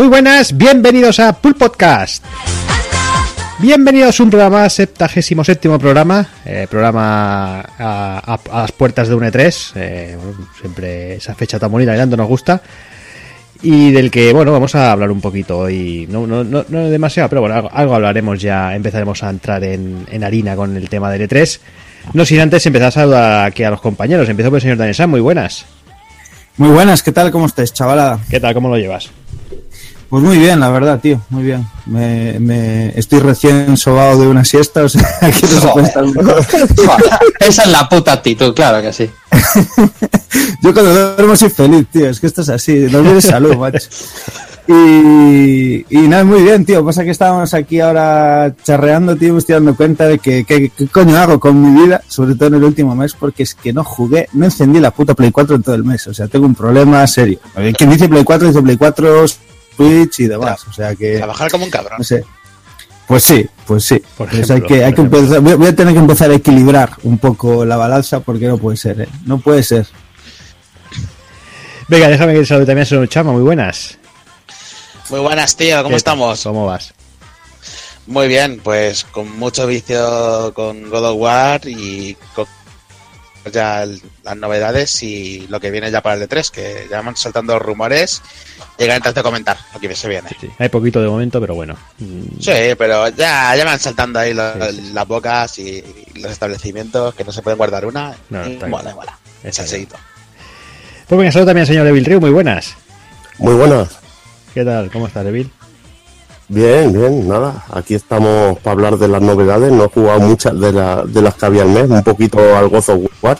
Muy buenas, bienvenidos a Pool Podcast. Bienvenidos a un programa, septagésimo séptimo programa, eh, programa a, a- a las puertas de un E3, eh, bueno, siempre esa fecha tan bonita que tanto nos gusta, y del que, bueno, vamos a hablar un poquito hoy, no, no, no, no demasiado, pero bueno, algo, algo hablaremos ya, empezaremos a entrar en, en harina con el tema del E3. No sin antes empezar a saludar aquí a los compañeros, empiezo por el señor Daniel Sam, muy buenas. Muy buenas, ¿qué tal? ¿Cómo estáis, chavalada? ¿Qué tal? ¿Cómo lo llevas? Pues muy bien, la verdad, tío, muy bien. Me, me- estoy recién sobado de una siesta, o sea, que no se. Esa es la puta actitud, claro que sí. Yo cuando duermo soy feliz, tío, es que esto es así, dormir es salud, macho. Y, y nada, muy bien, tío. Pasa que estábamos aquí ahora charreando, tío. Me estoy dando cuenta de que, que- qué coño hago con mi vida, sobre todo en el último mes, porque es que no jugué, no encendí la puta Play 4 en todo el mes. O sea, tengo un problema serio. Quien dice Play 4 dice Play 4, Switch y demás. O sea que. Trabajar como un cabrón. No sé. Pues sí, pues sí. Por Pues hay que, hay por que empezar- voy, a tener que empezar a equilibrar un poco la balanza porque no puede ser, ¿eh? No puede ser. Venga, déjame que salude también a señor Chama, muy buenas. Muy buenas, tío. ¿Cómo estamos? ¿Cómo vas? Muy bien, pues con mucho vicio con God of War y con ya el- las novedades y lo que viene ya para el E3, que ya van saltando rumores. Llega antes de comentar lo que se viene. Sí, hay poquito de momento, pero bueno. Mm, Sí, pero ya, ya van saltando ahí lo- Sí, sí. las bocas y los establecimientos que no se pueden guardar una. No, y está mola, mola. Salseíto. Pues venga, saludo también al señor Evil Río, muy buenas. Muy buenas. ¿Qué tal? ¿Cómo estás, Evil? Bien, bien, nada. Aquí estamos para hablar de las novedades. No he jugado muchas de, la- de las que había al mes. Un poquito al God of War.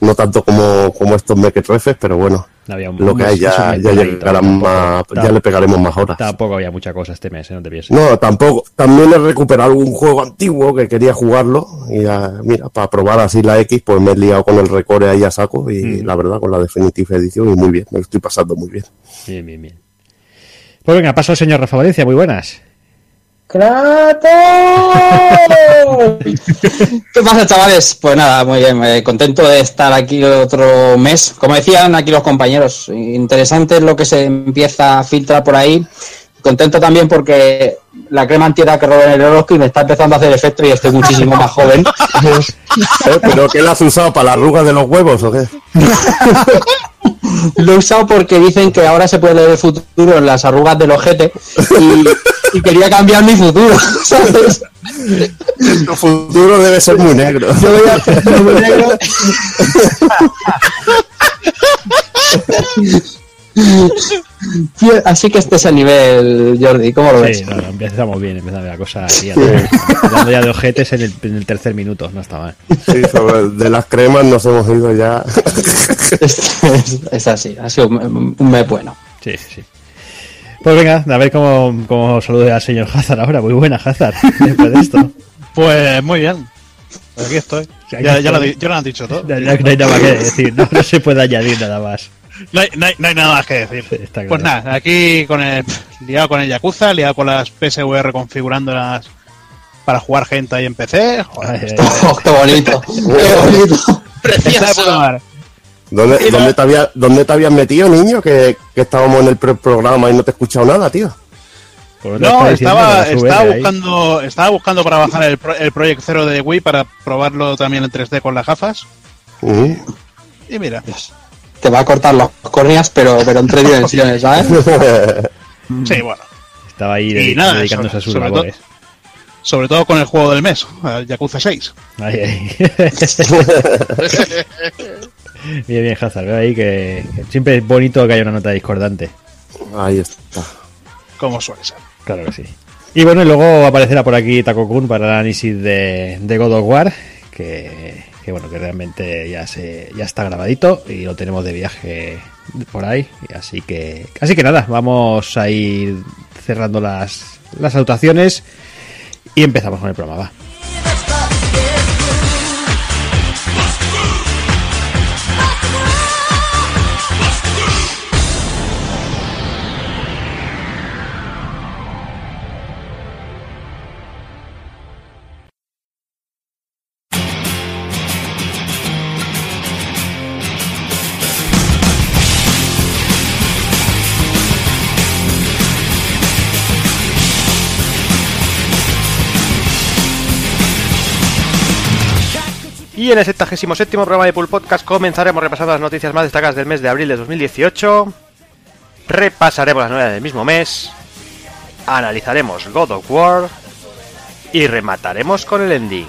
No tanto como, como estos mequetrefes, pero bueno. Había un- Lo que hay ya, un ya llegarán más, ya le pegaremos más horas. Tampoco había mucha cosa este mes, ¿eh? no te pienses. No, tampoco. También he recuperado algún juego antiguo que quería jugarlo. Y ya, mira, para probar así la X, pues me he liado con el recore ahí a saco. Y Mm. la verdad, con la Definitive Edition. Y muy bien, me lo estoy pasando muy bien. Bien, bien, bien. Pues venga, paso al señor Rafa Valencia, muy buenas. ¿Qué pasa, chavales? Pues nada, muy bien, eh, contento de estar aquí otro mes. Como decían aquí los compañeros, interesante es lo que se empieza a filtrar por ahí. Contento también porque la crema antiedad que robé en el Orozco y me está empezando a hacer efecto y estoy muchísimo más joven. ¿Eh? ¿Pero qué le has usado? ¿Para las arrugas de los huevos o qué? Lo he usado porque dicen que ahora se puede leer el futuro en las arrugas del ojete y, y quería cambiar mi futuro, ¿sabes? Tu futuro debe ser muy negro. Yo voy a hacer muy negro. Así que este es el nivel, Jordi, ¿cómo lo ves? Sí, no, no, empezamos bien, empezamos la cosa liando, Hablando ya de ojetes en el, en el tercer minuto, no está mal. Sí, sobre- de las cremas nos hemos ido ya. Es, es- es así, ha sido un, un mes bueno. Sí, sí. Pues venga, a ver cómo, cómo salude al señor Hazard ahora. Muy buena, Hazard, después de esto. Pues muy bien. Aquí estoy. Aquí Ya, ya lo, ya han dicho todo. No, no- no hay nada más que decir, no, no se puede añadir nada más. No hay, no hay- no hay nada más que decir. Está claro. Pues nada, aquí con el liado con el Yakuza, liado con las PSVR configurándolas para jugar gente ahí en PC. Joder, Ay, ay, esto- ay. Oh, qué bonito, qué bonito. madre. ¿Dónde, dónde te, había- dónde te habías metido, niño? Que, que estábamos en el pre- programa y no te he escuchado nada, tío. Pues No, diciendo, estaba, estaba ahí. buscando, estaba buscando para bajar el, pro- el Project Zero de Wii para probarlo también en 3D con las gafas. Y mira, Te va a cortar los córneas, pero, pero en tres dimensiones, ¿sabes? sí, bueno. Estaba ahí nada, dedicándose sobre- a sus sobre todo-. Sobre todo con el juego del mes, el Yakuza 6. Ahí, ahí. bien, bien, Hazard. Veo ahí que, que siempre es bonito que haya una nota discordante. Ahí está. Como suele ser. Claro que sí. Y bueno, y luego aparecerá por aquí Taco Kun para el análisis de, de God of War, que, que bueno, que realmente ya se ya está grabadito y lo tenemos de viaje por ahí. Así que, así que nada, vamos a ir cerrando las, las y empezamos con el programa. Va. Y en el 77 programa de Pool Podcast comenzaremos repasando las noticias más destacadas del mes de abril de 2018. Repasaremos las novedades del mismo mes. Analizaremos God of War. Y remataremos con el ending.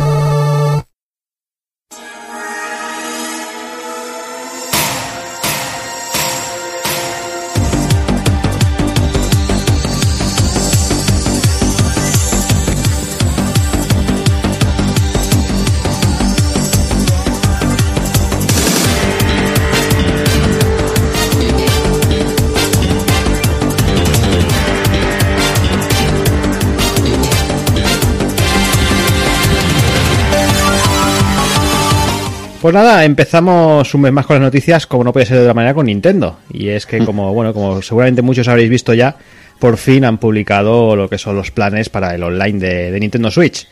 Pues nada, empezamos un mes más con las noticias, como no puede ser de otra manera, con Nintendo. Y es que, como bueno, como seguramente muchos habréis visto ya, por fin han publicado lo que son los planes para el online de, de Nintendo Switch.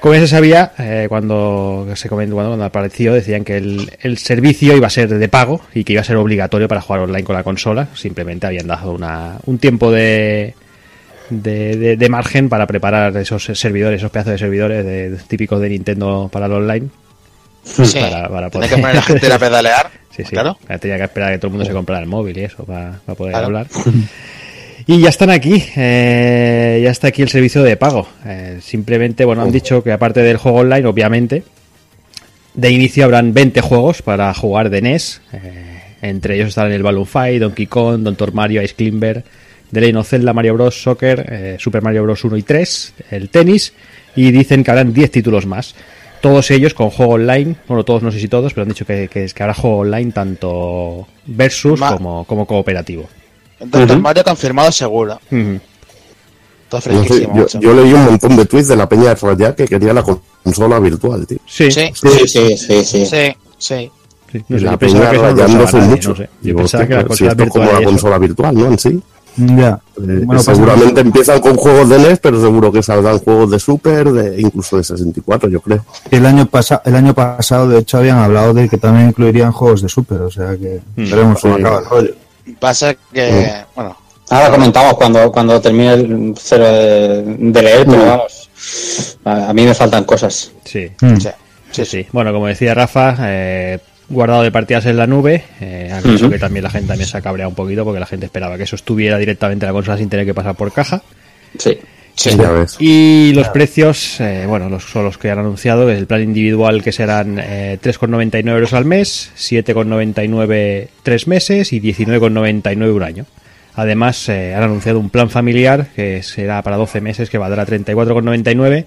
Como ya se sabía, eh, cuando se comentó, cuando, apareció, decían que el, el servicio iba a ser de pago y que iba a ser obligatorio para jugar online con la consola. Simplemente habían dado una, un tiempo de, de, de- de margen para preparar esos servidores, esos pedazos de servidores de- típicos de Nintendo para el online. Sí. Para- para poder- que poner a la gente a pedalear. Sí, sí. Claro. Tenía que esperar a que todo el mundo se comprara el móvil y eso para, para poder Claro. hablar. Y ya están aquí, eh, ya está aquí el servicio de pago. Eh, simplemente, bueno, han dicho que aparte del juego online, obviamente, de inicio habrán 20 juegos para jugar de NES. eh, entre ellos estarán el Balloon Fight, Donkey Kong, Doctor Mario, Ice Climber, The Legend of Zelda, Mario Bros. Soccer, eh, Super Mario Bros. 1 y 3, el tenis, y dicen que habrán 10 títulos más. Todos ellos con juego online, bueno, todos no sé si todos, pero han dicho que, que, es- que habrá juego online tanto versus Ma- como, como cooperativo. Doctor Mario confirmado seguro. Ujú. Todo No sé, fresquísimo. yo, leí un montón de tweets de la peña de Raya que quería la consola virtual, tío. Sí, Sí, Sí, sí, sí, sí. sí, sí. sí. No Y sé, la yo peña pensaba que eso no mucho. Yo pensaba que la si es como la consola virtual, ¿no? En sí. Ya. Eh, Bueno, pasa- seguramente empiezan con juegos de NES, pero seguro que saldrán juegos de Super, de incluso de 64, yo creo. El año, pasa, el año pasado, de hecho, habían hablado de que también incluirían juegos de Super, o sea que Mm. veremos cómo Sí. acaba el rollo. Pasa que, bueno, Ahora comentamos cuando, cuando termine el cero de, de leer, pero vamos, a, a mí me faltan cosas. Sí. Mm. sí. Sí, sí. Bueno, como decía Rafa, eh, guardado de partidas en la nube. Eh, Ujú. que también la gente también se ha cabreado un poquito porque la gente esperaba que eso estuviera directamente en la consola sin tener que pasar por caja. Sí. Sí. Ya ves. Y los precios, eh, bueno, los, son los que han anunciado. El plan individual que serán eh, 3,99 euros al mes, 7,99 tres meses y 19,99 un año. Además, eh, han anunciado un plan familiar que será para 12 meses que valdrá 34,99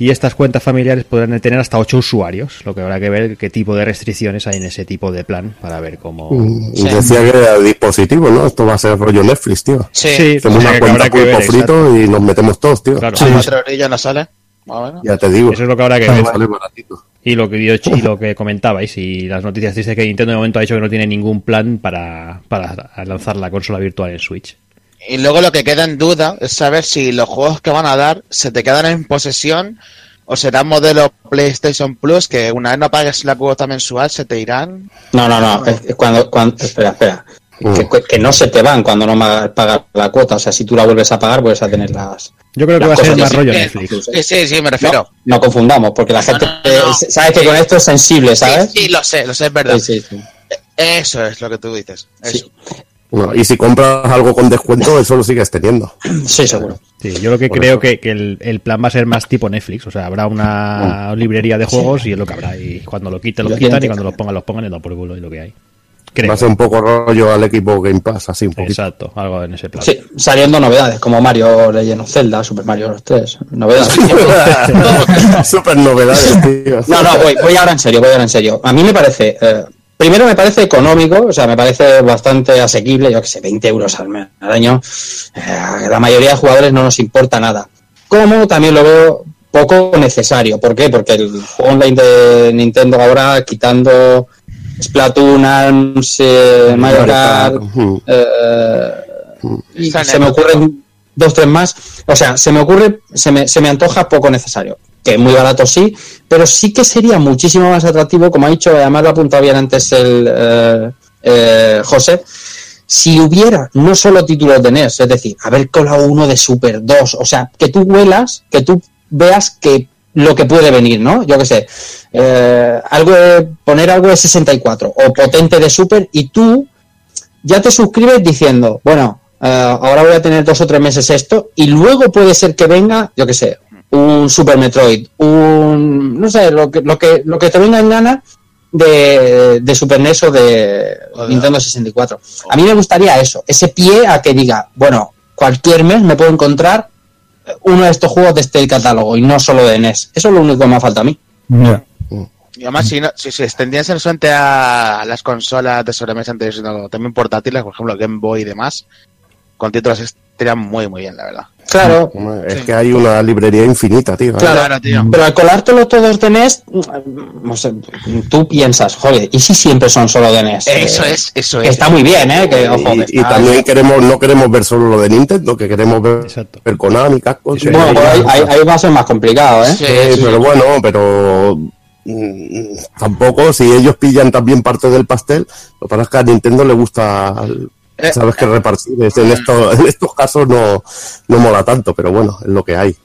y estas cuentas familiares podrán tener hasta 8 usuarios, lo que habrá que ver qué tipo de restricciones hay en ese tipo de plan para ver cómo... Y Sí. Decía que era dispositivo, ¿no? Esto va a ser rollo Netflix, tío. Sí. Sí, Hacemos o sea, una que cuenta que ver, frito y nos metemos todos, tío. Claro. A cuatro eurillos no sale. Más o menos. Ya te digo. Eso es lo que habrá que ver. Y lo que y lo que comentabais y las noticias dice que Nintendo de momento ha dicho que no tiene ningún plan para, para lanzar la consola virtual en Switch. Y luego lo que queda en duda es saber si los juegos que van a dar se te quedan en posesión o será modelo PlayStation Plus que una vez no pagues la cuota mensual se te irán. No, no, no. es- Cuando, cuando, espera, espera. Mm. Que, que no se te van cuando no pagas la cuota. O sea, si tú la vuelves a pagar, vuelves a tener las. Yo creo que va a ser más rollo Netflix. Sí, sí, sí, me refiero. No, no confundamos, porque la gente no, no. sabe que con esto es sensible, ¿sabes? sí, lo sé, lo sé, es verdad. Sí, sí, sí. Eso es lo que tú dices. Sí. Eso. Bueno, y si compras algo con descuento, eso lo sigues teniendo. Sí, seguro. Sí, yo lo que Por creo eso. que, que el, el plan va a ser más tipo Netflix. O sea, habrá una librería de juegos y es lo que habrá. Y cuando lo quiten, lo Yo quitan. Y cuando los pongan, los pongan y no por culo y lo que hay. Creo. Va a ser un poco rollo al equipo Game Pass, así un poquito. Exacto, algo en ese plan. Sí, saliendo novedades como Mario Legend of Zelda, Super Mario Bros. 3. Novedades. Super novedades, tío. No, no, voy, voy ahora en serio, voy ahora en serio. A mí me parece, eh, primero me parece económico, o sea, me parece bastante asequible, yo que sé, 20 euros al, mes, al año. Eh, la mayoría de jugadores no nos importa nada. Como también lo veo poco necesario. ¿Por qué? Porque el juego online de Nintendo ahora, quitando Splatoon, ARMS, eh, Mario Kart, Ujú. eh, y se me ocurren dos, tres más. O sea, se me ocurre, se me, se me antoja poco necesario. Que muy barato sí, pero sí que sería muchísimo más atractivo, como ha dicho, además lo ha bien antes el eh, eh, José, si hubiera no solo títulos de NES, es decir, haber colado uno de Super 2, o sea, que tú huelas, que tú veas que lo que puede venir, ¿no? Yo qué sé, eh, algo de, poner algo de 64 o potente de Super y tú ya te suscribes diciendo, bueno, eh, ahora voy a tener dos o tres meses esto y luego puede ser que venga, yo qué sé, un Super Metroid, un, no sé, lo que, lo que, lo que te venga en gana de, de Super NES o de Nintendo 64. A mí me gustaría eso, ese pie a que diga, bueno, cualquier mes me puedo encontrar uno de estos juegos de este catálogo y no solo de NES. Eso es lo único que me falta a mí. Ya. Y además, si, no, si se extendiese solamente a las consolas de sobremesa anteriores, sino también portátiles, por ejemplo, Game Boy y demás, con títulos estaría muy, muy bien, la verdad. Claro, Es Sí. que hay una librería infinita, tío. Claro. tío. pero al colártelo todos de NES, no sé, tú piensas, joder, ¿y si siempre son solo de NES? Eso Eh, es, eso es. está muy bien, ¿eh? Que, ojo, Y, también queremos, no queremos ver solo lo de Nintendo, que queremos ver, Exacto. ver Konami, Capcom. Bueno, pues ahí, ahí- ahí va a ser más complicado, ¿eh? Sí, Sí, sí. pero bueno, pero mm, tampoco, si ellos pillan también parte del pastel, lo que pasa es que a Nintendo le gusta, Eh, sabes que repartir. Es- En, esto, en estos casos no, no mola tanto, pero bueno, es lo que hay.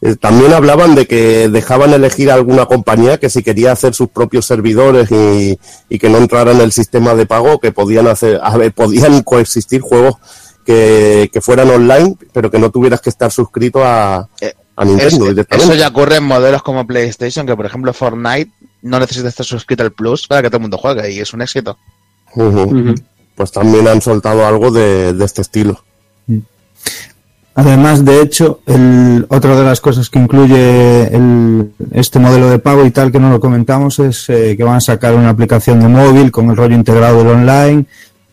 Eh, También hablaban de que dejaban elegir a alguna compañía que si quería hacer sus propios servidores y, y que no entrara en el sistema de pago, que podían hacer, a ver, podían coexistir juegos que, que fueran online, pero que no tuvieras que estar suscrito a, Eh, a Es Nintendo que directamente. eso ya ocurre en modelos como PlayStation, que por ejemplo Fortnite no necesita estar suscrito al Plus para que todo el mundo juegue y es un éxito. Ujú. Ujú. Pues también han soltado algo de, de este estilo. Además, de hecho, el, otra de las cosas que incluye el, este modelo de pago y tal que no lo comentamos es eh, que van a sacar una aplicación de móvil con el rollo integrado del online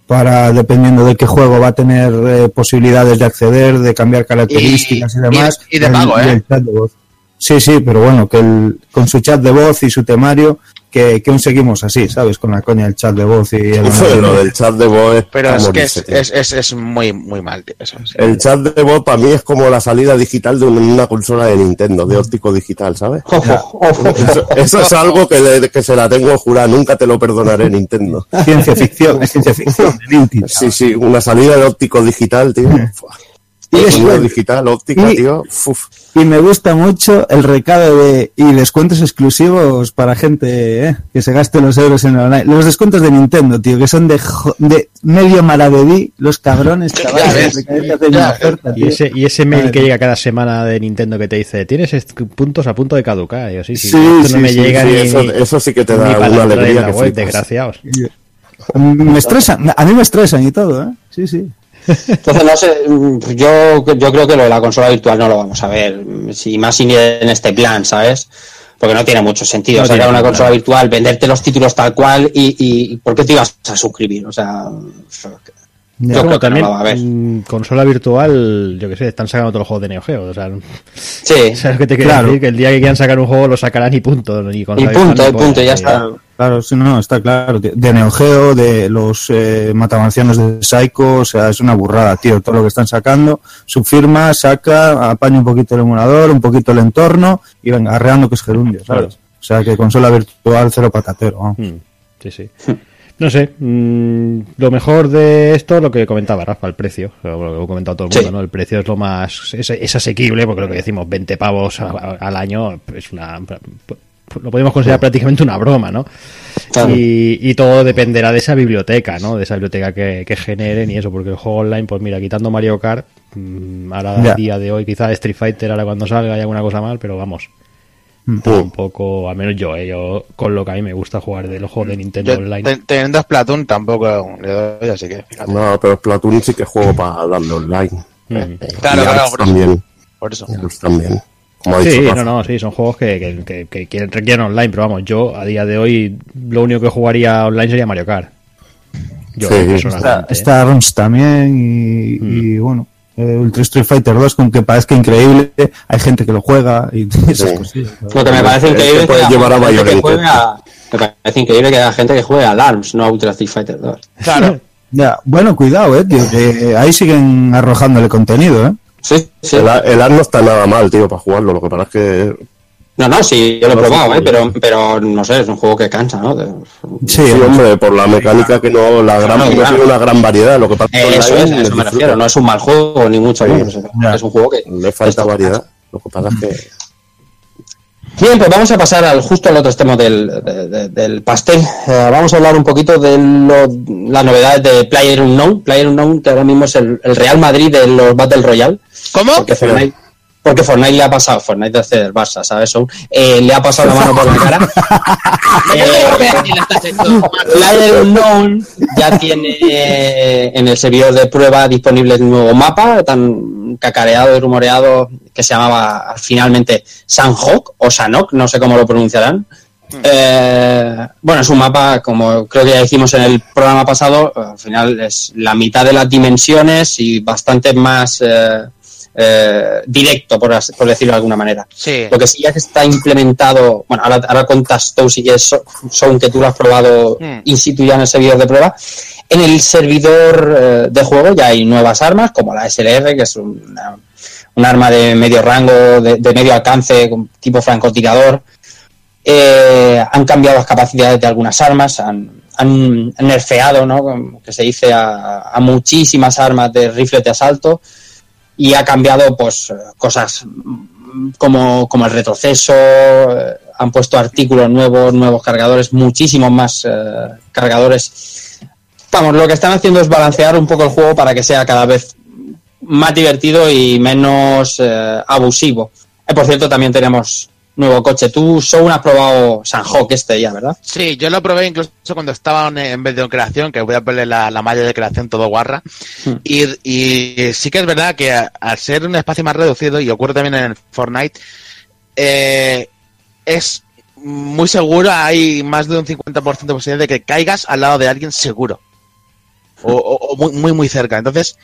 para, dependiendo de qué juego, va a tener eh, posibilidades de acceder, de cambiar características y, Y- demás. y- y de El- pago, ¿eh? el chat de voz. Sí, sí, pero bueno, que el, con su chat de voz y su temario, que, que aún seguimos así, ¿sabes? Con la coña del chat de voz y el... lo del chat de voz es Pero es que es, es, es, es muy, muy mal, tío. Eso, sí. El chat de voz para mí es como la salida digital de una, consola de Nintendo, de óptico digital, ¿sabes? Eso, eso es algo que, le- que se la tengo jurada, nunca te lo perdonaré, Nintendo. Ciencia ficción, es ciencia ficción. Sí, sí, una salida de óptico digital, tío. Y digital, óptica, Y- tío. Uf. Y me gusta mucho el recado de y descuentos exclusivos para gente ¿eh? que se gaste los euros en el online. Los descuentos de Nintendo, tío, que son de, de medio maravedí, los cabrones, chavales, oferta, Y tío. ese, y ese mail que llega cada semana de Nintendo que te dice, tienes puntos a punto de caducar. Y yo, sí, sí, Sí, esto sí, no me sí, llega Sí, ni, eso, sí que te da una alegría que web, desgraciados. Me estresan, a mí me estresan y todo, ¿eh? Sí, sí. Entonces, no sé, mm, yo, yo creo que lo de la consola virtual no lo vamos a ver, si más sin en este plan, ¿sabes? Porque no tiene mucho sentido No sacar una consola virtual, venderte los títulos tal cual y, y ¿por qué te ibas a suscribir? O sea. Yo Como creo que no también consola virtual, yo que sé, están sacando todos los juegos de Neo Geo. O sea, sí, ¿sabes qué te quiero Claro. decir? Que el día que quieran sacar un juego lo sacarán y punto. Y consola punto, virtual y punto, ya está. Claro, sí, no, está claro. De, Neo Geo, de los eh, matamancianos de Psycho, o sea, es una burrada, tío, todo lo que están sacando. Su firma saca, apaña un poquito el emulador, un poquito el entorno y venga, arreando que es gerundio, ¿sabes? Claro. O sea, que consola virtual cero patatero. vamos. Mm, Sí, sí. No sé, mm, lo mejor de esto, lo que comentaba Rafa, el precio. Lo que he comentado todo el mundo, Sí. ¿no? El precio es lo más. Es, es asequible, porque lo que decimos, 20 pavos a- a- al año, es una. Lo podemos considerar prácticamente una broma, ¿no? Claro. Y, y todo dependerá de esa biblioteca, ¿no? De esa biblioteca que, que generen y eso, porque el juego online, pues mira, quitando Mario Kart, mm, ahora a día de hoy, quizá Street Fighter, ahora cuando salga hay alguna cosa mal, pero vamos. Mm. Tampoco, al menos yo, ¿eh? yo con lo que a mí me gusta jugar de los juegos de Nintendo Yo, Online. ten- teniendo Splatoon tampoco le doy, así que fíjate. No, pero Splatoon sí que juego para darle online. Mm. Eh, Claro, y claro, eso. también. Por eso. También. Como ha dicho Sí, no, no, sí, son juegos que, que, que- que quieren, requieren online, pero vamos, yo a día de hoy lo único que jugaría online sería Mario Kart. Yo, Sí, personalmente, Está, está también y, y, bueno, eh, Ultra Street Fighter 2, con que parezca increíble, hay gente que lo juega y esas Sí. cosillas. Lo que me parece increíble es que haya llevar a gente mayor que encuentro. juegue a- me parece increíble que haya gente que juegue al ARMS, no a Ultra Street Fighter 2. Claro. Ya, bueno, cuidado, eh, tío, que ahí siguen arrojándole contenido, eh. Sí, sí. El, el AR no está nada mal, tío, para jugarlo. Lo que pasa es que No, no, sí, yo lo he No, probado, ¿eh? pero, pero no sé, es un juego que cansa, ¿no? De- Sí, hombre, por la mecánica que no, la gran, no claro. tiene una gran variedad. Lo que pasa Eh, que eso es, a eso me disfruta. refiero, no es un mal juego, ni mucho Sí. menos. Es un juego que. Le falta variedad. Lo que pasa es que. Bien, pues vamos a pasar al justo al otro extremo del, de- de- del pastel. Eh, vamos a hablar un poquito de lo- las novedades de Player Unknown. Player Unknown, que ahora mismo es el, el Real Madrid de los Battle Royale. ¿Cómo? Porque Fortnite, porque Fortnite le ha pasado, Fortnite es del Barça, ¿sabes? Eh, le ha pasado la mano por la cara. Eh, Unknown ya tiene eh, en el servidor de prueba disponible un nuevo mapa tan cacareado y rumoreado que se llamaba finalmente Sanhok o Sanok, no sé cómo lo pronunciarán. Eh, bueno, es un mapa, como creo que ya hicimos en el programa pasado, al final es la mitad de las dimensiones y bastante más eh, eh, directo, por, decirlo de alguna manera. Sí. Lo que sí ya que está implementado, bueno, ahora, ahora contas tú si quieres, So- son que tú lo has probado Mm. in situ ya en el servidor de prueba. En el servidor eh, de juego ya hay nuevas armas, como la SLR, que es una- un arma de medio rango, de, de medio alcance, tipo francotirador. Eh, han cambiado las capacidades de algunas armas, han, han nerfeado, ¿no? Que se dice, a, a muchísimas armas de rifles de asalto y ha cambiado pues eh, cosas como, como el retroceso, eh, han puesto artículos nuevos, nuevos cargadores, muchísimos más eh, cargadores. Vamos, lo que están haciendo es balancear un poco el juego para que sea cada vez más divertido y menos abusivo. Eh, por cierto, también tenemos nuevo coche. Tú, Soun, has probado Sanhok este ya, ¿verdad? Sí, yo lo probé incluso cuando estaba en, vez de creación, que voy a ponerle la, la malla de creación todo guarra. Hmm. Y, y sí que es verdad que a- al ser un espacio más reducido, y ocurre también en el Fortnite, eh, es muy seguro, hay más de un 50% de posibilidad de que caigas al lado de alguien seguro. O, o- o muy, muy, muy cerca. Entonces,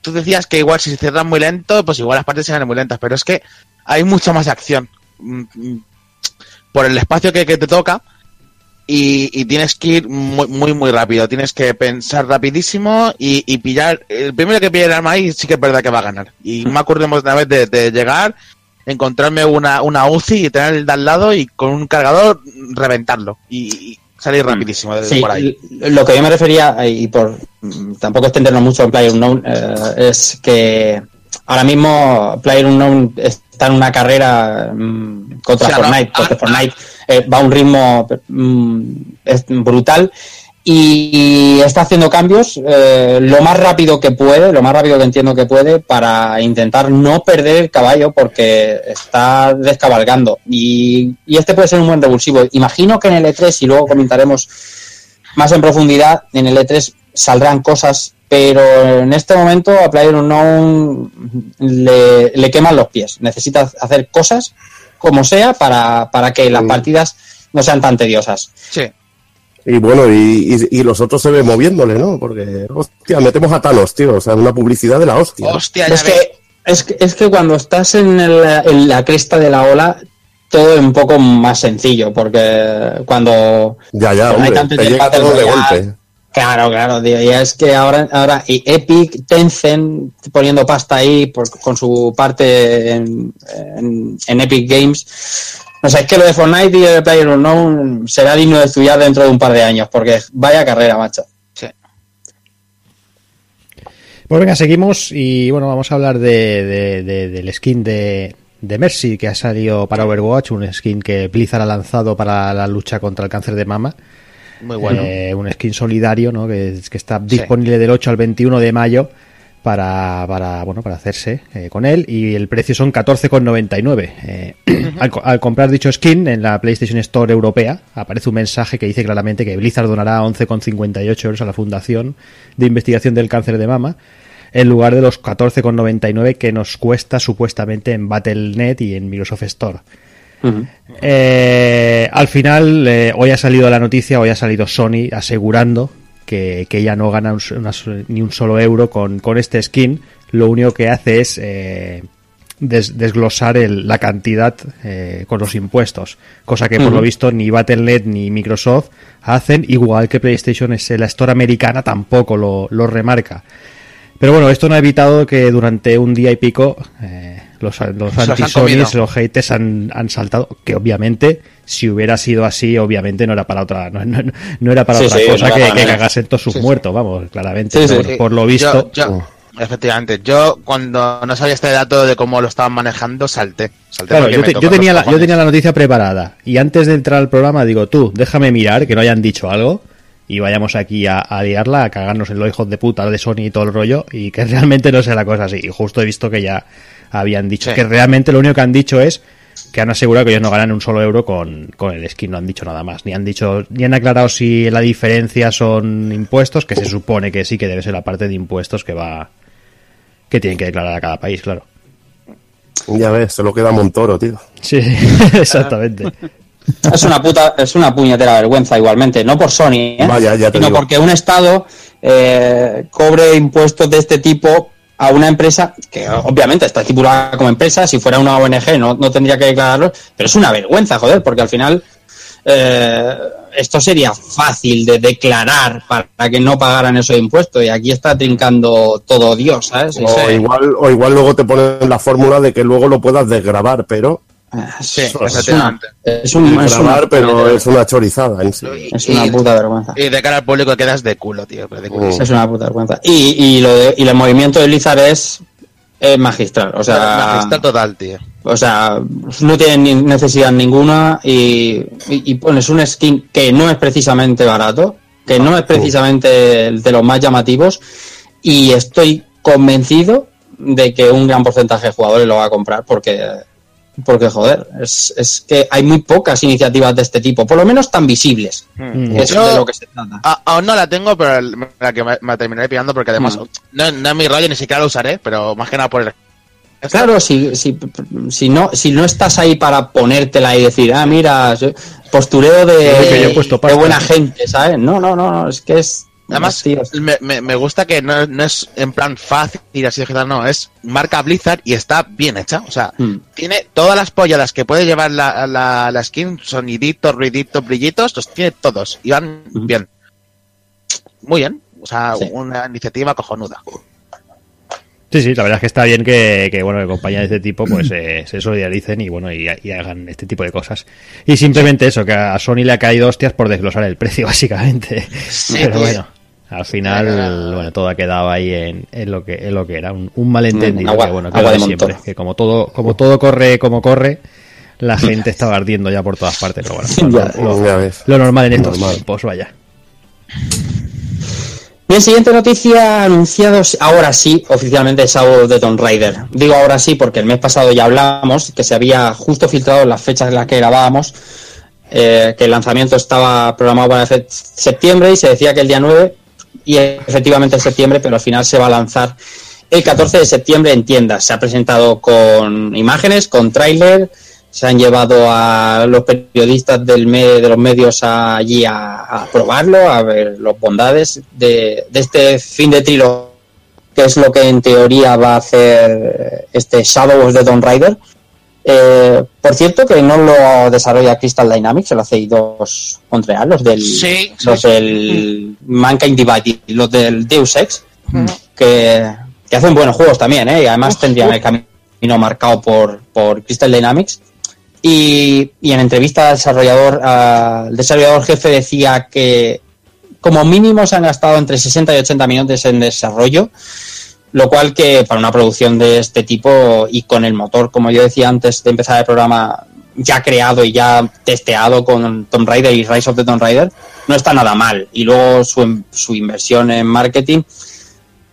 tú decías que igual si se cierran muy lento, pues igual las partes se muy lentas, pero es que hay mucha más acción por el espacio que, que te toca y, y tienes que ir muy, muy, muy rápido. Tienes que pensar rapidísimo y, y pillar. El primero que pille el arma ahí sí que es verdad que va a ganar. Y me acuerdo una vez de, de llegar, encontrarme una, una UCI y tener el de al lado y con un cargador reventarlo y, y salir rapidísimo de Sí, por ahí. lo que yo me refería, y por mm, tampoco extendernos mucho en PlayerUnknown, eh, es que ahora mismo PlayerUnknown está en una carrera mm, contra O sea, no, Fortnite, porque ah, Fortnite eh, va a un ritmo mm, es brutal y está haciendo cambios eh, lo más rápido que puede, lo más rápido que entiendo que puede, para intentar no perder el caballo porque está descabalgando. Y, y este puede ser un buen revulsivo. Imagino que en el E3, y luego comentaremos más en profundidad, en el E3 saldrán cosas, pero en este momento a PlayerUnknown le, le queman los pies. Necesita hacer cosas como sea para, para que las Sí. partidas no sean tan tediosas. Sí. Y bueno, y, y, y los otros se ve moviéndole, ¿no? Porque, hostia, metemos a Thanos, tío. O sea, una publicidad de la hostia. Hostia, ya Es ves. que, es, que, es que cuando estás en, el- en la cresta de la ola, todo es un poco más sencillo, porque cuando Ya, ya, Pero hay hombre. tanto Te llega todo de golpe. Claro, claro, tío, y es que ahora, ahora y Epic, Tencent poniendo pasta ahí por- con su parte en, en- en Epic Games. No sé, es que lo de Fortnite y de PlayerUnknown será digno de estudiar dentro de un par de años, porque vaya carrera, macho. Pues venga, seguimos y bueno, vamos a hablar de, de- de- del skin de, de Mercy que ha salido para Overwatch, un skin que Blizzard ha lanzado para la lucha contra el cáncer de mama. Muy bueno. Eh, un skin solidario, ¿no? Que, que está disponible del 8 al 21 de mayo para, para bueno, para hacerse eh, con él y el precio son 14,99. Eh, al, al comprar dicho skin en la PlayStation Store europea aparece un mensaje que dice claramente que Blizzard donará 11,58 euros a la Fundación de Investigación del Cáncer de Mama en lugar de los 14,99 que nos cuesta supuestamente en Battle.net y en Microsoft Store. Eh, al final, eh, hoy ha salido la noticia, hoy ha salido Sony asegurando que, que ya no gana un una ni un solo euro con, con este skin. Lo único que hace es eh, des- desglosar el- la cantidad con los impuestos. Cosa que por lo visto ni Battle.net ni Microsoft hacen, igual que PlayStation es la Store americana tampoco lo, lo remarca. Pero bueno, esto no ha evitado que durante un día y pico eh, los, los los comido. los haters han, han saltado. Que obviamente, si hubiera sido así, obviamente no era para otra, no, no- no era para Sí, otra sí, cosa no que, que cagasen todos sus Sí, muertos, vamos, claramente. Sí, Pero sí. bueno, por lo visto. Yo, yo- efectivamente, yo cuando no sabía este dato de cómo lo estaban manejando, salté. salté Claro, yo, te- tenía la, yo tenía la noticia preparada y antes de entrar al programa digo, tú, déjame mirar que no hayan dicho algo y vayamos aquí a, a liarla, a cagarnos en los hijos de puta de Sony y todo el rollo y que realmente no sea la cosa así. Y justo he visto que ya habían dicho Sí. que realmente lo único que han dicho es que han asegurado que ellos no ganan un solo euro con, con el skin, no han dicho nada más, ni han dicho, ni han aclarado si la diferencia son impuestos, que se supone que sí que debe ser la parte de impuestos que va, que tienen que declarar a cada país, claro. Ya ves, se lo queda Montoro, tío. Sí, exactamente. Es una puta, es una puñetera vergüenza igualmente, no por Sony, ¿eh? Vaya, ya te sino digo. porque un Estado eh, cobre impuestos de este tipo a una empresa que obviamente está estipulada como empresa, si fuera una ONG no, no tendría que declararlo, pero es una vergüenza, joder, porque al final eh, esto sería fácil de declarar para que no pagaran esos impuestos y aquí está trincando todo Dios, ¿sabes? O igual, o igual luego te ponen la fórmula de que luego lo puedas desgrabar, pero Sí, es, una, es, un- es una- pero es una chorizada en sí. es una Y- puta vergüenza. Y de cara al público quedas de culo, tío. pero de culo. Mm. Es una puta vergüenza. Y, y, lo de- y el movimiento de Blizzard es, es magistral. O sea, Magistral total, tío. o sea, no tienen ni necesidad ninguna y, y- y pones un skin que no es precisamente barato, que no es precisamente el de los más llamativos y estoy convencido de que un gran porcentaje de jugadores lo va a comprar porque porque joder, es, es que hay muy pocas iniciativas de este tipo, por lo menos tan visibles. Mm. que es Yo- de lo que se trata. A- aún no la tengo, pero la que me, me terminaré pillando porque además Mm. no, no es mi rollo, ni siquiera la usaré, pero más que nada por el... Claro, si, si, si, no, si no estás ahí para ponértela y decir, ah, mira, yo- postureo de, Sí, que yo he puesto de buena gente, ¿sabes? No, no, no, no, es que es. Además, me, me, me gusta que no, no es en plan fácil, así de no, es marca Blizzard y está bien hecha. O sea, Mm. tiene todas las polladas que puede llevar la, la, la skin, soniditos, ruiditos, brillitos, los tiene todos y van Ujú. bien. Muy bien. O sea, Sí. una iniciativa cojonuda. Sí, sí, la verdad es que está bien que, que, bueno, que compañías de este tipo pues eh, se solidaricen y bueno, y, y hagan este tipo de cosas. Y simplemente eso, que a Sony le ha caído hostias por desglosar el precio, básicamente. Sí, Pero bueno, al final, bueno, todo ha quedado ahí en, en lo que en lo que era, un, un malentendido, Mm, agua- que bueno, agua de siempre, montón. que como todo, como todo corre como corre, la gente estaba ardiendo ya por todas partes, pero bueno, Ya, lo, normal en estos Normal. tiempos, vaya. Bien, siguiente noticia, anunciados ahora sí, oficialmente el sábado de Tomb Raider. Digo ahora sí porque el mes pasado ya hablamos, que se había justo filtrado las fechas en las que grabábamos, eh, que el lanzamiento estaba programado para septiembre y se decía que el día 9, y efectivamente es septiembre, pero al final se va a lanzar el 14 de septiembre en tiendas. Se ha presentado con imágenes, con tráiler, se han llevado a los periodistas del me- de los medios allí a, probarlo, a ver las bondades de, de este fin de trilo, que es lo que en teoría va a hacer este Shadow of the Tomb Raider. Eh, por cierto, que no lo desarrolla Crystal Dynamics, lo hace I2 Montreal, los del, Sí, los sí. del Mankind Divided, los del Deus Ex, que, que hacen buenos juegos también, ¿eh? y además tendrían el camino marcado por, por Crystal Dynamics. Y, y en entrevista al desarrollador, al desarrollador jefe decía que como mínimo se han gastado entre 60 y 80 minutos en desarrollo, lo cual que para una producción de este tipo y con el motor, como yo decía antes de empezar el programa, ya creado y ya testeado con Tomb Raider y Rise of the Tomb Raider, no está nada mal. Y luego su, su inversión en marketing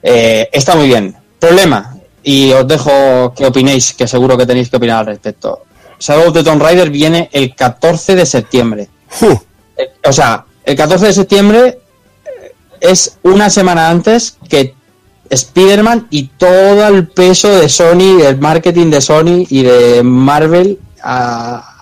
eh, está muy bien. Problema, y os dejo que opinéis, que seguro que tenéis que opinar al respecto. Shadow of the Tomb Raider viene el 14 de septiembre. Uh, Eh, O sea, el 14 de septiembre es una semana antes que Spider-Man y todo el peso de Sony, del marketing de Sony y de Marvel a-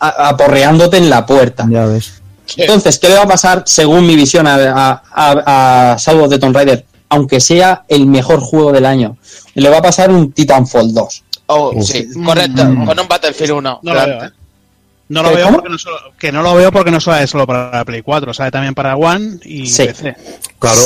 a- aporreándote en la puerta. Ya ves. Entonces, ¿qué le va a pasar según mi visión a, a, a, a Shadow of the Tomb Raider? Aunque sea el mejor juego del año, le va a pasar un Titanfall 2. Oh, sí, correcto, con un Battlefield 1. No lo veo, ¿eh? No lo ¿Qué, veo porque no solo, que no lo veo porque no solo es solo para la Play 4, sale también para One y Sí. PC. Claro.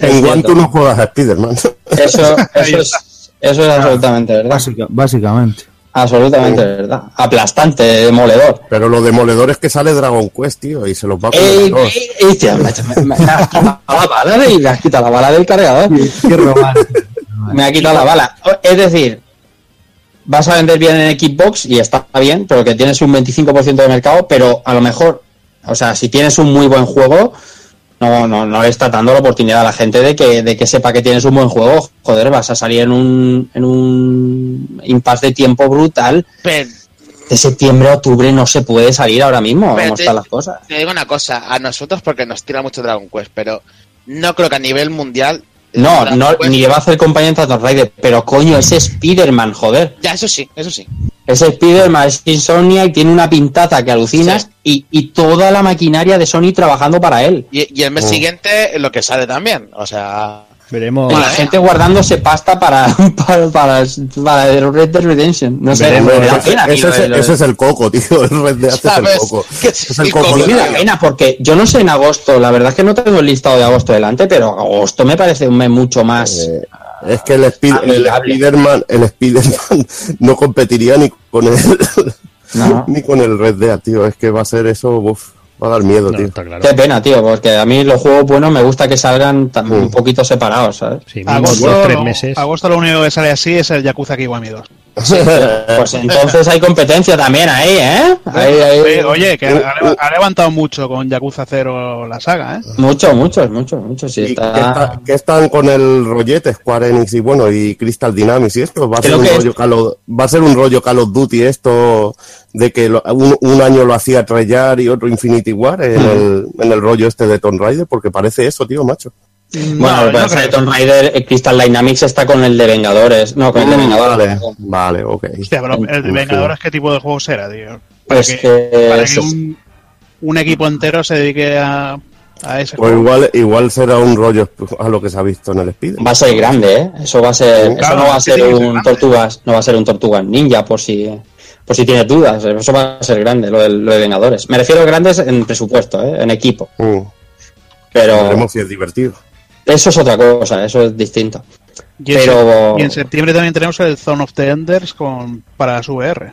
En One tú no juegas a Spider-Man. Eso, eso es, eso es absolutamente verdad. Básica- básicamente. Absolutamente verdad. Aplastante, demoledor. Pero lo demoledor es que sale Dragon Quest, tío, y se los va a Ey, tío, macho, me, me- me has quitado la bala me has quitado la bala del cargador. Qué romántico. Me ha quitado la bala. Es decir, vas a vender bien en Xbox y está bien, pero que tienes un 25% de mercado, pero a lo mejor, o sea, si tienes un muy buen juego, no, no, no le está dando la oportunidad a la gente de que, de que sepa que tienes un buen juego. Joder, vas a salir en un, en un impasse de tiempo brutal. Pero De septiembre a octubre no se puede salir ahora mismo, como están las cosas. te digo una cosa, a nosotros porque nos tira mucho Dragon Quest, pero no creo que a nivel mundial. No, no, Quest- ni le va a hacer compañía en Tomb Raider, pero coño, ese Spider-Man, joder. Ya, eso sí, eso sí. Ese Spider-Man es Insomnia y tiene una pintaza que alucinas y, y toda la maquinaria de Sony trabajando para él. Y, y el mes Oh. siguiente lo que sale también. O sea, Veremos. La gente guardándose pasta para, para, para, para el Red Dead Redemption. No sé, Veremos, me da Ese, pena, ese tío, ese es el coco, tío. El Red Dead es el ¿Sabes? coco. Es es el el coco. coco, me da pena porque yo no sé en agosto, la verdad es que no tengo el listado de agosto delante, pero agosto me parece un mes mucho más. Eh, es que el, Spi- el. Spider-Man el Spider-Man no competiría ni con el No. ni con el Red Dead, tío. Es que va a ser eso, uf, va a dar miedo, No, tío. está claro. Qué pena, tío, porque a mí los juegos buenos me gusta que salgan tan- un poquito separados, ¿sabes? Sí, Agosto, dos, tres lo- meses. agosto lo único que sale así es el Yakuza Kiwami 2. Pues entonces hay competencia también ahí, ¿eh? Ahí, ahí- Oye, oye, que ha, ha levantado mucho con Yakuza 0 la saga, ¿eh? Muchos, muchos, muchos, muchos. Sí, ¿Y está... qué, está- qué están con el rollete Square Enix y bueno y Crystal Dynamics y esto va a ser un rollo Call of, va a ser un rollo Call of Duty esto de que lo- un, un año lo hacía Treyarch y otro Infinity War en, el, en el rollo este de Tomb Raider porque parece eso tío macho Bueno, creo. Tomb Raider, eh, Crystal Dynamics está con el de Vengadores. No, con el de Vengadores. vale vale ok Hostia, pero el de Vengadores, ¿qué tipo de juego será, tío? Pues Para que para que un, un equipo entero se dedique a, a ese pues juego. igual igual será un rollo a lo que se ha visto en el Spider va a ser grande, ¿eh? Eso va a ser, Claro, eso no va a que ser que ser un grande. tortugas, no va a ser un tortugas ninja por si, por si tienes dudas. Eso va a ser grande, lo de, lo de Vengadores. Me refiero a grandes en presupuesto, ¿eh? En equipo. Mm, Pero veremos si es divertido eso es otra cosa, eso es distinto. Y en, pero- y en septiembre también tenemos el Zone of the Enders con, para su VR.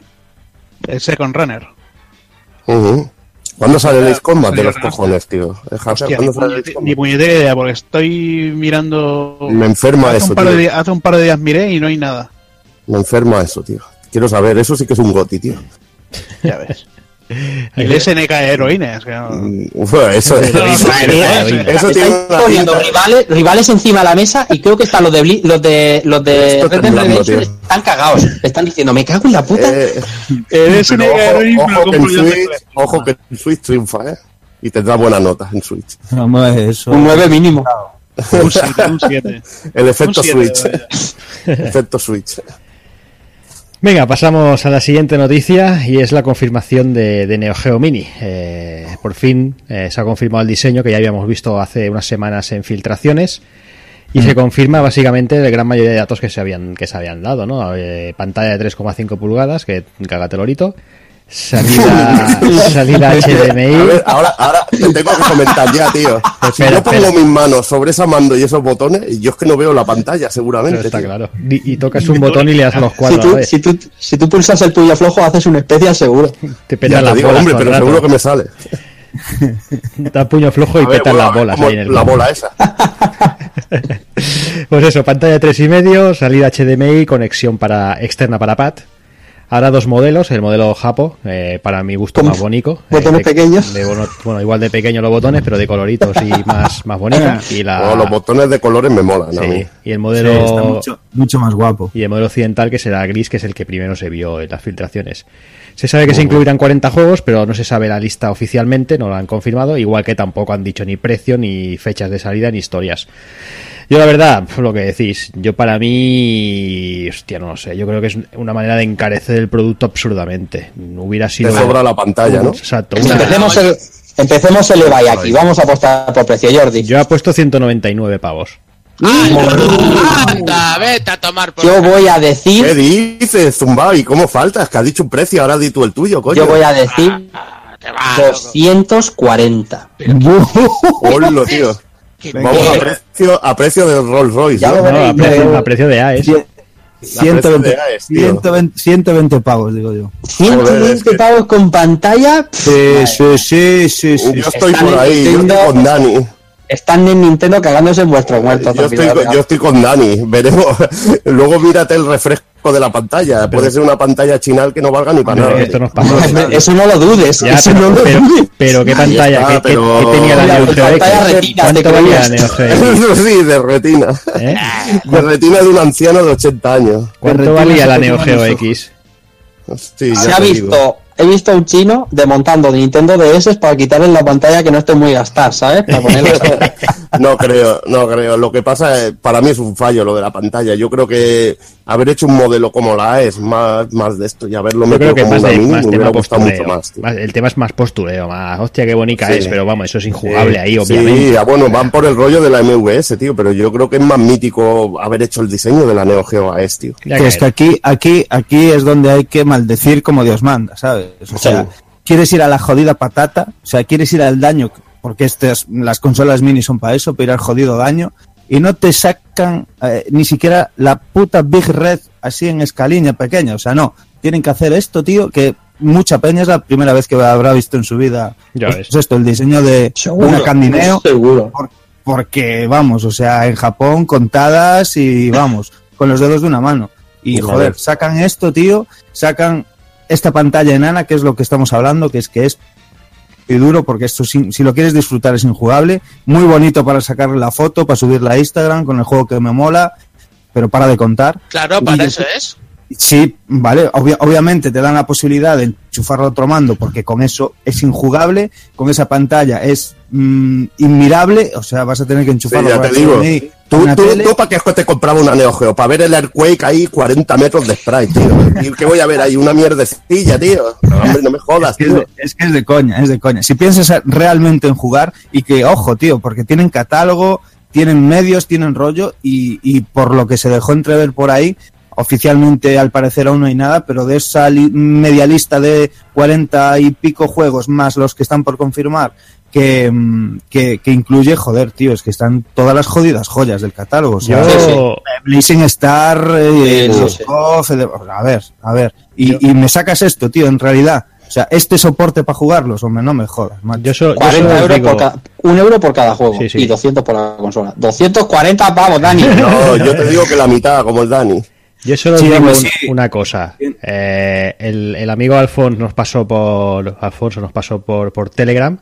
El Second Runner. Ujú. ¿Cuándo sale el Ace Combat de los cojones tío? Hostia, ni, puñetera idea, porque estoy mirando. me enferma hace, eso un par de tío. hace un par de días miré y no hay nada. Me enferma eso, tío. Quiero saber, eso sí que es un goti, tío. Ya ves. El SNK Mm, uf, eso poniendo rivales, rivales encima de la mesa y creo que están los de Bli- los de los de Red Dead Redemption están cagados. Están diciendo, me cago en la puta. Eh, El SNK pero Heroines ojo, que en Switch, Netflix. ojo que en Switch triunfa, ¿eh? Y tendrá buenas notas en Switch. Vamos, eso. Un 9 mínimo. Un 7, un 7. El efecto Switch. efecto Switch. Venga, pasamos a la siguiente noticia y es la confirmación de, de Neo Geo Mini. Eh, por fin eh, se ha confirmado el diseño que ya habíamos visto hace unas semanas en filtraciones y se confirma básicamente la gran mayoría de datos que se habían que se habían dado, ¿no? Eh, pantalla de 3,5 pulgadas, que cágate lorito. Salida, salida A HDMI. ver, ahora, ahora te tengo que comentar ya, tío. Si Espera, yo pongo espera. mis manos sobre esa mando y esos botones, yo es que no veo la pantalla, Pero seguramente. está tío. claro. Y, y tocas un botón y le das a los Si cuadros a la tú, si, tú, si tú pulsas el puño flojo, haces un especial seguro. Te te las digo, bolas hombre, pero rato. seguro que me sale. Da puño flojo y ver, petan bueno, las bolas ahí en el La bola esa. Pues eso, pantalla tres y medio, salida HDMI, conexión para externa para pad. Ahora dos modelos, el modelo Japo, eh, para mi gusto más bonito. botones de- pequeños. de bueno, igual de pequeños los botones, pero de coloritos y más, más bonitos. Y la, Oh, los botones de colores me molan. a sí, mí. y el Sí, modelo está mucho, mucho más guapo. y el modelo occidental que será gris, que es el que primero se vio en las filtraciones. Se sabe que se incluirán 40 juegos, pero no se sabe la lista oficialmente, no lo han confirmado, igual que tampoco han dicho ni precio, ni fechas de salida, ni historias. Yo la verdad, lo que decís, yo para mí, hostia, no lo sé, yo creo que es una manera de encarecer el producto absurdamente. Hubiera sido... Te sobra la pantalla, ¿no? Exacto. una- Empecemos el, empecemos el Ebay aquí. Vamos a apostar por precio, Jordi. Yo he puesto 199 pavos. Anda, vete a tomar por Yo voy a ¿Qué decir, dices, Zumbao? ¿Y cómo faltas? Que has dicho un precio, ahora di tú el tuyo, coño. yo voy a decir Te va, loco. 240. Ponlo, tío. Vamos a precio, a precio del Rolls Royce. Ya ¿no? lo No, a precio, yo- a precio de AES. Cien- 120, de AES, tío. 120, 120 pavos, digo yo. 120 es que- pavos con pantalla. Sí, sí, sí, sí, sí. Yo estoy por ahí, yo Nintendo- estoy con Dani. Están en Nintendo cagándose en vuestros muertos. Yo estoy, con- yo estoy con Dani. Veremos. Luego mírate el refresco de la pantalla. Puede ser una pantalla chinal que no valga ni para nada. esto pasa. Hombre, Eso no lo dudes. Ya, eso pero, no lo pero, dudes. pero qué pantalla, está, ¿Qué, qué- pero- qué tenía la Neo Geo pantalla X? retina, ¿Cuánto valía la. Neo Geo X? Sí, de retina. ¿Eh? De retina de un anciano de 80 años. ¿Cuánto valía la Neo Geo. X? Sí, ya Se ha digo. visto, he visto a un chino desmontando Nintendo DS para quitarle la pantalla que no esté muy gastada, ¿sabes? Para ponerla. No creo, no creo. Lo que pasa es, para mí es un fallo lo de la pantalla. Yo creo que haber hecho un modelo como la es más, más de esto y haberlo Yo metido creo que como más, una de, mini más me hubiera gustado mucho más. tío. El tema es más postureo, más hostia, qué bonita Sí. es, pero vamos, eso es injugable ahí, obviamente. Sí, ah, bueno, van por el rollo de la MVS, tío, pero yo creo que es más mítico haber hecho el diseño de la Neo Geo AES, tío. Que es que aquí, aquí, aquí es donde hay que maldecir como Dios manda, ¿sabes? O sea, Sí. quieres ir a la jodida patata, o sea, quieres ir al daño, porque estas, las consolas mini son para eso, para ir al jodido daño, y no te sacan eh, ni siquiera la puta Big Red así en escalilla pequeña, o sea, no, tienen que hacer esto, tío, que mucha peña es la primera vez que habrá visto en su vida Ya pues, ves. esto, el diseño de una Candineo, Seguro. por- porque vamos, o sea, en Japón contadas y vamos, con los dedos de una mano. Y Una joder, vez. sacan esto, tío, sacan esta pantalla enana, que es lo que estamos hablando, que es que es y duro, porque esto si, si lo quieres disfrutar es injugable, muy bonito para sacarle la foto, para subirla a Instagram con el juego que me mola, pero para de contar. Claro, para eso es. Sí, vale, obvia- obviamente te dan la posibilidad de enchufarlo a otro mando porque con eso es injugable, con esa pantalla es mm, inmirable, o sea, vas a tener que Sí, enchufarlo ya por te digo. Tú, tú, tú para qué te compraba una Neo Geo, para ver el Earthquake ahí 40 metros de sprite, tío. ¿Y qué voy a ver ahí? Una mierdecilla, tío. No, hombre, no me jodas, Es que es, tío. de, es que es de coña, es de coña. Si piensas realmente en jugar y que, ojo, tío, porque tienen catálogo, tienen medios, tienen rollo y, y por lo que se dejó entrever por ahí, oficialmente al parecer aún no hay nada, pero de esa li- media lista de 40 y pico juegos más los que están por confirmar, que, mm, que, que incluye, joder, tío, es que están todas las jodidas joyas del catálogo. Yo, Sí, sí. Blazing Star, eh, Sí, de- a ver, a ver. Y, y me sacas esto, tío, en realidad. O sea, este soporte para jugarlos, hombre, no me jodas, macho. yo, so- yo 40 solo os euros digo- por cada, un euro por cada juego Sí, sí. y 200 por la consola. 240 pavos, Dani. No, yo te digo que la mitad, como el Dani. Yo solo Sí, digo un- sí. una cosa. Eh, el, el amigo Alfonso nos pasó por Alfonso nos pasó por, por Telegram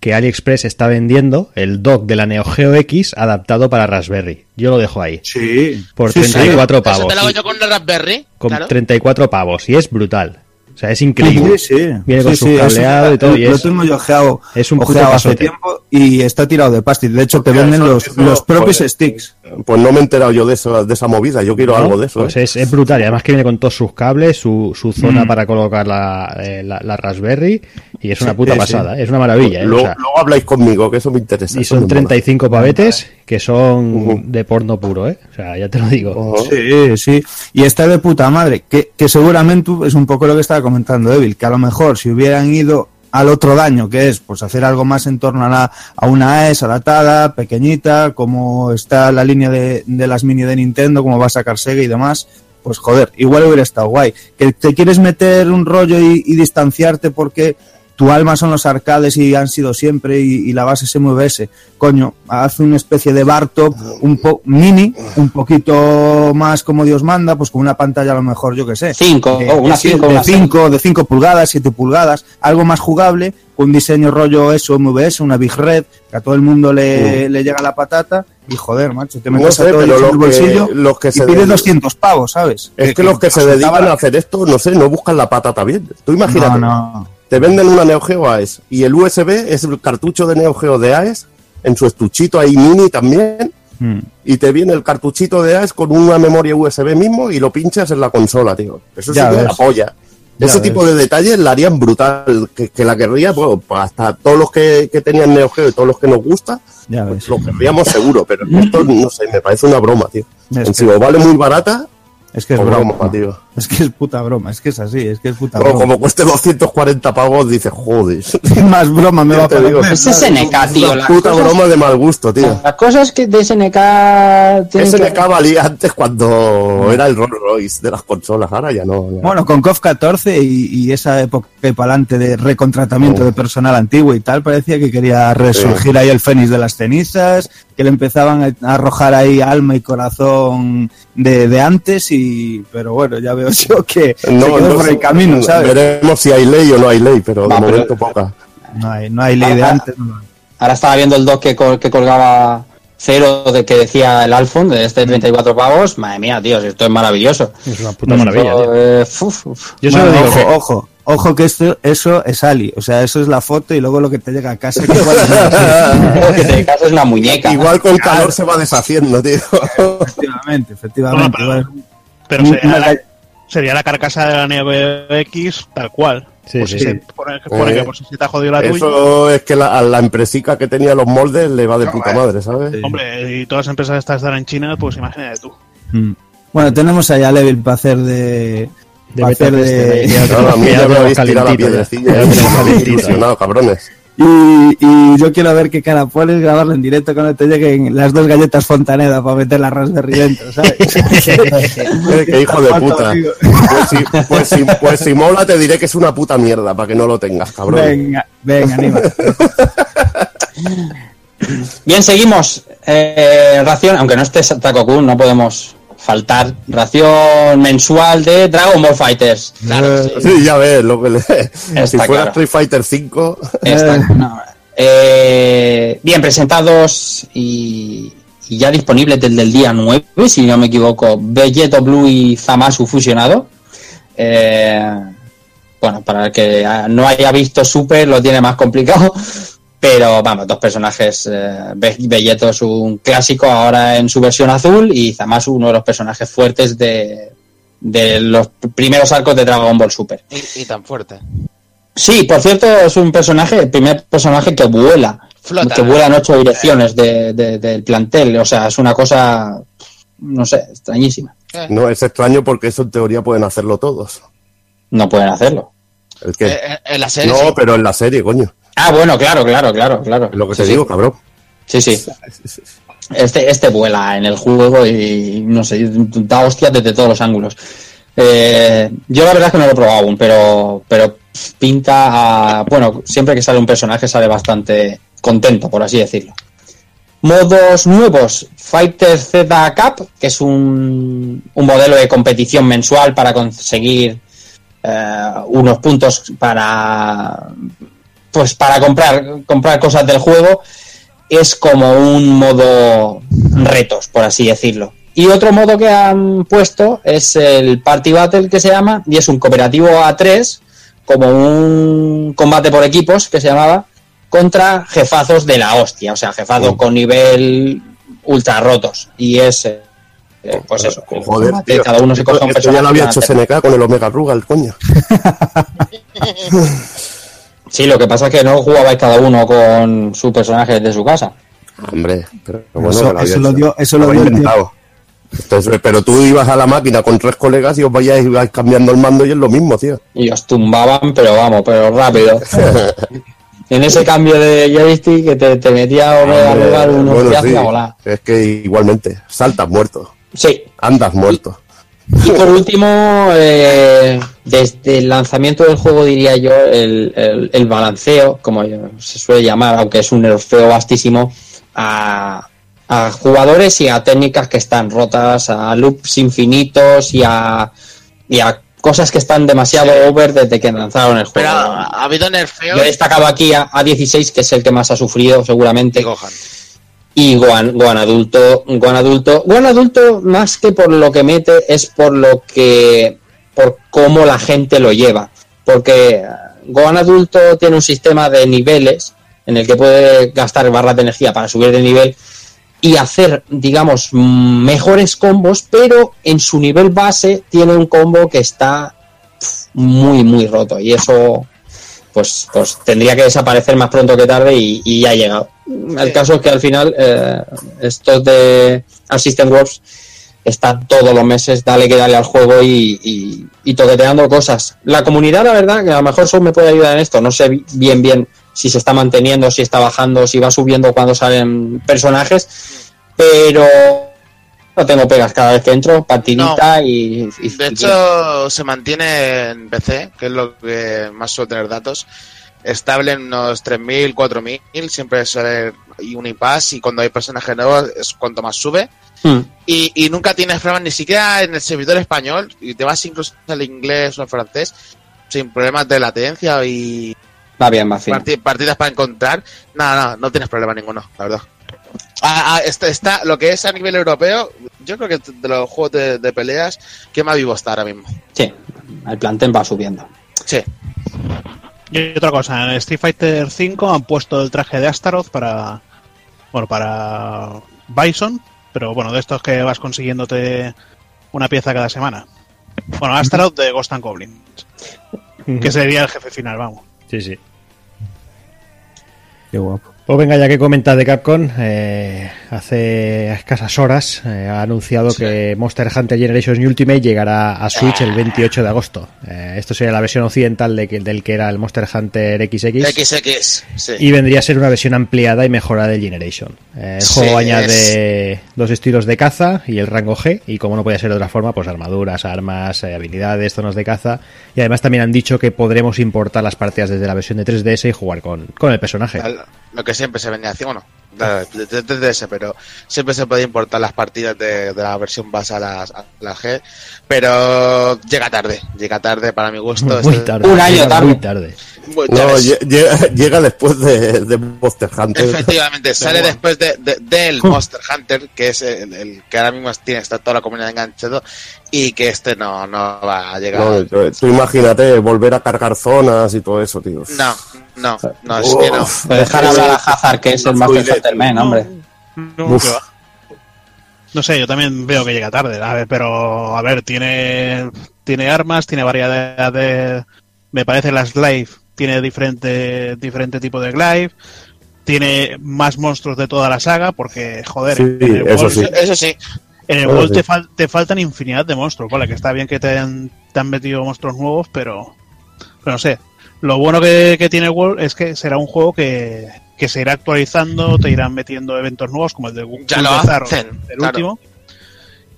que AliExpress está vendiendo el dock de la Neo Geo X adaptado para Raspberry. Yo lo dejo ahí. Sí. Por Sí, sí. 34 Eso pavos. te lo hago yo con una Raspberry. Con claro. 34 pavos. Y es brutal. O sea, es increíble. Sí, sí. Viene con Sí, su cableado y todo. y Lo es- tengo yo ojeado, es un ojeado hace tiempo y está tirado de pasta. Y De hecho, te venden eso- los, eso, los propios joder. sticks. Pues no me he enterado yo de, eso, de esa movida. Yo quiero ¿no? algo de eso. Pues ¿eh? es, es brutal. Y además que viene con todos sus cables, su, su Mm. zona para colocar la, eh, la, la Raspberry. Y es una puta sí. pasada. ¿eh? Es una maravilla. ¿eh? O luego, sea, luego habláis conmigo, que eso me interesa. y son me mola. 35 pavetes que son de porno puro, ¿eh? O sea, ya te lo digo. Ojo. Sí, sí. Y está de puta madre. Que, que seguramente es un poco lo que estaba comentando Evil. Que a lo mejor si hubieran ido al otro daño, que es pues hacer algo más en torno a, la, a una AES adaptada, pequeñita, como está la línea de, las mini de Nintendo, como va a sacar Sega y demás, pues joder, igual hubiera estado guay. Que te quieres meter un rollo y distanciarte porque tu alma son los arcades y han sido siempre y, y la base es MVS. Coño, haz una especie de bar top un po mini, un poquito más como Dios manda, pues con una pantalla a lo mejor, yo que sé. 5, de- una de 5, de una 5, de 5 pulgadas, 7 pulgadas, algo más jugable, con un diseño rollo eso, MVS, una Big Red, que a todo el mundo le, le llega la patata, y joder, macho, te No metes sé, a todo en el que- bolsillo los que y se pides dedican- 200 pavos, ¿sabes? Es que los que se resulta dedican a hacer esto, no sé, no buscan la patata bien. Tú imagínate, No, no. Te venden una Neo Geo AES y el USB es el cartucho de Neo Geo de AES en su estuchito ahí mini también Mm. y te viene el cartuchito de AES con una memoria USB mismo y lo pinchas en la consola, tío. Eso sí Ya que es ves. la polla. Ya Ese ves. tipo de detalles la harían brutal, que, que la querría, bueno, pues hasta todos los que, que tenían Neo Geo y todos los que nos gusta, Ya pues lo querríamos seguro, pero esto, no sé, me parece una broma, tío. Es En que- si vale muy barata, Es que es broma. broma, tío. Es que es puta broma, es que es así, es que es puta Pero broma. como cueste 240 pavos, dices, joder. Más broma me va a parecer. Ese SNK, tío. Las puta cosas, broma de mal gusto, tío. las cosas que de SNK tienen que- SNK valía antes cuando era el Rolls Royce de las consolas, ahora ya no. ya. Bueno, con KOF 14 y, y esa época y para adelante de recontratamiento Oh. de personal antiguo y tal, parecía que quería resurgir ahí el fénix de las cenizas, que le empezaban a a arrojar ahí alma y corazón de, de antes, y pero bueno, ya veo yo que se quedó por sé. el camino, ¿sabes? Veremos si hay ley o no hay ley, pero Va, de pero- momento poca. No hay, no hay ley de Ah, antes. no. Ahora estaba viendo el doc que, col- que colgaba cero de que decía el Alphon de este 34 pavos. Madre mía, tío, esto es maravilloso. Es una puta maravilla, tío. Eh, uf, uf. Yo Bueno, solo digo ojo, que- ojo, ojo que esto, eso es Ali, o sea, eso es la foto y luego lo que te llega a casa. que igual no. Lo que te casas es una muñeca. Igual con calor se va deshaciendo, tío. efectivamente, efectivamente. Bueno, pero- igual- Pero Una sería la, carcasa de la Neo X tal cual. Sí, por sí, si sí. se pone, pone Eh, que por si se te ha jodido la tuya. Eso es que la, a la empresica que tenía los moldes le va de puta madre, ¿sabes? Sí. Hombre, y todas las empresas estas están en China, pues imagínate tú. Mm. Bueno, tenemos allá a Levil para hacer de. De para hacer de- Claro, a mí ya me habéis tirado la piedrecilla. Ya ¿eh? Me habéis cabrones. Y, y yo quiero ver qué cara pones grabarlo en directo cuando te lleguen las dos galletas Fontaneda para meter la Raspberry dentro, ¿sabes? Eh, Qué hijo de puta. Pues si, pues, si, pues si mola te diré que es una puta mierda para que no lo tengas, cabrón. venga, venga, anima. Bien, seguimos. Eh, ración, aunque no esté Taco-kun, no podemos faltar. Ración mensual de Dragon Ball Fighters. Claro, sí. Sí, ya ves, lo que le... si fuera claro. Street Fighter 5, Está- no. Eh, bien presentados y, y ya disponibles desde el día 9, si no me equivoco, Vegeto Blue y Zamasu fusionado. Eh, bueno, para el que no haya visto Super lo tiene más complicado, pero vamos, dos personajes. Eh, Vegeto es un clásico ahora en su versión azul y Zamasu uno de los personajes fuertes de, de los primeros arcos de Dragon Ball Super. Y, y tan fuerte. Sí, por cierto, es un personaje, el primer personaje que vuela. Flota. Que vuela en ocho direcciones de- de- del plantel. O sea, es una cosa, no sé, extrañísima. no es extraño porque eso en teoría pueden hacerlo todos. No pueden hacerlo. ¿El qué? Eh, eh, en la serie. no, sí. pero en la serie, coño. Ah, bueno, claro, claro, claro, claro. Lo que Sí, te sí. digo, cabrón. Sí, sí. Este, este vuela en el juego y no sé, da hostias desde todos los ángulos. Eh, yo la verdad es que no lo he probado aún, pero, pero pinta a, bueno, siempre que sale un personaje sale bastante contento, por así decirlo. Modos nuevos, Fighter Z Cup, que es un, un modelo de competición mensual para conseguir eh, unos puntos para pues para comprar comprar cosas del juego es como un modo retos, por así decirlo. Y otro modo que han puesto es el Party Battle que se llama, y es un cooperativo A3, como un combate por equipos que se llamaba, contra jefazos de la hostia, o sea, jefazos con nivel ultra rotos. Y es, eh, pues eso, Joder, combate, tío. cada uno se coge un Esto ya lo había hecho. SNK con el Omega Rugal, coño. Sí, lo que pasa es que no jugabais cada uno con su personaje desde su casa. Hombre, pero bueno, Eso- lo eso lo dio- eso lo había dio inventado. Entonces, pero tú ibas a la máquina con tres colegas y os vayáis, ibais cambiando el mando y es lo mismo, tío. Y os tumbaban, pero vamos, pero rápido. en ese cambio de joystick que te, te metía Omega Rugal unos bueno, hostias sí, a volar. es que igualmente, saltas muerto, Sí. andas muerto. Y por último, eh, desde el lanzamiento del juego diría yo, el, el- el balanceo, como se suele llamar, aunque es un nerfeo vastísimo, a, a jugadores y a técnicas que están rotas, a loops infinitos y a, y a cosas que están demasiado over desde que lanzaron el juego. Pero ha, ha habido nerfeos. Yo he destacado aquí a, a 16, que es el que más ha sufrido seguramente. y Gohan. Y Gohan, Gohan adulto, adulto. Adulto, más que por lo que mete, es por lo que. por cómo la gente lo lleva. Porque Gohan adulto tiene un sistema de niveles en el que puede gastar barras de energía para subir de nivel y hacer, digamos, mejores combos, pero en su nivel base tiene un combo que está muy, muy roto. Y eso, pues, pues tendría que desaparecer más pronto que tarde y, y ya ha llegado. El caso es que al final, eh, estos de Assistant Works están todos los meses, dale que dale al juego y, y, y toqueteando cosas. La comunidad, la verdad, que a lo mejor Soul me puede ayudar en esto, no sé bi- bien bien si se está manteniendo, si está bajando, si va subiendo cuando salen personajes, pero no tengo pegas cada vez que entro, partidita y, y- De y- hecho, se mantiene en PC, que es lo que más suele tener datos, estable en unos 3.000, 4.000, siempre suele y un impasse y cuando hay personajes nuevos es cuanto más sube. Hmm. Y, y nunca tienes problemas ni siquiera en el servidor español y te vas incluso al inglés o al francés sin problemas de latencia y va bien, va partidas para encontrar. Nada, no, no tienes problema ninguno, la verdad. Ah, ah, está, está, lo que es a nivel europeo, yo creo que de los juegos de, de peleas, que más vivo está ahora mismo. Sí, el plantel va subiendo. Sí. Y otra cosa, en Street Fighter V han puesto el traje de Astaroth para. Bueno, para Bison, pero bueno, de estos que vas consiguiéndote una pieza cada semana. Bueno, Astaroth de Ghost and Goblins, que sería el jefe final, vamos. Sí, sí. Qué guapo. Pues venga, ya que comenta de Capcom, eh, hace escasas horas eh, ha anunciado que Monster Hunter Generations Ultimate llegará a Switch el 28 de agosto. Eh, esto sería la versión occidental de que- del que era el Monster Hunter XX. XX, sí. Y vendría a ser una versión ampliada y mejorada del Generation. El Sí, juego añade dos estilos de caza y el rango G, y como no podía ser de otra forma, pues armaduras, armas, habilidades, zonas de caza. Y además también han dicho que podremos importar las partidas desde la versión de 3DS y jugar con, con el personaje. Lo que siempre se venía haciendo, de, de- de- de ese, pero siempre se puede importar las partidas de, de la versión base a las- a la, G, pero llega tarde, llega tarde para mi gusto. Muy Este- tarde. Un año llega tarde. Muy tarde. Muy No, tarde. llega, llega después de, de Monster Hunter. Efectivamente, sale después de, de- del Monster Hunter, que es el, el que ahora mismo tiene está toda la comunidad enganchado, y que este no, no va a llegar. No, tú, tú imagínate volver a cargar zonas y todo eso, tío. No, no, no, es que no. Dejar hablar a Hazard, que es el Hombre. No, Uf. que va. No sé, yo también veo que llega tarde, a ver, pero a ver, tiene tiene armas, tiene variedad de me parece las glaive, tiene diferente diferente tipo de glaive, tiene más monstruos de toda la saga porque joder, Sí, en el eso World- sí. Eso sí, En el World sí. te, fal- te faltan infinidad de monstruos, vale, que está bien que te han, te han metido monstruos nuevos, pero, pero no sé. Lo bueno que, que tiene World es que será un juego que, que se irá actualizando, te irán metiendo eventos nuevos, como el de Gu- Ya Gu- lo de Zaro, hacen, el claro. último.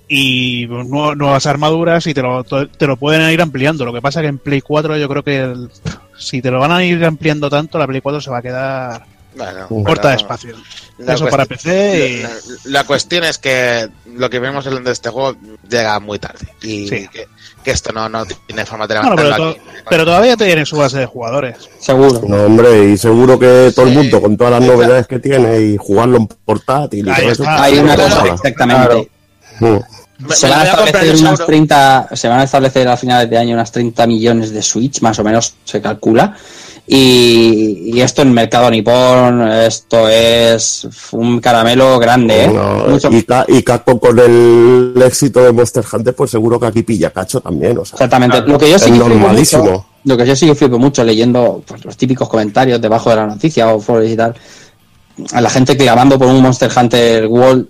Y nu- nuevas armaduras y te lo, te lo pueden ir ampliando. Lo que pasa que en Play 4 yo creo que el- si te lo van a ir ampliando tanto, la Play 4 se va a quedar bueno, corta de pero- espacio. La Eso para PC y... La, la cuestión es que lo que vemos hablando de este juego llega muy tarde y Sí. que, que esto no, no tiene forma de Bueno, pero, levantarlo to- aquí. pero todavía tiene su base de jugadores. Seguro. No, hombre, y seguro que todo el mundo, con todas las novedades que tiene y jugarlo en portátil y Ahí todo eso. Hay una cosa, exactamente. Mm. Me- Se me van, a establecer unas Sauro. 30, se van a establecer a finales de año unas 30 millones de Switch, más o menos se calcula. Y, y esto en mercado nipón, esto es un caramelo grande, ¿eh? No, Mucho- y, y Capcom con el éxito de Monster Hunter, pues seguro que aquí pilla cacho también. O sea, Exactamente. Lo que yo sí normalísimo. mucho, lo que yo sí que flipo mucho leyendo pues, los típicos comentarios debajo de la noticia o foros y tal, a la gente clamando por un Monster Hunter World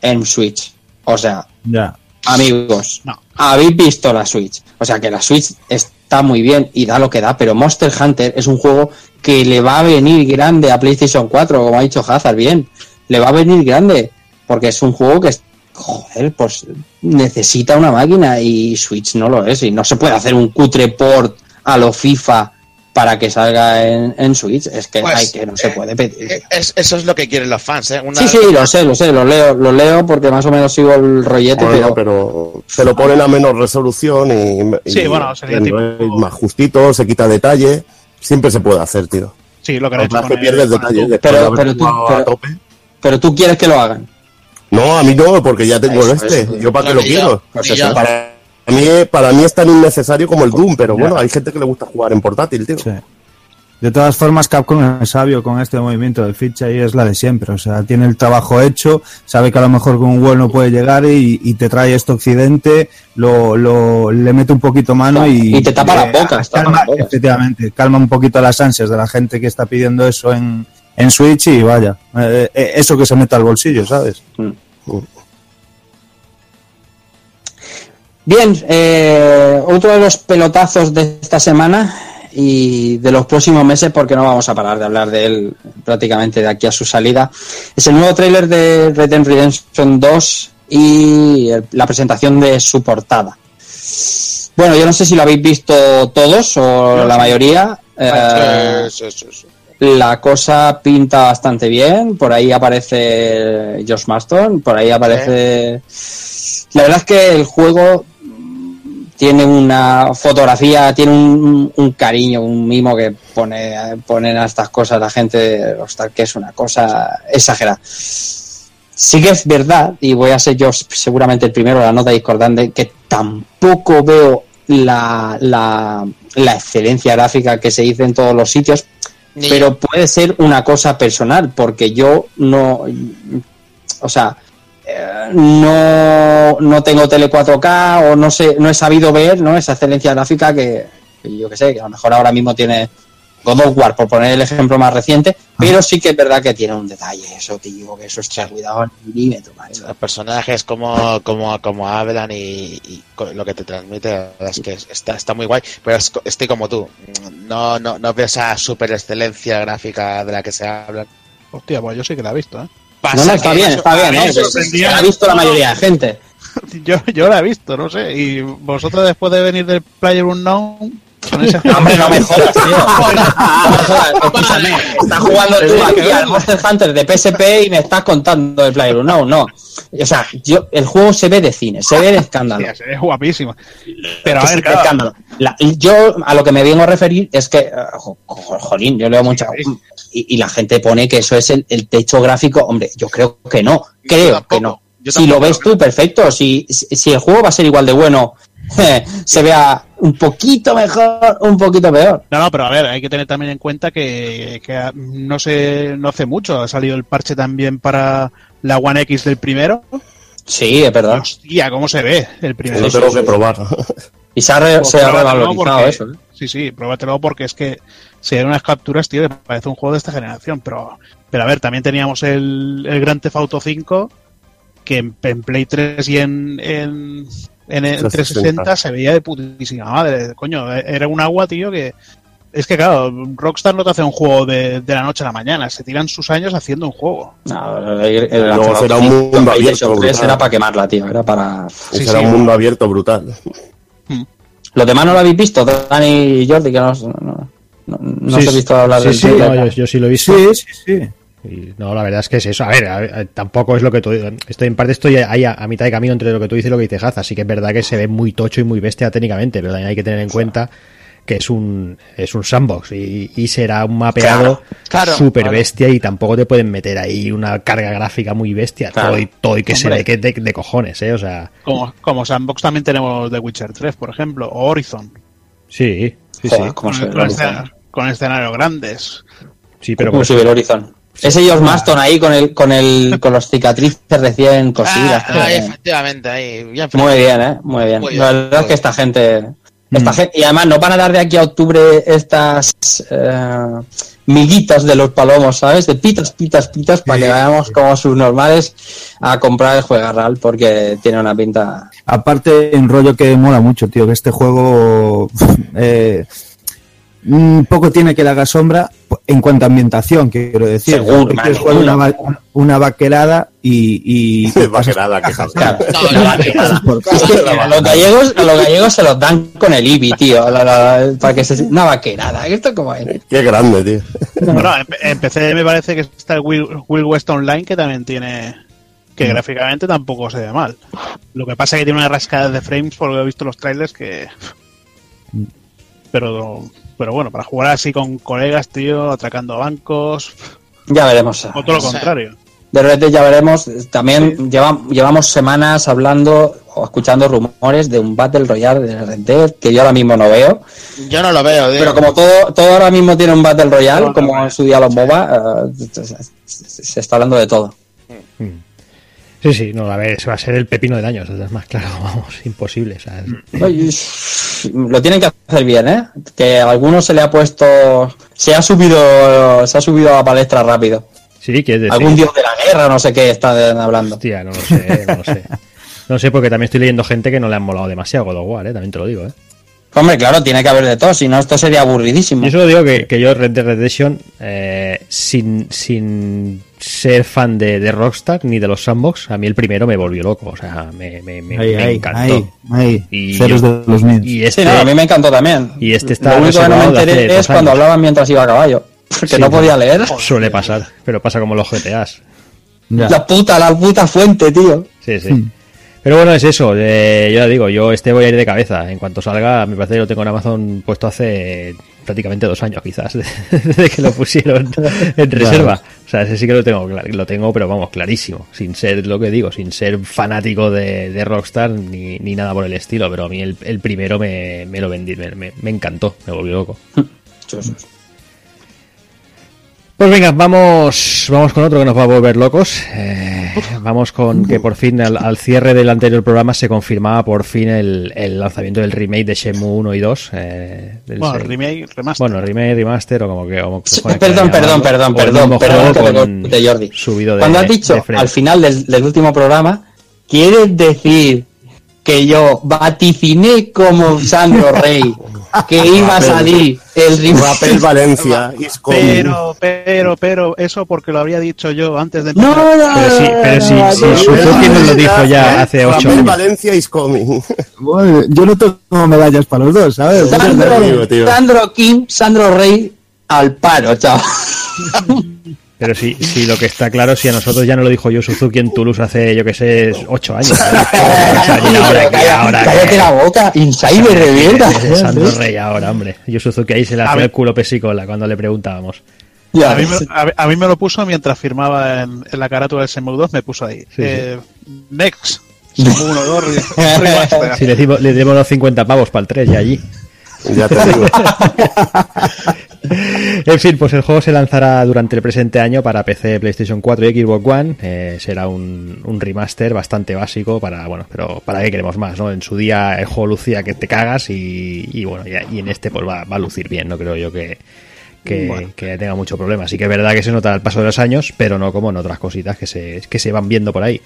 en Switch. O sea, Ya. amigos, No. Habéis visto la Switch. O sea que la Switch está muy bien y da lo que da, pero Monster Hunter es un juego que le va a venir grande a PlayStation 4, como ha dicho Hazard, bien. Le va a venir grande, porque es un juego que, joder, pues necesita una máquina y Switch no lo es. Y no se puede hacer un cutre port a lo FIFA para que salga en, en Switch. Es que Pues, hay que no se eh, puede pedir. Eh, es- eso es lo que quieren los fans, ¿eh? Una- Sí, sí, lo sé, lo sé, lo leo, lo leo porque más o menos sigo el rollete, Bueno, pero, pero se lo ponen a menor resolución y, y- Sí, bueno, sería y tipo- más justito, se quita detalle. Siempre se puede hacer, tío. Sí, lo que han Lo hecho que el- pierdes el detalle. Pero- pero tú- pero- tope. pero tú quieres que lo hagan. No, a mí no, porque ya tengo Eso, este. eso. Yo para qué lo quiero. Pues eso. yo. Para mí, para mí es tan innecesario como el Doom, pero bueno, hay gente que le gusta jugar en portátil, tío. Sí. De todas formas, Capcom es sabio con este movimiento de ficha y es la de siempre. O sea, tiene el trabajo hecho, sabe que a lo mejor con un World no puede llegar y, y te trae esto Occidente, lo, lo, le mete un poquito mano y... Y te tapa las bocas, calma- bocas. Efectivamente, calma un poquito las ansias de la gente que está pidiendo eso en, en Switch y vaya, eh, eh, eso que se mete al bolsillo, ¿sabes? Bien, eh, otro de los pelotazos de esta semana y de los próximos meses, porque no vamos a parar de hablar de él prácticamente de aquí a su salida, es el nuevo tráiler de Red Dead Redemption 2 y la presentación de su portada. Bueno, yo no sé si lo habéis visto todos o la mayoría. Eh, Sí, sí, sí, sí. la cosa pinta bastante bien. Por ahí aparece Josh Marston, por ahí aparece. La verdad es que el juego tiene una fotografía, tiene un, un cariño, un mimo que pone ponen a estas cosas la gente, que es una cosa exagerada. Sí que es verdad, y voy a ser yo seguramente el primero, la nota discordante, que tampoco veo la, la, la excelencia gráfica que se dice en todos los sitios, Ni- pero puede ser una cosa personal, porque yo no, o sea, eh, no, no tengo tele 4K o no sé, no he sabido ver ¿no? esa excelencia gráfica que, que yo que sé, que a lo mejor ahora mismo tiene God of War, por poner el ejemplo más reciente, pero sí que es verdad que tiene un detalle, eso, tío, que eso está cuidado al milímetro, macho. los personajes como como como hablan y, lo que te transmite la verdad es que está está muy guay pero es estoy como tú no no no veo esa super excelencia gráfica de la que se habla Hostia, pues yo sí que la he visto, ¿eh? No, no, está bien, está bien, ¿eh? Se ha visto la mayoría de gente. Yo, yo la he visto, no sé. Y vosotros después de venir del Player Unknown, Hombre, no me jodas, tío. Escúchame. Estás jugando tú aquí al Monster Hunter de PSP y me estás contando el Player no, no. O sea, yo, el juego se ve de cine, se ve de escándalo. Hostia, es guapísima. Pero a se ver, ve claro, escándalo. La- yo a lo que me vengo a referir es que, jo- jo- jolín, yo leo mucha. Y, y la gente pone que eso es el, el techo gráfico. Hombre, yo creo que no. Creo que no. Si lo ves tú, perfecto. Si si el juego va a ser igual de bueno, se vea un poquito mejor, un poquito peor. No, no, pero a ver, hay que tener también en cuenta que, no sé, no hace mucho ha salido el parche también para la One X del primero. Sí, es verdad. Hostia, cómo se ve el primero. Eso tengo que probar. Y se ha, re- Pues se ha pruébatelo revalorizado porque- eso. ¿eh? Sí, sí, pruébatelo porque es que se ven unas capturas, tío, que parece un juego de esta generación. Pero, pero a ver, también teníamos el, el Grand Theft Auto 5, que en, en Play 3 y en, en, en el 360 se veía de putísima madre. Coño, era un agua, tío, que... Es que claro, Rockstar no te hace un juego de, de la noche a la mañana, se tiran sus años haciendo un juego. No, el, el- Luego el- será un mundo abierto, 3 brutal. era para quemarla, tío. Era para. Sí, Será sí. un mundo abierto brutal. Los demás no lo habéis visto, Dani y Jordi, que no, no, no, no os he visto hablar sí, del sí, no, yo, yo sí lo he visto. Sí, sí, sí. Y no, la verdad es que es eso. A ver, a ver, tampoco es lo que tú. Estoy en parte estoy ahí a, a mitad de camino entre lo que tú dices y lo que dice Haza. Así que es verdad que se ve muy tocho y muy bestia técnicamente, pero también hay que tener en cuenta que es un es un sandbox y, y será un mapeado Claro, claro, super claro. bestia y tampoco te pueden meter ahí una carga gráfica muy bestia. Claro. Todo y, todo y que se ve que de, de cojones, eh. O sea, Como, como Sandbox también tenemos The Witcher 3, por ejemplo, o Horizon, sí, sí, Joder, sí. con, con Horizon. escena- con escenarios grandes. Sí, pero ¿Cómo por se ve el Horizon? Ese George Maston ahí con el, con el, con los cicatrices recién cosidas. Ah, ahí, efectivamente ahí bien Muy bien, eh, muy bien. Muy bien, la verdad es que esta gente, Mm. esta gente, y además no van a dar de aquí a octubre estas eh, miguitas de los palomos, ¿sabes? De pitas, pitas, pitas, para que vayamos como sus normales a comprar el juegarral porque tiene una pinta. Aparte, un rollo que mola mucho, tío, que este juego eh, poco tiene que le haga sombra en cuanto a ambientación, quiero decir. Jugar seguro. una, va- una vaquerada y... y Vaquerada, que cajas, Claro, No, la no, vaquerada. por Es que a los gallegos, a los gallegos se los dan con el IBI, tío, la- la- para que se una vaquerada. ¿Esto cómo es? Qué grande, tío. Bueno, en, en PC me parece que está el Will, Will West Online que también tiene. que gráficamente tampoco se ve mal. Lo que pasa es que tiene una rascada de frames por lo que he visto en los trailers que. Pero, pero bueno, para jugar así con colegas, tío, atracando bancos, Ya veremos. o todo lo Sí. contrario. de Dead ya veremos. También lleva- llevamos semanas hablando o escuchando rumores de un Battle Royale de Red Dead que yo ahora mismo no veo. Yo no lo veo, tío. Pero como todo, todo ahora mismo tiene un Battle Royale, como en su día los MOBA, eh, se se está hablando de todo. Sí, sí, no, a ver, eso va a ser el pepino de años, es más claro, vamos, imposible. o sea, es- Oye, Lo tienen que hacer bien, ¿eh? Que a algunos se le ha puesto, se ha subido, se ha subido a la palestra rápido. Sí, quieres decir. Algún dios de la guerra, no sé qué están hablando. Hostia, no lo sé, no lo sé. No sé, porque también estoy leyendo gente que no le han molado demasiado God of War, ¿eh? también te lo digo. ¿eh? Hombre, claro, tiene que haber de todo, si no esto sería aburridísimo. Yo solo digo que, que yo Red Dead Redemption, eh, sin, sin ser fan de, de Rockstar ni de los sandbox, a mí el primero me volvió loco, o sea, me, me, me, Ahí, me ahí, encantó. ahí, ahí. Y yo- de los. Y Sí, este, no, a mí me encantó también. y este está Lo único que no me enteré es cuando hablaban mientras iba a caballo. Porque Sí, no podía leer. suele pasar, pero pasa como los GTAs. Ya. La puta, la puta fuente, tío. Sí, sí. Pero bueno, es eso. eh, yo ya digo, yo este voy a ir de cabeza. En cuanto salga, me parece que lo tengo en Amazon puesto hace prácticamente dos años, quizás, desde que lo pusieron en reserva. O sea, ese sí que lo tengo, lo tengo, pero vamos, clarísimo. Sin ser lo que digo, sin ser fanático de, de Rockstar ni, ni nada por el estilo. Pero a mí el, el primero me, me lo vendí, me, me- me encantó, me volvió loco. Pues venga, vamos, vamos con otro que nos va a volver locos. Eh, vamos con que por fin al, al cierre del anterior programa se confirmaba por fin el, el lanzamiento del remake de Shenmue 1 y 2. eh, del Bueno, se- remake, remaster. bueno, remake, remaster o como que... como que Perdón, perdón, perdón, perdón, perdón que te corte, Jordi. Subido de, Cuando has dicho al final del, del último programa, ¿quieres decir que yo vaticiné como Sandro Rey que iba a salir el Rapel? Valencia. Pero, pero, pero, eso porque lo habría dicho yo antes de No, empezar. no, Pero sí, pero sí, no, sí, no, Suzuki no, nos lo no, dijo ya hace ocho años. Valencia is coming. Bueno, yo no tengo medallas para los dos, ¿sabes? Sandro. Sandro Kim, Sandro Rey al paro, chaval. Pero sí, sí, lo que está claro, si a nosotros ya no lo dijo yo Suzuki en Toulouse hace, yo que sé, ocho años. Cállate la boca, insider de mierda. Ese Sandro Rey ahora, hombre. Yo Suzuki ahí se le ver. el culo pesicola cuando le preguntábamos. Ya, A mí, me, a, a mí me lo puso mientras firmaba en, en la carátula del Shenmue 2, me puso ahí. Sí, eh, Next. 1, 2, remaster. Si le dimos, le dimos los 50 pavos para el 3 y allí. Ya te digo. En fin, pues el juego se lanzará durante el presente año para PC, PlayStation 4 y Xbox One. Eh, será un, un remaster bastante básico para, bueno, pero para qué queremos más, ¿no? En su día el juego lucía que te cagas y, y bueno, y en este pues va, va a lucir bien, no creo yo que, que, que tenga mucho problema. Sí que es verdad que se nota el paso de los años, pero no como en otras cositas que se, que se van viendo por ahí.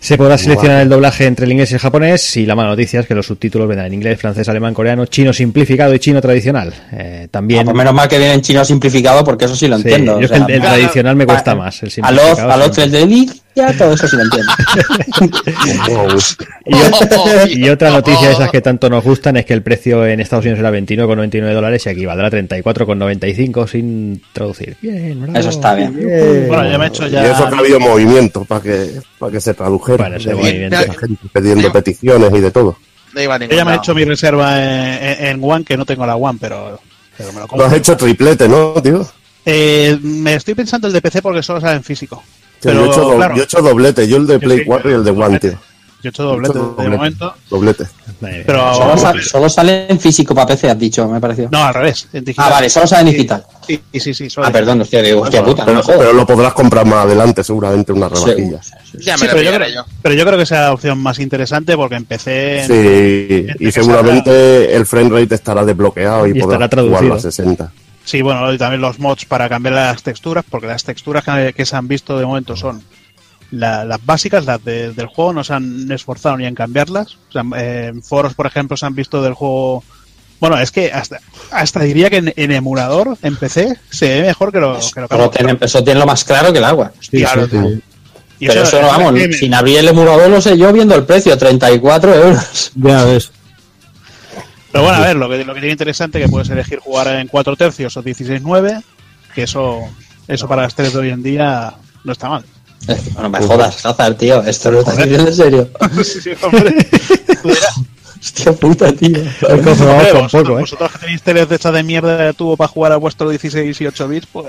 Se podrá seleccionar el doblaje entre el inglés y el japonés y la mala noticia es que los subtítulos vendrán en inglés, francés, alemán, coreano, chino simplificado y chino tradicional. Eh, también... Ah, pues menos mal que viene en chino simplificado porque eso sí lo entiendo. Yo el, tradicional me cuesta más. A los, a los todo eso sí lo entiendo. Oh, y, otra, noticia de esas que tanto nos gustan es que el precio en Estados Unidos era 29,99 dólares y aquí valdrá 34,95 sin traducir. Bien, bravo, Eso está bien. Bueno, ya me he hecho ya... Y eso que ha habido movimiento para que, para que se tradujera. Para ese movimiento. La pidiendo peticiones y de todo. No Yo ya me he hecho mi reserva en, en, One, que no tengo la One, pero, me lo compro. Lo has hecho triplete, ¿no, tío? Eh, me estoy pensando el de PC porque solo sale en físico. Pero, yo, he hecho do- claro, yo he hecho doblete, yo el de Play sí, 4 y el de One, doblete. tío. yo he hecho doblete Yo he hecho de doblete. momento. Doblete. Pero Solo, sale, solo sale en físico para PC, has dicho, me pareció. no, al revés. En digital. ah, vale, solo sale en digital. Sí, sí, sí. sí, solo Ah, en- perdón, hostia, digo, hostia puta, pero, no jodas. pero lo podrás comprar más adelante, seguramente, unas rebajillas. Ya Sí, me pero, yo creo, yo. pero yo creo que sea la opción más interesante porque empecé. en- Sí, Gente y seguramente el frame rate estará desbloqueado y, Y estará podrás jugarlo traducido. a 60. Sí, bueno, y también los mods para cambiar las texturas, porque las texturas que, que se han visto de momento son la- las básicas, las de- del juego, no se han esforzado ni en cambiarlas. O sea, en foros, por ejemplo, se han visto del juego. Bueno, es que hasta, hasta diría que en, en emulador, en PC, se ve mejor que lo que lo que Pero tiene, eso tiene lo más claro que el agua. Claro, sí. y Pero eso no, vamos, sin abrir el emulador lo sé yo viendo el precio, 34 euros. Ya ves. Pero bueno, a ver, lo que, lo que tiene interesante que puedes elegir jugar en 4 tercios o 16-9, que eso, eso para las 3 de hoy en día no está mal. No me jodas, Hazard, tío, esto lo estás diciendo en serio. Sí, sí, hombre. Qué puta, tío. Con vosotros, poco, ¿eh? vosotros que tenéis teles de estas de mierda de tubo para jugar a vuestro 16 y 8 bits, pues,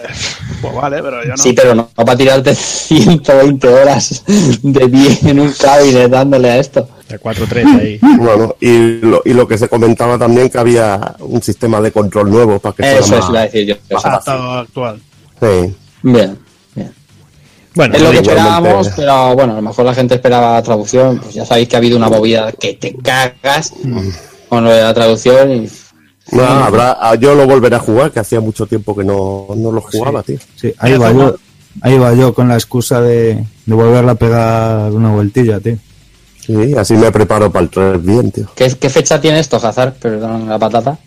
pues vale, pero yo no. Sí, pero no, no para tirarte 120 horas de pie en un cabinet dándole a esto. El 4-3 ahí. Bueno, y lo, y lo que se comentaba también que había un sistema de control nuevo para que Eso fuera es, más- iba a decir yo. más actual. Sí. Bien. Bueno, Es lo que esperábamos, pero bueno, a lo mejor la gente esperaba traducción. Pues ya sabéis que ha habido una movida que te cagas con lo de la traducción y No, habrá, ah, yo lo volveré a jugar, que hacía mucho tiempo que no, no lo jugaba, tío. Sí, ahí va yo. Ahí va yo con la excusa de, de volverla a pegar una vueltilla, tío. Sí, así me preparo para el 3 bien, tío. ¿Qué, qué fecha tiene esto, Hazard? Perdón, la patata.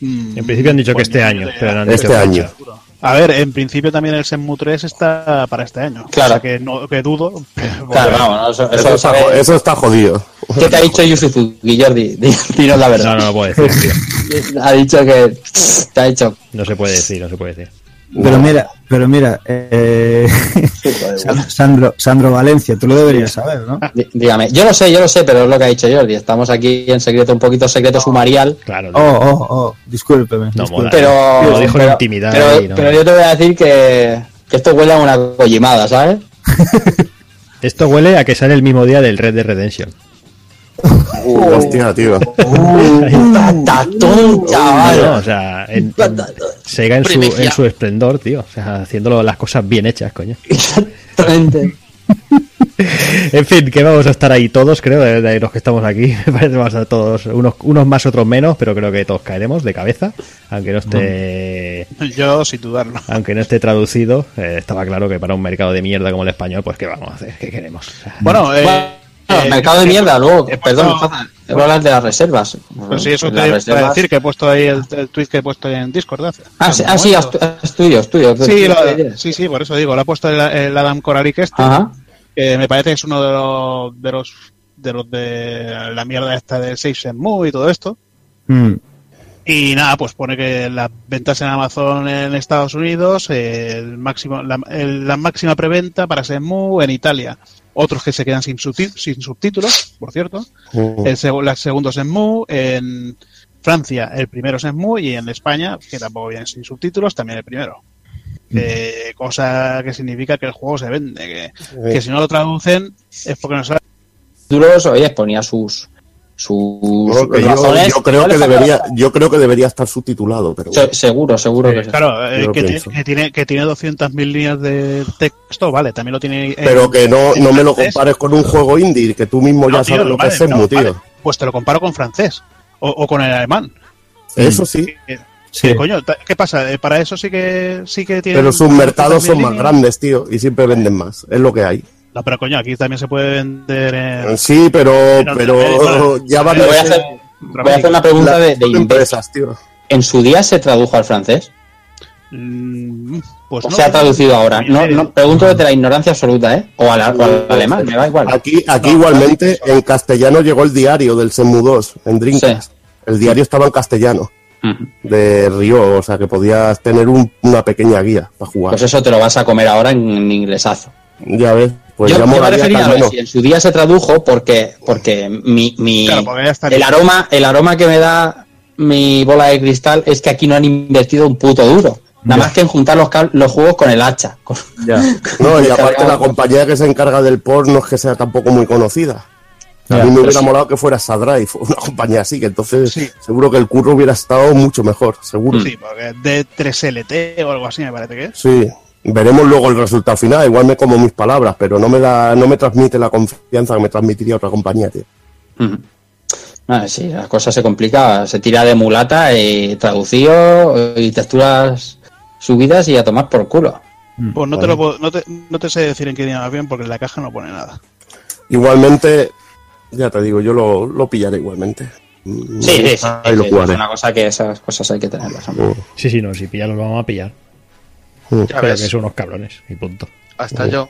Mm, En principio han dicho que pues este año, pero no han Este dicho año. fecha. A ver, en principio también el Senmu 3 está para este año. Claro. O sea que, no, que dudo. pero Claro, bueno. vamos, eso, Eso, eso está, eso está jodido. ¿Qué te ha dicho Yusuzuki, Jordi? Di- Dinos la No, verdad. no lo puedo decir, tío. Ha dicho que te ha dicho. No se puede decir, no se puede decir. Pero mira, pero mira, eh, San- Sandro, Sandro Valencia, tú lo deberías saber, ¿no? Dí- Dígame, yo lo sé, yo lo sé, pero es lo que ha dicho Jordi. Estamos aquí en secreto, un poquito secreto sumarial. Claro, Oh, oh, oh, discúlpeme. No disculpe. mola. Pero, Lo dijo en pero, intimidad pero, ahí, ¿no? pero yo te voy a decir que, que esto huele a una collimada, ¿sabes? Esto huele a que sale el mismo día del Red Dead Redemption. Hostia, tío. Patatón, chaval. No, o sea, en, en- Sega en su, en su esplendor, tío. O sea, haciéndolo las cosas bien hechas, coño. Exactamente. En fin, que vamos a estar ahí todos, creo, de, de los que estamos aquí. Me parece que vamos a todos, unos, unos más, otros menos, pero creo que todos caeremos de cabeza, aunque no esté, Yo, sin dudarlo. aunque no esté traducido. eh, estaba claro que para un mercado de mierda como el español, pues qué vamos a hacer, qué queremos. O sea, Bueno, eh, Eh, mercado de mierda, luego, perdón, puesto- voy a hablar de las reservas. Pues sí, eso te iba a reservas- decir que he puesto ahí el, el tweet que he puesto en Discord. hace- Ah, sí, ah, sí, es tu- es tuyo, es tuyo. Sí, lo- sí, sí, por eso digo, lo ha puesto el, el Adam Koralik este, que me parece que es uno de los de los de los de la mierda esta de Save Mu y todo esto. Mm, Y nada, pues pone que las ventas en Amazon en Estados Unidos, el máximo, la, el- la máxima preventa para Shenmue en Italia. Otros que se quedan sin, subti- sin subtítulos, por cierto. Mm. El, seg- la segundo Shenmue, en Francia el primero Shenmue y en España, que tampoco viene sin subtítulos, también el primero. Eh, cosa que significa que el juego se vende, que, que si no lo traducen es porque no saben. Duros, oye, ponía sus sus que yo, razones. yo creo que debería, yo creo que debería estar subtitulado, pero Se- seguro, seguro que sí. Claro, eh, Yo lo que, tiene, que tiene que tiene 200.000 líneas de texto, vale, también lo tiene. en- Pero que no, no me lo compares con un juego indie, que tú mismo No, ya tío, sabes lo vale, que es no, tío. vale. Pues te lo comparo con francés o, o con el alemán. Eso sí, Sí. eh, coño, ¿qué pasa? Eh, Para eso sí que sí que tiene. pero sus mercados son más grandes, tío, y siempre venden más. Es lo que hay. No, pero coño, aquí también se puede vender. en- Sí, pero, pero ya Voy a hacer, voy a hacer una pregunta de, de empresas, tío. ¿En su día se tradujo al francés? Mm, Pues ¿O no, se ha traducido ahora? No, Eh, no, pregunto desde la ignorancia absoluta, ¿eh? O al, o al alemán, me da igual. Aquí, aquí No, igualmente en castellano llegó el diario del Shenmue 2 en Dreamcast. Sí. El diario estaba en castellano de Río, o sea que podías tener un- una pequeña guía para jugar. Pues eso te lo vas a comer ahora en, en inglesazo. Ya ves, pues yo, ya yo me refería a si en su día se tradujo porque, porque mi, mi- Claro, porque ya está el aroma, el aroma que me da mi bola de cristal es que aquí no han invertido un puto duro. Nada más que en juntar los, los juegos con el hacha. Con- No, y aparte la compañía que se encarga del port no es que sea tampoco muy conocida. A Ya, mí me hubiera sí. molado que fuera Sadrive, una compañía así, que entonces Sí. seguro que el curro hubiera estado mucho mejor, seguro. Sí, porque de 3LT o algo así me parece que es. Sí, veremos luego el resultado final. Igual me como mis palabras, pero no me da, no me transmite la confianza que me transmitiría otra compañía, tío. Ah, sí, la cosa se complica. Se tira de mulata y traducido y texturas subidas y a tomar por culo. Pues no te, lo puedo- no, te, no te sé decir en qué idioma bien porque en la caja no pone nada. Igualmente, ya te digo, yo lo, lo pillaré igualmente. Mm, Sí, sí, sí. Lo sí. Es una cosa que esas cosas hay que tenerlas. Mm, Sí, sí, no, si pillarlos vamos a pillar. Ves, que son unos cabrones, y punto. hasta yo.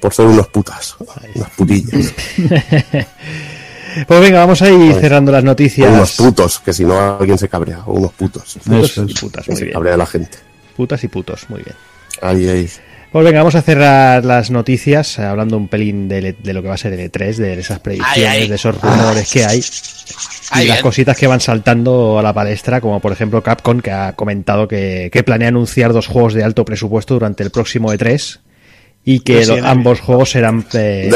Por ser unos putas, unas putillas, Pues venga, vamos a ir cerrando las o noticias. unos putos, que si no alguien se cabrea, o unos putos. Putos y es. putas, muy Se bien. cabrea la gente. Putas y putos, muy bien. Ahí, ahí. Pues venga, vamos a cerrar las noticias eh, hablando un pelín de, de lo que va a ser el E3, de esas predicciones, Ay, ay. de esos rumores que hay y Ay, las bien. cositas que van saltando a la palestra, como por ejemplo Capcom, que ha comentado que, que planea anunciar dos juegos de alto presupuesto durante el próximo E3 y que ambos juegos serán eh,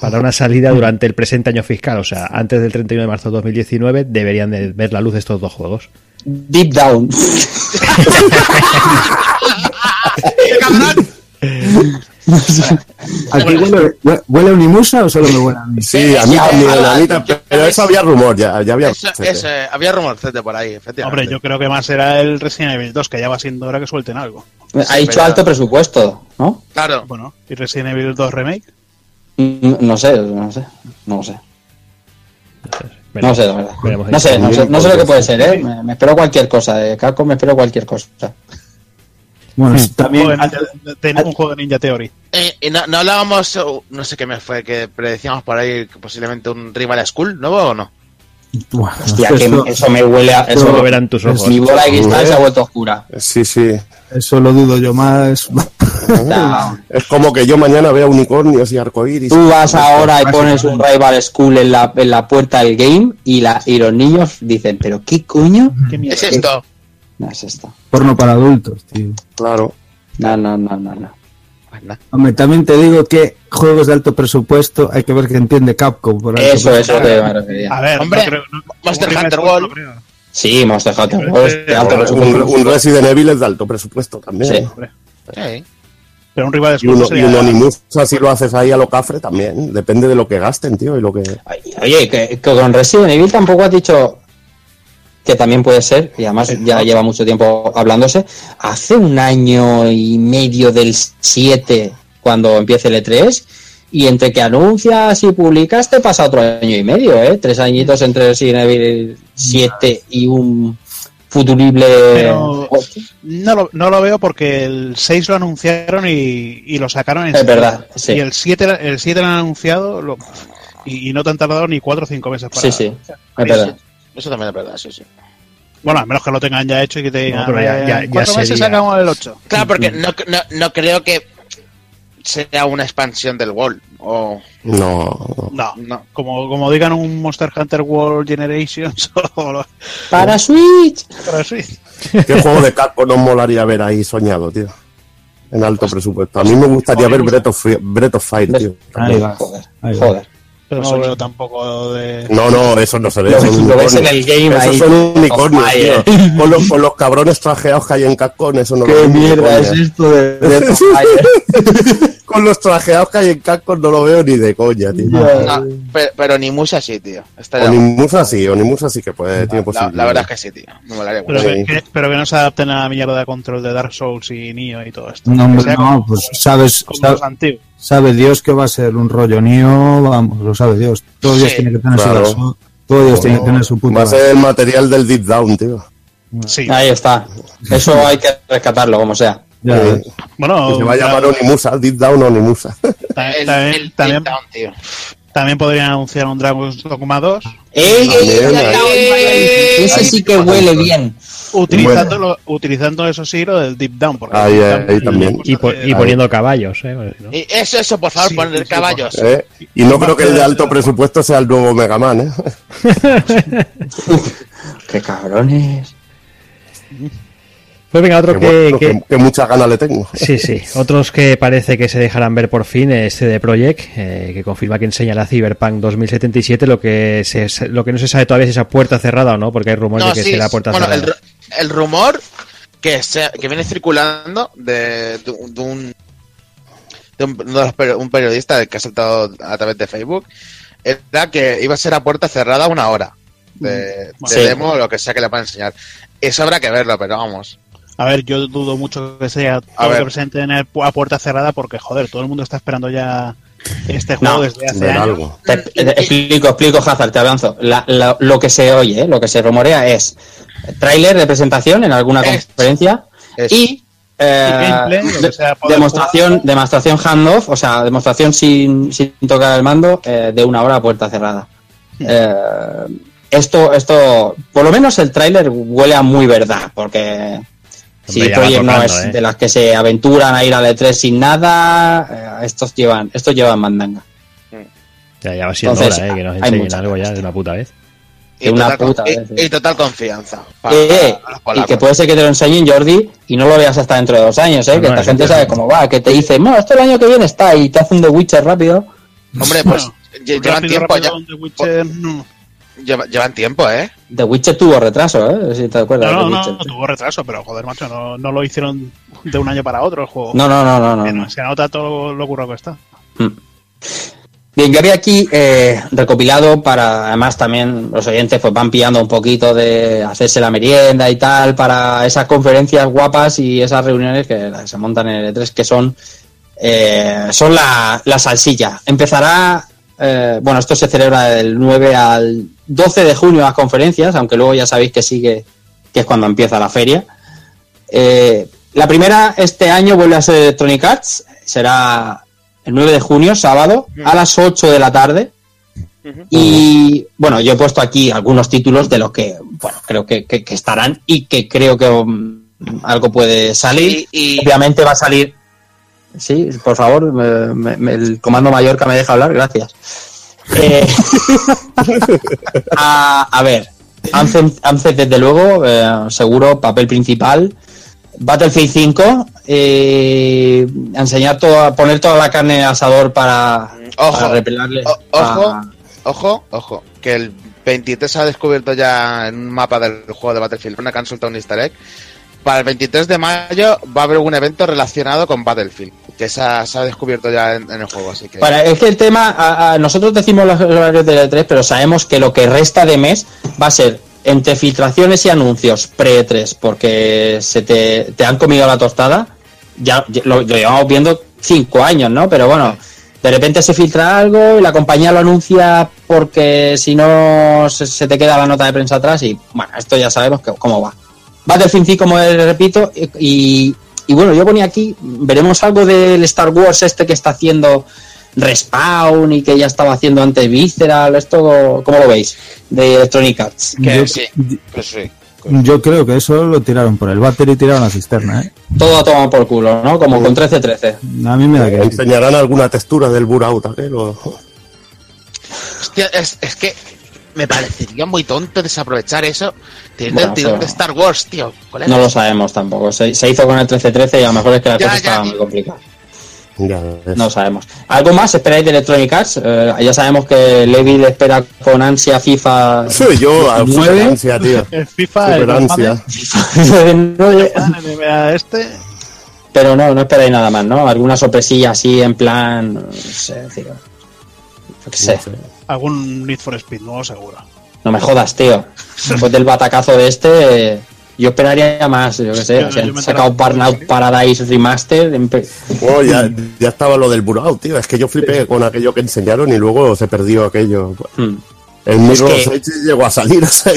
para una salida durante el presente año fiscal, o sea, antes del 31 de marzo de 2019 deberían de ver la luz estos dos juegos. Deep Down. ¿Aquí huele, hue- huele a Unimusa o solo me huele a mí? Sí, a mí también, a mí también, pero eso había rumor ya, ya había Eso, eso, había rumorcete por ahí, efectivamente. Hombre, yo creo que más será el Resident Evil 2, que ya va siendo hora que suelten algo. Ha dicho pero- alto presupuesto, ¿no? Claro. Bueno, ¿y Resident Evil 2 Remake? Mm, No sé, no sé. No sé. No sé, la verdad. No sé, no sé, no sé lo que puede ser, ¿eh? Me, me espero cualquier cosa. De Capcom me espero cualquier cosa. Bueno, Un también juego de un juego de Ninja Theory. Eh, y no, no hablábamos, uh, no sé qué me fue, que predecíamos por ahí que posiblemente un Rival School, ¿nuevo o no? Buah, Hostia, eso, que eso me huele a. Eso lo verán tus ojos. mi bola de cristal se ha vuelto oscura. Sí, sí. eso lo dudo yo más. Es como que yo mañana vea unicornios y arcoíris. Tú vas ahora y pones un Rival School en la, en la puerta del game y, la, y los niños dicen, ¿pero qué coño? ¿Qué mierda? Es esto. No es esto. Porno para adultos, tío. Claro. No, no, no, no, no. Nada. Hombre, también te digo que juegos de alto presupuesto hay que ver qué entiende Capcom. Por Eso, eso te me refería. A ver, Hombre, no creo- no- Monster un remake Hunter World. Sí, Monster Hunter World es de alto Un, presupuesto. un Resident Evil es de alto presupuesto también. Sí. Pero un rival de Y, uno, y sería- un Onimusa si lo haces ahí a lo cafre también. Depende de lo que gasten, tío, y lo que... Oye, que, que con Resident Evil tampoco has dicho que también puede ser, y además ya lleva mucho tiempo hablándose. Hace un año y medio del 7, cuando empiece el E3, y entre que anuncias y publicas, te pasa otro año y medio, ¿eh? Tres añitos entre Evil 7 y un futurible. Pero- No lo, no lo veo porque el 6 lo anunciaron y, y lo sacaron en Es verdad, sí. Y el 7, la- el 7 lo han anunciado lo- y, y no te han tardado ni 4 o 5 meses para. Sí, sí, es verdad. Eso también es verdad, sí, sí. Bueno, a menos que lo tengan ya hecho y que te digan, No, pero ya- "Eh, ya- en ya cuatro meses sacamos el 8. Claro, porque no, no, no creo que sea una expansión del World. O No, no. No, como, como digan un Monster Hunter World Generations o lo- Para Switch. para Switch. ¿Qué juego de Capcom nos molaría ver ahí soñado, tío? En alto presupuesto. A mí me gustaría ver Breath of, Breath of Fire, tío. Ahí va. Joder, Ahí va. joder. Pero no lo veo tampoco de. No, no, eso no se ve. Lo, son lo ves en el game Esos ahí. son unicornios, Oh, tío. Con los, con los cabrones trajeados que hay en Capcom, eso no lo ¿Qué veo de mierda es esto de Fire? Con los trajeados que hay en Capcom no lo veo ni de coña, tío. No, pero, pero ni Musa sí, tío. Estaría- Onimusa sí, Onimusa sí que puede, tiene la, posibilidad. la verdad es que sí, tío. Me molaría Pero. Sí. que, pero que no se adapten a la mierda de control de Dark Souls y Nioh y todo esto. No, hombre, no, pues sabes, como sabe, los antiguos. Sabe Dios que va a ser un rollo Nio, vamos, lo sabe Dios. Todo Dios Sí, tiene que tener claro. su todo Dios tiene que tener su puta Va a ser el material del Deep Down, tío. Sí. Ahí está. Eso hay que rescatarlo, como sea. Ya, Eh, Bueno, que se va a llamar Onimusa, Deep Down Onimusa. ta- El, también, el también, Takedown, tío. También podrían anunciar un Dragon's Dogma 2 ¡Ey, ey, También, ey, ahí. ey! Ese sí que huele bien. utilizando, lo- utilizando eso sí lo del Deep Down. Porque Ahí, también. Y, po- poniendo caballos, ¿eh? No- eso, eso, por favor, Sí, poner sí, sí, caballos. ¿eh? Y no creo que el de alto presupuesto sea el nuevo Mega Man, ¿eh? ¡Qué cabrones! Pues venga, otro Que, que, bueno, que- que- que muchas ganas le tengo. Sí, sí. Otros que parece que se dejarán ver por fin es CD Projekt, eh, que confirma que enseña la Cyberpunk 2077. Lo que se, lo que no se sabe todavía es esa puerta cerrada o no, porque hay rumores No, de que sí, será puerta bueno, el, cerrada. ru- el rumor que, se- que viene circulando de, de un, de un, de un- uno de los peri- un periodista que ha saltado a través de Facebook era que iba a ser a puerta cerrada una hora de, de Sí. demo o lo que sea que le van a enseñar. Eso habrá que verlo, pero vamos. A ver, yo dudo mucho que sea A todo ver. que presenten el a puerta cerrada porque, joder, todo el mundo está esperando ya este juego No, desde hace años. algo. Te, te explico, explico, Hazard, te avanzo. La- la- lo que se oye, ¿eh? lo que se rumorea es tráiler de presentación en alguna Es- conferencia es- y, eh, gameplay, sea, demostración, jugar. demostración handoff, o sea, demostración sin, sin tocar el mando eh, de una hora a puerta cerrada. Eh, esto, esto, por lo menos el tráiler huele a muy verdad, porque Va Project no es ¿eh? de las que se aventuran a ir a E3 sin nada, eh, estos llevan, estos llevan mandanga. Ya, ya va siendo Entonces, hora, ¿eh? Que nos hay enseñen algo ya de una puta vez. Y, una total, puta vez, y total confianza. para Eh, y que puede ser que te lo enseñen Jordi y no lo veas hasta dentro de dos años, ¿eh? No, que no, esta gente sabe cómo va, que te dice, no, esto el año que viene está y te hace un The Witcher rápido. Hombre, pues llevan Rápido, tiempo rápido, ya. The Witcher, no. Lleva- llevan tiempo, ¿eh? The Witcher tuvo retraso, ¿eh? Si te acuerdas. No, no, The no, tuvo retraso, pero joder, macho, no, no lo hicieron de un año para otro el juego. no, no, no, no, no. Se nota todo lo currado que está. Bien, yo había aquí eh, recopilado para, además también los oyentes pues van pillando un poquito de hacerse la merienda y tal para esas conferencias guapas y esas reuniones que se montan en el E3 que son eh, son la, la salsilla. Empezará, eh, bueno, esto se celebra del 9 al 12 de junio las conferencias, aunque luego ya sabéis que sigue, que es cuando empieza la feria. Eh, la primera este año vuelve a ser Electronic Arts, será el 9 de junio, sábado, a las 8 de la tarde. Y bueno, yo he puesto aquí algunos títulos de los que, bueno, creo que, que- que estarán y que creo que um, algo puede salir. Y- y- Obviamente va a salir. Sí, por favor, me- me- me- el comando Mallorca me deja hablar, gracias. Eh, a, a ver, Anthem, Anthem, desde luego, eh, seguro, papel principal. Battlefield 5, eh, enseñar toda, poner toda la carne al asador para, Ojo, para repelarle. o- ojo, a- ojo, ojo, que el 23 se ha descubierto ya en un mapa del juego de Battlefield, una que han soltado un easter egg. Para el 23 de mayo va a haber un evento relacionado con Battlefield, que se ha, descubierto ya en, el juego, así que... Es que el tema, nosotros decimos los horarios del E3, pero sabemos que lo que resta de mes va a ser entre filtraciones y anuncios pre-E3, porque se te, han comido la tostada. Ya, lo llevamos viendo cinco años, ¿no? Pero bueno, de repente se filtra algo y la compañía lo anuncia porque si no se, se te queda la nota de prensa atrás y bueno, esto ya sabemos que, cómo va. Battlefield 5, como repito, y, y bueno, yo ponía aquí, veremos algo del Star Wars este que está haciendo Respawn y que ya estaba haciendo antes Visceral, esto, ¿cómo lo veis? De Electronic Arts. que yo- sí, pues sí. Yo creo que eso lo tiraron por el váter y tiraron la cisterna, ¿eh? Todo a tomar por culo, ¿no? Como con 13-13. A mí me da que... Enseñarán alguna textura del Burnout aquel o- Hostia, es, es que me parecería muy tonto desaprovechar eso teniendo Bueno, el tirón de Star Wars, tío. colega. No lo sabemos tampoco. Se, se hizo con el 13-13 y a lo mejor es que la Ya, cosa ya, estaba tío. muy complicada. Ya. No lo sabemos. ¿Algo más esperáis de Electronic Arts? Eh, ya sabemos que Levi le espera con ansia FIFA. Soy yo, ansia, tío. El FIFA, el ansia. NBA este, Pero no, no esperáis nada más, ¿no? Alguna sorpresilla así en plan. No sé, qué sé. algún Need for Speed nuevo seguro. No me jodas, tío. Después del batacazo de este, yo esperaría más, yo qué sé. Yo- si han yo me sacado Burnout Paradise Remaster. en pe- Oh, ya, ya estaba lo del Burnout, tío. Es que yo flipé con aquello que enseñaron y luego se perdió aquello. Hmm. El Mirror que- llegó a salir, o sea,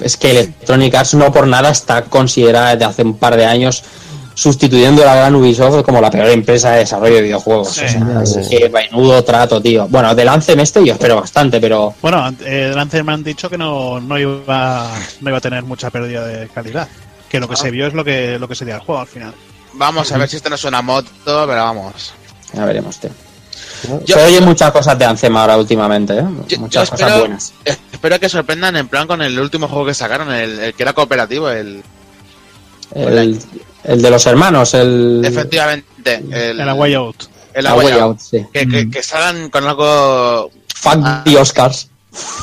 Es que Electronic Arts no por nada está considerada desde hace un par de años sustituyendo a la gran Ubisoft como la peor empresa de desarrollo de videojuegos. Sí. o sea, que vainudo trato, tío. Bueno, del Anthem este yo espero bastante, pero Bueno, eh, delante me han dicho que no, no, iba, no iba a tener mucha pérdida de calidad. Que lo que Ah. se vio es lo que, lo que sería el juego al final. Vamos a ver si esto no es una moto, pero vamos. ya veremos, tío. Yo- Se oyen muchas cosas de Anthem ahora últimamente, ¿eh? Yo- muchas yo cosas buenas. Espero que sorprendan en plan con el último juego que sacaron, el, el que era cooperativo, el El, el de los hermanos, el, efectivamente, el, En la Way Out. el la A Way Way Out. Out, sí. Que, que, que salgan con algo Fuck Ah. the Oscars.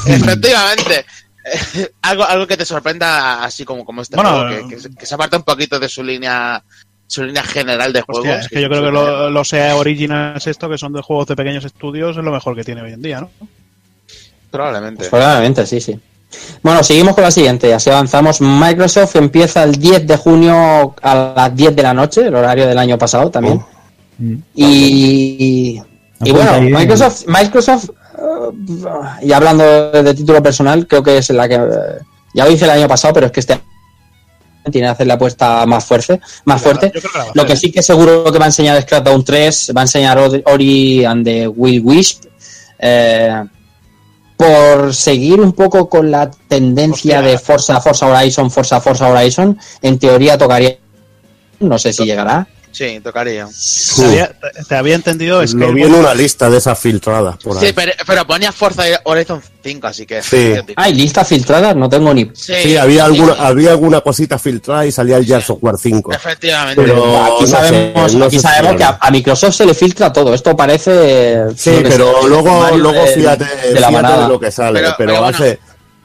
efectivamente algo algo que te sorprenda así como como este Bueno, juego que, que, que se aparte un poquito de su línea su línea general de juegos Hostia, es que yo creo que lo- los EA Originals esto, que son de juegos de pequeños estudios, es lo mejor que tiene hoy en día, ¿no? probablemente Probablemente, sí, sí. Bueno, seguimos con la siguiente, así avanzamos. Microsoft empieza el 10 de junio a las 10 de la noche, el horario del año pasado también. Mm. Y, bueno. Microsoft, Microsoft eh, y hablando de título personal, creo que es la que eh, ya lo hice el año pasado, pero es que este año tiene que hacer la apuesta más fuerte, más fuerte. Yo creo que Lo que sí que seguro que va a enseñar es Crackdown 3, va a enseñar Ori- Ori and the Will Wisp. eh, por seguir un poco con la tendencia Hostia. de Forza, Forza Horizon, Forza, Forza Horizon, en teoría tocaría no sé si llegará. Sí, tocaría. Te había, te había entendido Lo Skyward- vi en una lista de esas filtradas por ahí. Sí, pero, pero ponía Forza Horizon 5, así que. Sí. Hay listas filtradas, no tengo ni... Sí, Sí, había sí, alguna, sí, había alguna cosita filtrada y salía el Gears of War 5. Efectivamente. Pero Aquí no sabemos, sé, no aquí sabemos que a, a Microsoft se le filtra todo. Esto parece... Sí, pero sé, luego, luego de- fíjate, de la fíjate de lo que sale. Pero- Pero, pero bueno.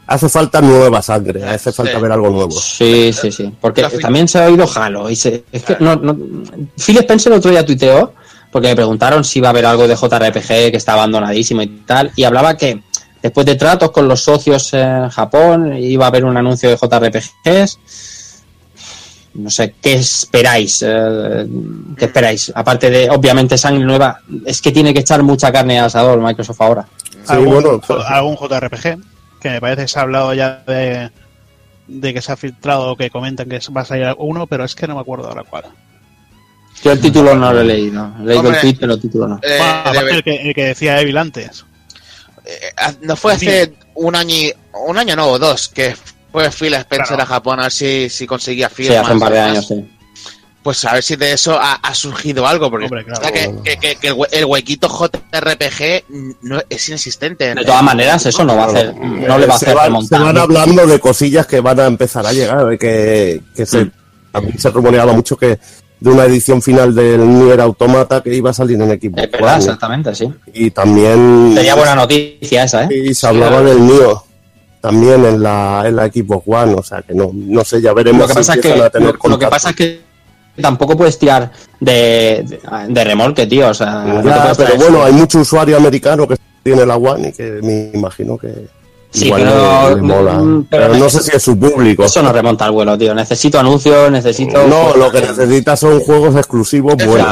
Hace, falta nueva sangre, hace falta Sí. ver algo nuevo. Sí, sí, sí. Porque también se ha oído Halo. Y se, es que no, no, Phil Spencer el otro día tuiteó, porque le preguntaron si iba a haber algo de JRPG que está abandonadísimo y tal, y hablaba que después de tratos con los socios en Japón iba a haber un anuncio de JRPGs. No sé, ¿qué esperáis? Eh, ¿Qué esperáis? Aparte de, obviamente, sangre nueva, es que tiene que echar mucha carne al asador Microsoft ahora. Sí, algún, bueno, algún JRPG, que me parece que se ha hablado ya de, de que se ha filtrado o que comentan que va a salir uno, pero es que no me acuerdo ahora cuál. Yo el título no lo he leído. He leído el tweet, pero el título no. Eh, aparte el, que, el que decía Evil antes. eh, no fue hace un año, y- un año no, o dos, que fue Phil Spencer Claro. a Japón a ver si, si conseguía Sí, firmas. hace un par de años, sí. Pues a ver si de eso ha, ha surgido algo, porque Hombre, claro. está que, que- que- que el, hue- el huequito JRPG no, es inexistente. De todas maneras, eso no va a hacer, no le va a se, hacer van, se remontar. van hablando de cosillas que van a empezar a llegar, que, que se, Mm. también se rumoreaba mucho que de una edición final del Nier Automata que iba a salir en equipo. Es verdad, exactamente, sí. Y también Sería buena noticia esa, ¿eh? y se hablaba del Nio también en la, en la Xbox One, o sea que no, no sé, ya veremos Lo que si pasa es que, empiezan a tener lo, lo que pasa es que tampoco puedes tirar de, de, de remolque, tío. O sea, no te pero bueno, hay mucho usuario americano que tiene la One y que me imagino que Sí, igual pero- le, le mola. mm, Pero, pero no sé si es su público. Eso no remonta al vuelo, tío. Necesito anuncios, necesito. No, lo que necesitas son juegos exclusivos buenos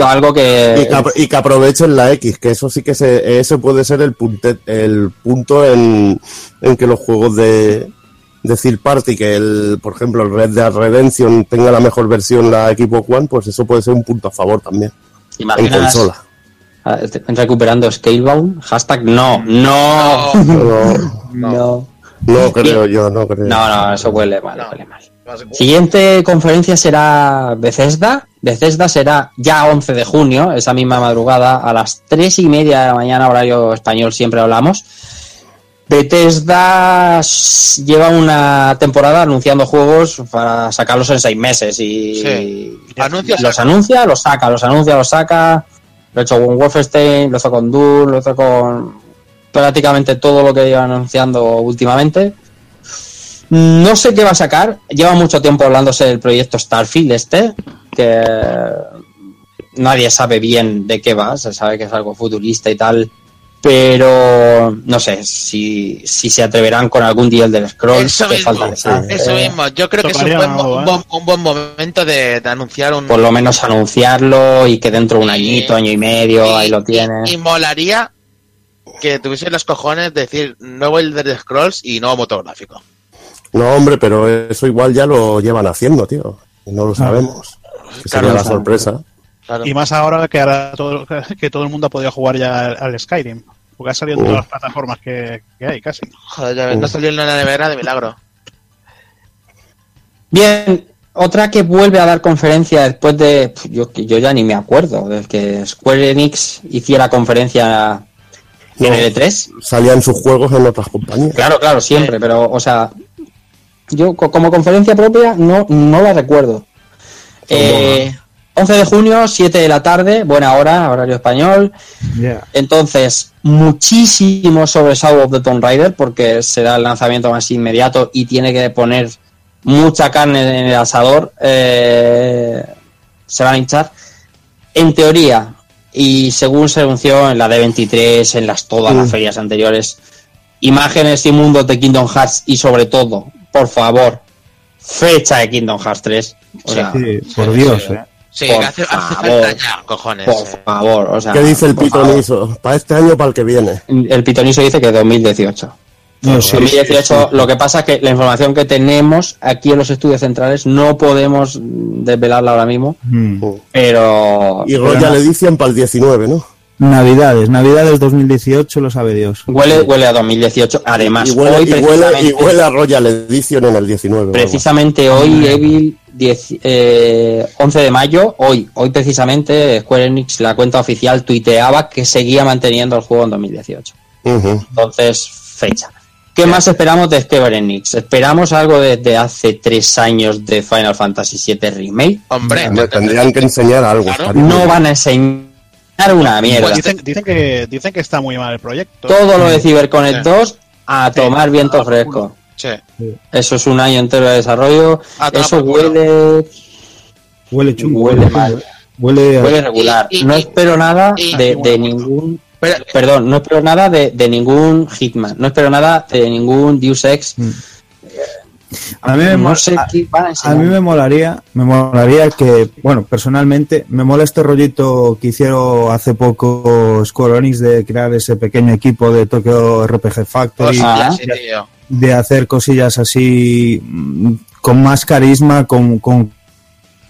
algo Y que. y que aprovechen la X, que eso sí que se, ese puede ser el, punte, el punto en, en que los juegos de, de Third Party, que el, por ejemplo el Red Dead Redemption tenga la mejor versión la Xbox One, pues eso puede ser un punto a favor también en ¿Imaginas consola. ah, recuperando Scalebound? Hashtag no, no, No, no. no creo yo, no creo. No, no, eso huele mal, No. huele mal. Siguiente conferencia será Bethesda. Bethesda será ya 11 de junio, esa misma madrugada, a las 3 y media de la mañana, horario español, siempre hablamos. Bethesda lleva una temporada anunciando juegos para sacarlos en seis meses y Sí. Los saca. anuncia, los saca, los anuncia, los saca. Lo he hecho con Wolfenstein, lo hecho con Doom, lo hecho con prácticamente todo lo que lleva anunciando últimamente. No sé qué va a sacar. Lleva mucho tiempo hablándose del proyecto Starfield este, que nadie sabe bien de qué va. Se sabe que es algo futurista y tal. Pero no sé si, si se atreverán con algún día del Scrolls. Eso que mismo, falta saque. Eso mismo, yo creo que es un Tocaría buen, algo, mo- un ¿eh? buen- un buen momento de, de anunciar un... Por lo menos anunciarlo y que dentro de un añito, año y medio, ahí lo tiene. Y, y molaría que tuviese los cojones de decir nuevo Elder Scrolls y nuevo motográfico. No, hombre, pero eso igual ya lo llevan haciendo, tío. Y no lo sabemos. Que Claro, sería la sorpresa. Claro. Y más ahora que ahora todo, que todo el mundo ha podido jugar ya al, al Skyrim. Porque ha salido en todas las plataformas que, que hay, casi. Joder, ya ves, no salió en la nevera de milagro. Bien, otra que vuelve a dar conferencia después de. Yo, yo ya ni me acuerdo, de que Square Enix hiciera conferencia en No. L3. Salían sus juegos en otras compañías. Claro, claro, siempre, pero, o sea, yo co- como conferencia propia no, no la recuerdo. Eh, 11 de junio, 7 de la tarde, buena hora, horario español. Entonces, muchísimo sobre Shadow of the Tomb Raider, porque será el lanzamiento más inmediato y tiene que poner mucha carne en el asador. eh, se van a hinchar. En teoría, y según se anunció en la D23, en las todas las ferias anteriores, imágenes y mundos de Kingdom Hearts y sobre todo, por favor, fecha de Kingdom Hearts 3. O sea, Sí, por Dios, eh. Sí, Por hace, hace favor. falta ya, cojones. por favor, o sea, ¿Qué dice el pitonizo? ¿Para este año o para el que viene? El pitonizo dice que 2018. No, sí, 2018, sí, sí. lo que pasa es que la información que tenemos aquí en los estudios centrales no podemos desvelarla ahora mismo, Mm. pero Y Royal Edition para el 19, ¿no? Navidades, Navidades 2018, lo sabe Dios. huele, huele a 2018. Además, y, huele, hoy y, huele, precisamente, y huele a Royal Edition en el 19. vamos. precisamente hoy Evil 10, eh, 11 de mayo, hoy, hoy precisamente Square Enix, la cuenta oficial, tuiteaba que seguía manteniendo el juego en 2018. Ujú. Entonces, fecha. ¿Qué más esperamos de Square Enix? Esperamos algo desde hace tres años de Final Fantasy VII Remake. Hombre, tendrían que enseñar algo. Claro. No van a enseñar una mierda. Pues dicen, dicen que, dicen que está muy mal el proyecto. Todo lo de CyberConnect Sí. 2 a tomar viento Ah, fresco. sí. Eso es un año entero de desarrollo. A tomar Eso huele, Huele chungo. huele mal. Huele, a- Huele regular. Y- y- No espero nada y- de, y- de ningún. Pero, Perdón, no espero nada de, de ningún Hitman. No espero nada de ningún Deus Ex. A mí me No mola- sé a- qué van a A enseñar. mí me molaría, me molaría que, bueno, personalmente, me mola este rollito que hicieron hace poco Square Enix de crear ese pequeño equipo de Tokyo RPG Factory, Ah. de hacer cosillas así mm, con más carisma, con, con,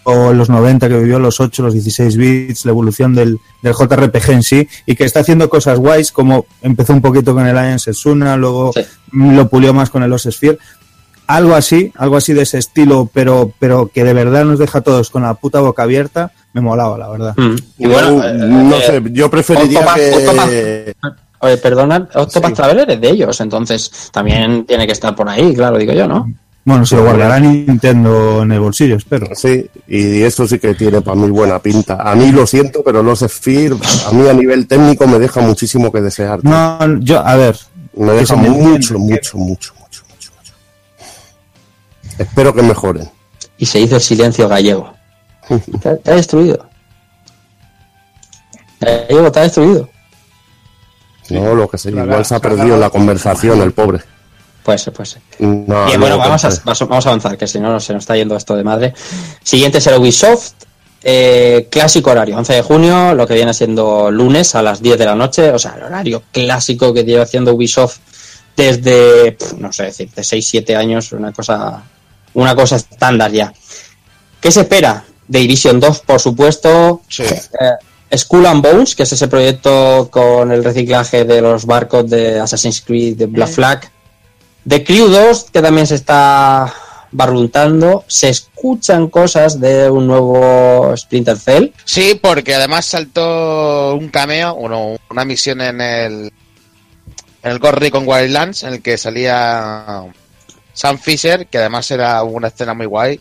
con los 90 que vivió, los 8, los 16 bits, la evolución del, del JRPG en sí, y que está haciendo cosas guays, como empezó un poquito con el Alliance Setsuna, luego Sí. lo pulió más con el Os Sphere. Algo así, algo así de ese estilo, pero, pero que de verdad nos deja a todos con la puta boca abierta, me molaba, la verdad. Mm. Y bueno, Yo, eh, no eh, sé, yo preferiría Octopath- que. Oye, perdona, Octopath Traveler es de ellos, entonces también tiene que estar por ahí, claro, digo yo, ¿no? Bueno, se lo guardará Nintendo en el bolsillo, espero. Sí, y eso sí que tiene para mí buena pinta. A mí lo siento, pero los Sphere, a mí a nivel técnico me deja muchísimo que desear. tío. No, yo, a ver, me deja mucho, mucho, mucho. Espero que mejoren. Y se hizo el silencio gallego. Está, está destruido. Gallego está destruido. No, lo que sé, igual se ha perdido la conversación el pobre. Puede ser, puede ser. No, Bien, no, bueno, vamos a, pues, vamos a avanzar, que si no se nos está yendo esto de madre. Siguiente será Ubisoft. Eh, clásico horario, 11 de junio, lo que viene siendo lunes a las 10 de la noche. O sea, el horario clásico que lleva haciendo Ubisoft desde, no sé decirte, 6-7 años, una cosa, una cosa estándar ya. ¿Qué se espera? De Division 2, por supuesto. Sí. Eh, Skull and Bones, que es ese proyecto con el reciclaje de los barcos de Assassin's Creed de Black Flag. De Crew 2, que también se está barruntando. Se escuchan cosas de un nuevo Splinter Cell. Sí, porque además saltó un cameo, uno, una misión en el en el Ghost Recon Wildlands, en el que salía Sam Fisher, que además era una escena muy guay,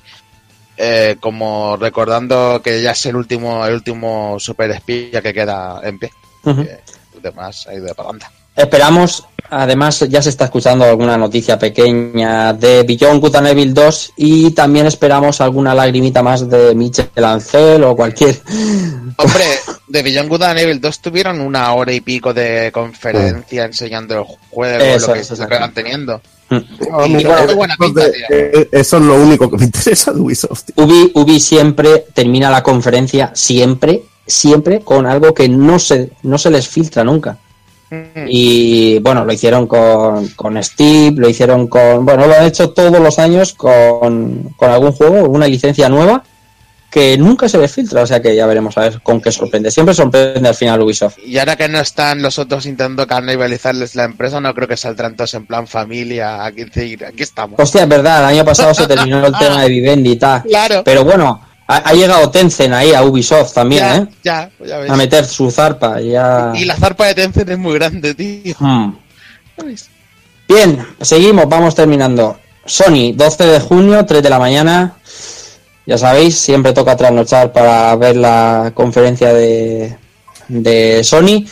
eh, como recordando que ya es el último el último super espía que queda en pie. Ujú. Eh, los demás ha ido de paranda. Esperamos, además ya se está escuchando alguna noticia pequeña de Beyond Good and Evil 2 y también esperamos alguna lagrimita más de Michel Ancel o cualquier... Hombre, de Beyond Good and Evil 2 tuvieron una hora y pico de conferencia enseñando el juego, Eso lo que es, se exacto. van teniendo. Ah, Y mira, muy buena eso, pinta, de- tío. eh, eso es lo único que me interesa de Ubisoft. tío. Ubi, Ubi siempre termina la conferencia, siempre, siempre con algo que no se, no se les filtra nunca. Mm. Y bueno, lo hicieron con, con Steve, lo hicieron con. Bueno, lo han hecho todos los años con, con algún juego, una licencia nueva, que nunca se les filtra, o sea que ya veremos a ver con qué sorprende. Siempre sorprende al final Ubisoft. Y ahora que no están los otros intentando canibalizarles la empresa, no creo que saldrán todos en plan familia. Aquí, decir, aquí estamos. Hostia, es verdad, el año pasado se terminó el tema de Vivendi y tal. Claro. Pero bueno, ha, ha llegado Tencent ahí a Ubisoft también, ya, ¿eh? ya, ya ves. A meter su zarpa. y Ya... Y la zarpa de Tencent es muy grande, tío. Hmm. Bien, seguimos, vamos terminando. Sony, 12 de junio, 3 de la mañana. Ya sabéis, siempre toca trasnochar para ver la conferencia de, de Sony.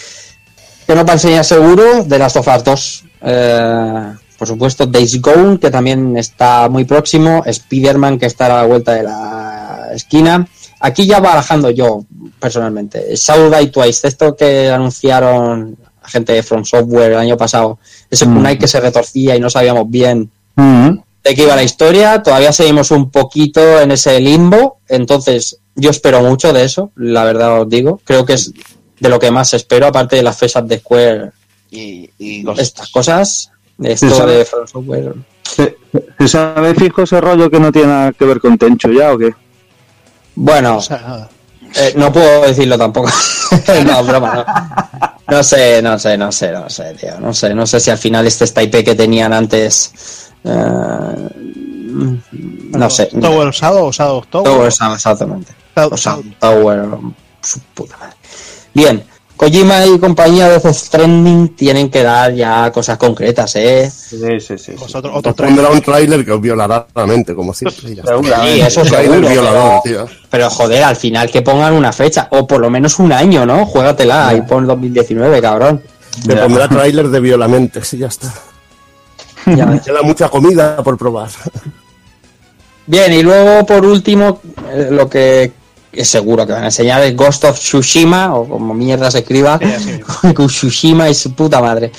Que nos va a enseñar seguro de las Us 2. Eh, por supuesto, Days Gone, que también está muy próximo. Spider-Man, que está a la vuelta de la esquina. Aquí ya barajando yo, personalmente. South by Twice, esto que anunciaron la gente de From Software el año pasado. Ese Mm. Kunai que se retorcía y no sabíamos bien Mm. de qué iba la historia. Todavía seguimos un poquito en ese limbo. Entonces, yo espero mucho de eso, la verdad os digo. Creo que es de lo que más espero, aparte de las fechas de Square, Y, estas cosas. De esto Sí, ¿sabes? de From Software. ¿Se, se sabe fijo ese rollo que no tiene nada que ver con Tencho ya o qué? Bueno, O sea, eh, no puedo decirlo tampoco. no, broma, no. No sé, no sé, no sé, no sé, tío. No sé, no sé si al final este Type que tenían antes eh, no sé. Tower Shadow o Shadow Tower. Tower Shadow, exactamente. Sea, Tower, su puta madre. Bien, Kojima y compañía de Death Stranding tienen que dar ya cosas concretas, ¿eh? Sí, sí, sí. Otro, otro Os pondrá trailer. un tráiler que os violará la mente, como siempre. ya está. Sí, eso Tráiler seguro. violador, pero- tío. Pero joder, al final que pongan una fecha, o por lo menos un año, ¿no? Juégatela y pon 2019, cabrón. Te pondrá tráiler de violamente, sí, ya está. Ya ves. Queda mucha comida por probar. Bien, y luego por último, eh, lo que es seguro que van a enseñar es Ghost of Tsushima, o como mierda se escriba, con Tsushima y su puta madre.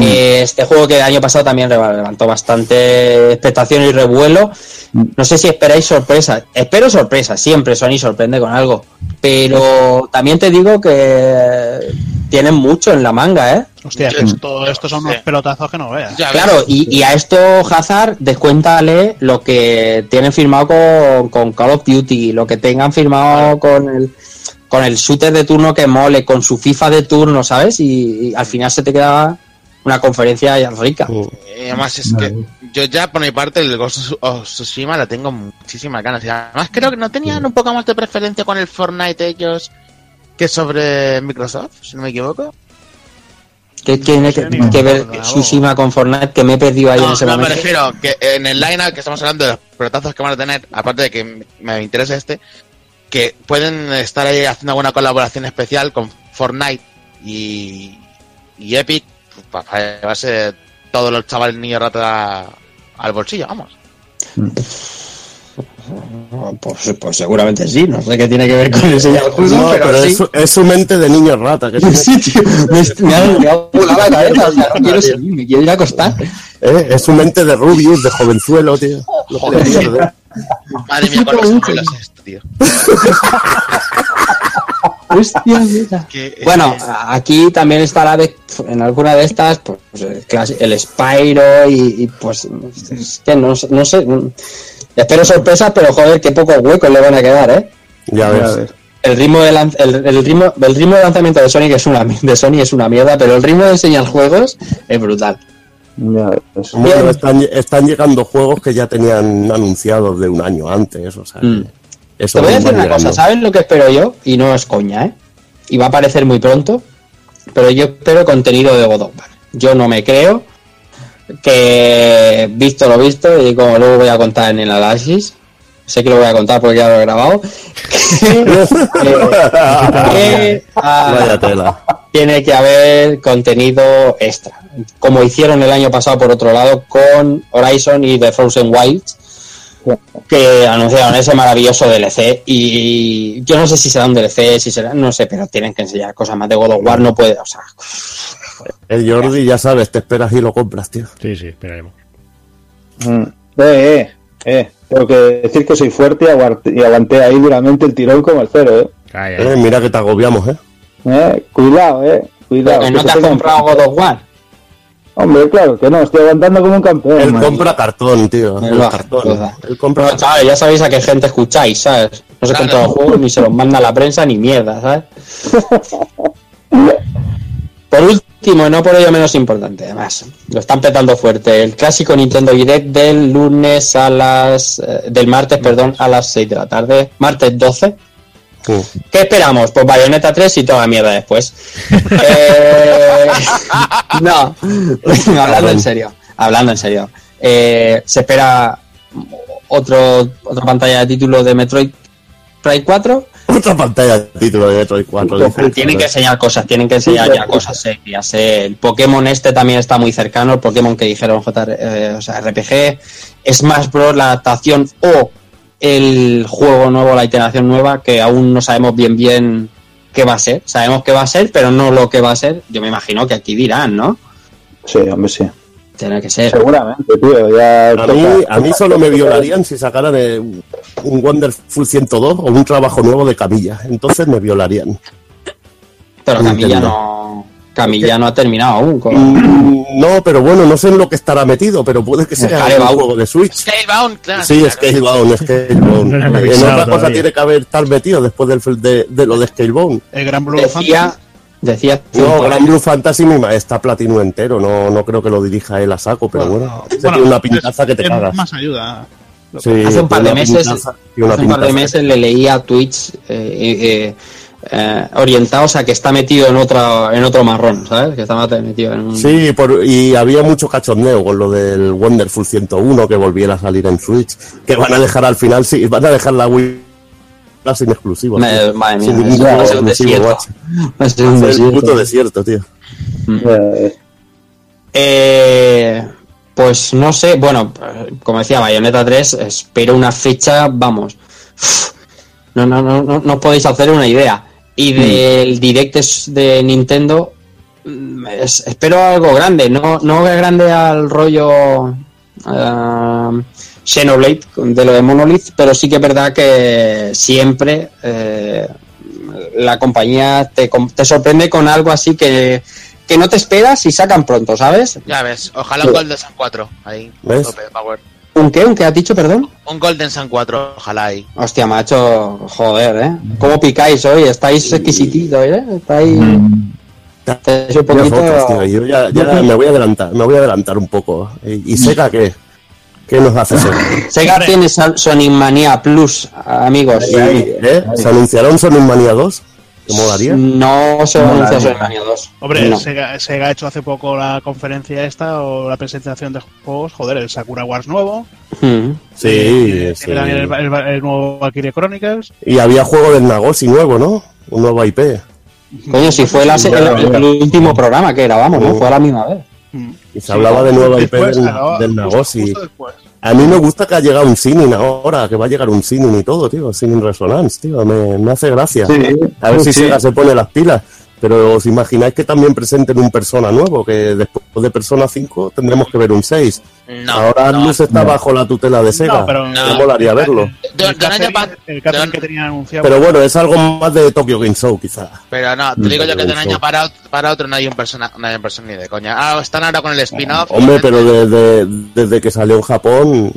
Eh, este juego que el año pasado también levantó bastante expectación y revuelo. No sé si esperáis sorpresa. Espero sorpresa, siempre Sony sorprende con algo. Pero también te digo que tienen mucho en la manga, ¿eh? Hostia, es que todo esto son unos Sí. pelotazos que no veas. Claro, y, y a esto Hazard, descuéntale lo que tienen firmado con, con Call of Duty, lo que tengan firmado con el con el shooter de turno que mole, con su FIFA de turno, ¿sabes? Y, y al final se te queda una conferencia ya rica. Y además es que yo ya por mi parte el Ghost of Tsushima la tengo muchísimas ganas. Y además creo que no tenían un poco más de preferencia con el Fortnite ellos que sobre Microsoft, si no me equivoco. ¿Qué tiene que, que ver Tsushima con Fortnite que me he perdido ahí en No, ese no, me momento? refiero que en el line que estamos hablando de los pelotazos que van a tener, aparte de que me- interesa este, que pueden estar ahí haciendo alguna colaboración especial con Fortnite y, y Epic para llevarse todos los chavales niños rata al bolsillo, vamos. Pues, pues seguramente sí, no sé qué tiene que ver con enseñar el juego, No, pero, pero sí. es, su- es su mente de niño rata. Que tiene- Sí, tío, me, me ha, me ha volado la cabeza, o sea, no quiero seguir, me quiero ir a acostar. ¿eh? Es su mente de Rubius, de jovenzuelo, tío. Madre mía, con los abuelos esto, tío. Hostia, mira. Que, Bueno, eh, aquí también estará de, en alguna de estas pues, el, el Spyro y, y, pues es que no, no sé. Espero sorpresas, pero joder, qué pocos huecos le van a quedar, ¿eh? Ya ves. El ritmo de lan- el, el ritmo el ritmo de lanzamiento de Sonic es una de Sony es una mierda, pero el ritmo de enseñar juegos es brutal. Ya ves. Bueno, están, están llegando juegos que ya tenían anunciados de un año antes. O sea, que Mm. eso Te voy a decir una llegando. cosa, ¿sabes lo que espero yo? Y no es coña, ¿eh? Y va a aparecer muy pronto, pero yo espero contenido de God of War. Yo no me creo que, visto lo visto, y como luego voy a contar en el análisis, sé que lo voy a contar porque ya lo he grabado, que, que, ah, Vaya tela. tiene que haber contenido extra. Como hicieron el año pasado, por otro lado, con Horizon y The Frozen Wilds, que anunciaron ese maravilloso DLC. Y yo no sé si será un DLC, si será, no sé, pero tienen que enseñar cosas más de God of War. No puede, o sea, El Jordi, ya sabes, te esperas y lo compras, tío. Sí, sí, esperaremos. Mm. Eh, eh, eh. Tengo que decir que soy fuerte y aguante- y aguanté ahí duramente el tirón como el cero, eh. Ay, Eh, mira que te agobiamos, ¿eh? Eh, Cuidado, eh. Cuidado. que no te has comprado God of War. Hombre, claro que no, estoy aguantando como un campeón. Él man. compra cartón, tío. Cartón. Él compra Pero, chavales, ya sabéis a qué gente escucháis, ¿sabes? No se Claro. compran los juegos ni se los manda a la prensa ni mierda, ¿sabes? Por último, y no por ello menos importante, además, lo están petando fuerte. El clásico Nintendo Direct del lunes a las. eh, del martes, perdón, a las 6 de la tarde, martes 12. Sí. ¿Qué esperamos? Pues Bayonetta 3 y toda mierda después. Eh, no, hablando en serio, hablando en serio. Eh, se espera otro, otra pantalla de título de Metroid Prime 4. Otra pantalla de título de Metroid 4. dice. Tienen que enseñar cosas, tienen que enseñar ya cosas serias. eh. El Pokémon este también está muy cercano, el Pokémon que dijeron JR, eh, o sea, RPG, Smash Bros, la adaptación o el juego nuevo, la iteración nueva, que aún no sabemos bien bien qué va a ser. Sabemos qué va a ser, pero no lo que va a ser. Yo me imagino que aquí dirán, ¿no? Sí, hombre, sí. Tiene que ser. Seguramente, tío. Ya A mí, toca. a mí solo me violarían si sacaran eh, un Wonderful 102 o un trabajo nuevo de Camilla. Entonces me violarían. Pero Camilla Nintendo. no. Camilla no ha terminado aún. con- No, pero bueno, no sé en lo que estará metido, pero puede que sea un juego de Switch. Scalebound, claro. Sí, claro. Scalebound, Scalebound. No en otra cosa todavía. tiene que haber estar metido después del, de, de lo de Scalebound. El Gran Blue Decía. Decía. No, Gran Blue Fantasy mi está platino entero, no, no creo que lo dirija él a saco, pero bueno, Bueno, tiene una pintaza es- que te cagas. Más ayuda. Sí, hace un par de meses, pintaza hace un par de meses le leía tweets eh, eh, eh, orientados a que está metido en otra en otro marrón, ¿sabes? Que está metido en un... Sí, por- y había mucho cachondeo con lo del Wonderful 101 que volviera a salir en Switch. Que van a dejar al final, sí, van a dejar la Wii sin exclusivos. Me- tío. madre mía, Sin ningún va a ser un exclusivo, desierto. Va a ser Va a un ser desierto. puto desierto, tío. Eh, pues no sé, bueno, como decía Bayonetta 3, espero una fecha, vamos. No, no, no, no, no podéis hacer una idea. Y del direct es- de Nintendo, mm, es- espero algo grande, no, no grande al rollo eh, Xenoblade de lo de Monolith, pero sí que es verdad que siempre eh, la compañía te, te sorprende con algo así que, que no te esperas y sacan pronto, ¿sabes? Ya ves, ojalá un Golden Sun 4. Ahí, ¿Ves? tope de power. ¿Un qué? ¿Un qué has dicho, perdón? Un Golden Sun 4, ojalá ahí. Hostia, macho, joder, ¿eh? ¿Cómo picáis hoy? Estáis exquisititos, ¿eh? Estáis... estáis un poquito... fotos, tío, Yo ya, ya me voy a adelantar, me voy a adelantar un poco. ¿Y, y Sega qué? ¿Qué nos hace Sega? Sega tiene Son- Sonic Mania Plus, amigos. ¿Eh? ¿Se anunciará un Sonic Mania 2? ¿Te molaría? No se va a anunciar Sonic Mania 2. Hombre, No. Sega, Sega ha hecho hace poco la conferencia esta o la presentación de juegos, joder, el Sakura Wars nuevo. Mm. Sí, tiene sí. también el, el- el nuevo Valkyrie Chronicles. Y había juego del Nagosi nuevo, ¿no? Un nuevo IP. Coño, si fue la se- el, el último programa que grabamos, ¿no? Fue a la misma vez. Y se hablaba de nueva IP del, acababa- del Nagosi. A mí me gusta que ha llegado un Sinin ahora, que va a llegar un Sinin y todo, tío. Sinin Resonance, tío. Me, me hace gracia. Sí, a ver si. Sega se pone las pilas. Pero os imagináis que también presenten un Persona nuevo, que después de Persona 5 tendremos que ver un 6. No, ahora no. Está bajo la tutela de Sega. No, pero- Me molaría verlo. El el que tenían anunciado. Pero bueno, es algo más de Tokyo Game Show, quizá. Pero no, te digo yo que de un año para, para otro no hay un persona, no hay un persona ni de coña. Ah, están ahora con el spin-off. Hombre, pero desde, desde que salió en Japón,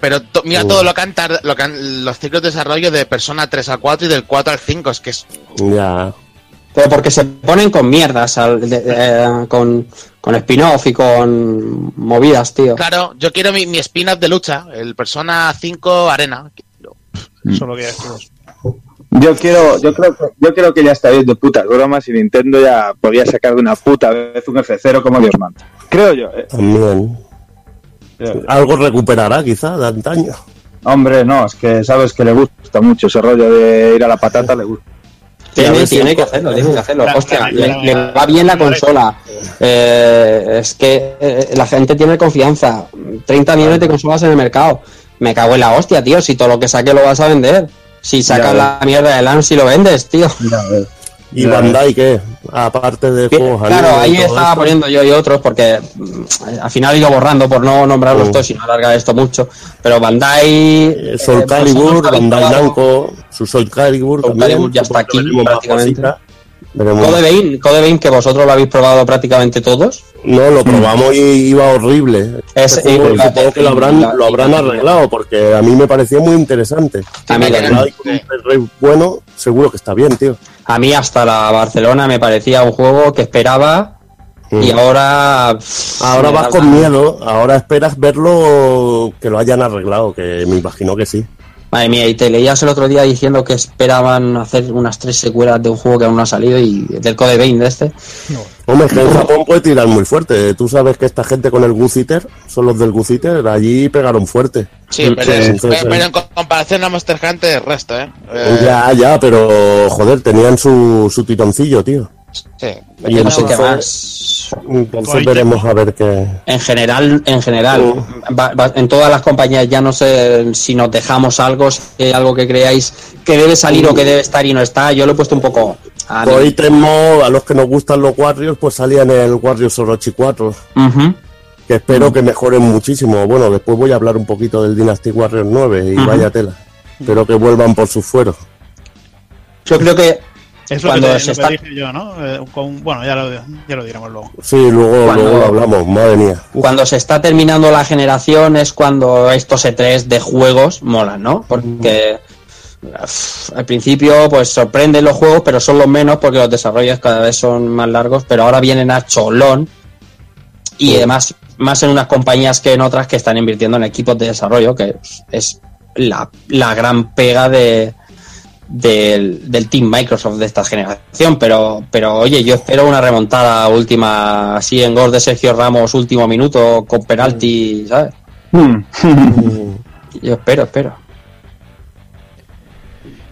Pero to- mira todo lo que han tar- lo que han- los ciclos de desarrollo de Persona 3 al 4 y del 4 al 5, es que es ya. Pero porque se ponen con mierdas, al- de- eh, con, con spin-off y con movidas, tío. claro, yo quiero mi, mi spin-off de lucha, el Persona 5 Arena. Solo que. Yo quiero, yo creo que, yo creo que ya está bien de putas bromas y Nintendo ya podría sacar de una puta vez un F0 como Dios manda. Creo yo, eh. También. Algo recuperará, quizá, de antaño. Hombre, no, es que sabes que le gusta mucho ese rollo de ir a la patata, le gusta. Tiene, tiene que hacerlo, tiene que hacerlo. Hostia, le, va bien la consola. Eh, es que eh, la gente tiene confianza. 30 millones de consolas en el mercado. Me cago en la hostia, tío. Si todo lo que saque lo vas a vender. Si sacas la mierda del ARM, si lo vendes, tío. ¿Y Bandai qué? Aparte de juegos Claro, ahí todo estaba esto. poniendo yo y otros porque mm, al final he ido borrando por no nombrarlos Mm. todos y no alargar esto mucho. Pero Bandai. Eh, Soul eh, Calibur, Bandai Namco, su Soul Calibur Soul también. Calibur ya está aquí, prácticamente. Code. Vein, Code Vein, que vosotros lo habéis probado prácticamente todos. No, lo probamos y iba horrible. Es- Este juego, y- supongo que lo habrán, lo habrán arreglado, porque a mí me pareció muy interesante. A mí, Arreglado y con un rey bueno, seguro que está bien, tío. A mí hasta la Barcelona me parecía un juego que esperaba y Mm. ahora... Ahora vas con miedo, ahora esperas verlo que lo hayan arreglado, que me imagino que sí. Madre mía, y te leías el otro día diciendo que esperaban hacer unas tres secuelas de un juego que aún no ha salido y del Code Vein de este. Hombre, es que en Japón puede tirar muy fuerte. Tú sabes que esta gente con el Guziter, son los del Guziter, allí pegaron fuerte. Sí, pero, Sí, es- sí, sí. pero en comparación a Monster Hunter, el resto, ¿eh? Eh, Ya, ya, pero joder, tenían su, su tironcillo, tío. Sí. Y Yo no sé qué más. Entonces veremos a ver qué. En general, en general, va- va- en todas las compañías ya no sé si nos dejamos algo, si hay algo que creáis que debe salir o que debe estar y no está. Yo lo he puesto un poco a. Hoy tenemos, a los que nos gustan los Warriors, pues salían el Warriors Orochi 4, Ujú. que espero que mejoren muchísimo. Bueno, después voy a hablar un poquito del Dynasty Warriors 9 y vaya tela. Espero que vuelvan por sus fueros. Yo creo que Es lo que, Cuando te- se lo que está- dije yo, ¿no? Eh, con- bueno, ya lo, ya lo diremos luego. Sí, luego, Cuando- luego lo hablamos, madre mía. Cuando se está terminando la generación es cuando estos E3 de juegos molan, ¿no? Porque al principio pues sorprenden los juegos, pero son los menos porque los desarrollos cada vez son más largos, pero ahora vienen a cholón y además más en unas compañías que en otras que están invirtiendo en equipos de desarrollo, que es la, la gran pega de, del, del Team Microsoft de esta generación. Pero, pero oye, yo espero una remontada última, así en gol de Sergio Ramos, último minuto, con penalti, ¿sabes? Hmm. Yo espero, espero.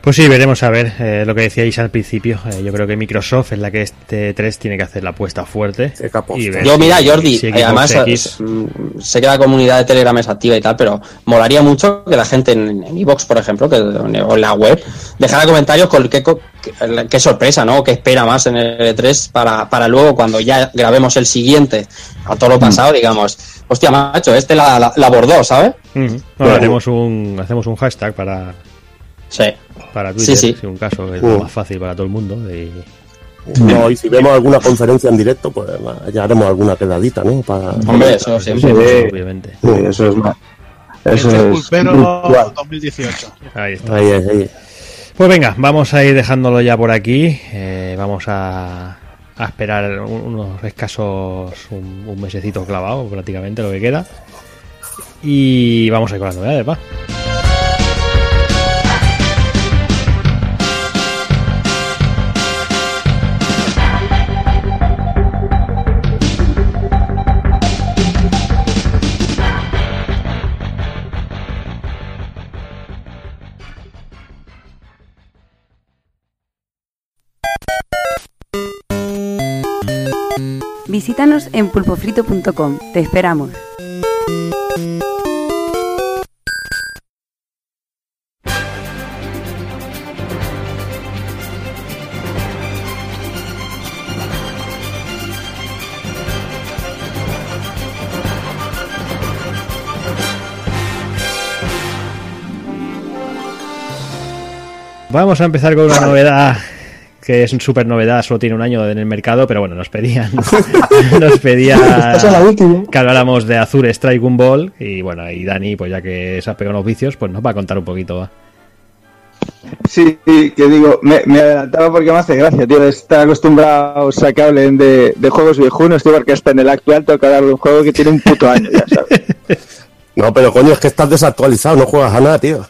Pues sí, veremos a ver eh, lo que decíais al principio. Eh, yo creo que Microsoft es la que este 3 tiene que hacer la apuesta fuerte. Y ver Yo, si- mira, Jordi, si eh, además X- mm, sé que la comunidad de Telegram es activa y tal, pero molaría mucho que la gente en, en iVoox, por ejemplo, que, o en la web, dejara comentarios con qué, co- qué, qué sorpresa, ¿no? ¿Qué espera más en el E3 para, para luego, cuando ya grabemos el siguiente, a todo lo pasado, digamos, hostia, macho, este la, la, la abordó, ¿sabes? Haremos un, hacemos un hashtag para, Sí. Para Twitter, Sí, sí. si un caso es Uh. lo más fácil para todo el mundo. Y... No, y si vemos alguna conferencia en directo, pues ya haremos alguna quedadita, ¿no? Para... Hombre, eso siempre. sí, Sí. obviamente. Sí, eso es más. Eso Este es virtual. 2018. Ahí está. Ahí es, ahí es. Pues venga, vamos a ir dejándolo ya por aquí. Eh, vamos a, a esperar un- unos escasos, un, un mesecito clavado prácticamente lo que queda. Y vamos a ir con las novedades, va. Visítanos en pulpofrito.com. Te esperamos. Vamos a empezar con una novedad que es súper novedad, solo tiene un año en el mercado, pero bueno, nos pedían nos pedía que habláramos de Azure Strike un Ball y bueno, y Dani, pues ya que se ha pegado unos vicios, pues nos va a contar un poquito. va. Sí, que digo, me, me adelantaba porque me hace gracia, tío, de estar acostumbrados a que hablen de, de juegos viejunos, tío, porque hasta en el actual toca hablar de un juego que tiene un puto año, ya sabes. No, pero coño, es que estás desactualizado, no juegas a nada, tío.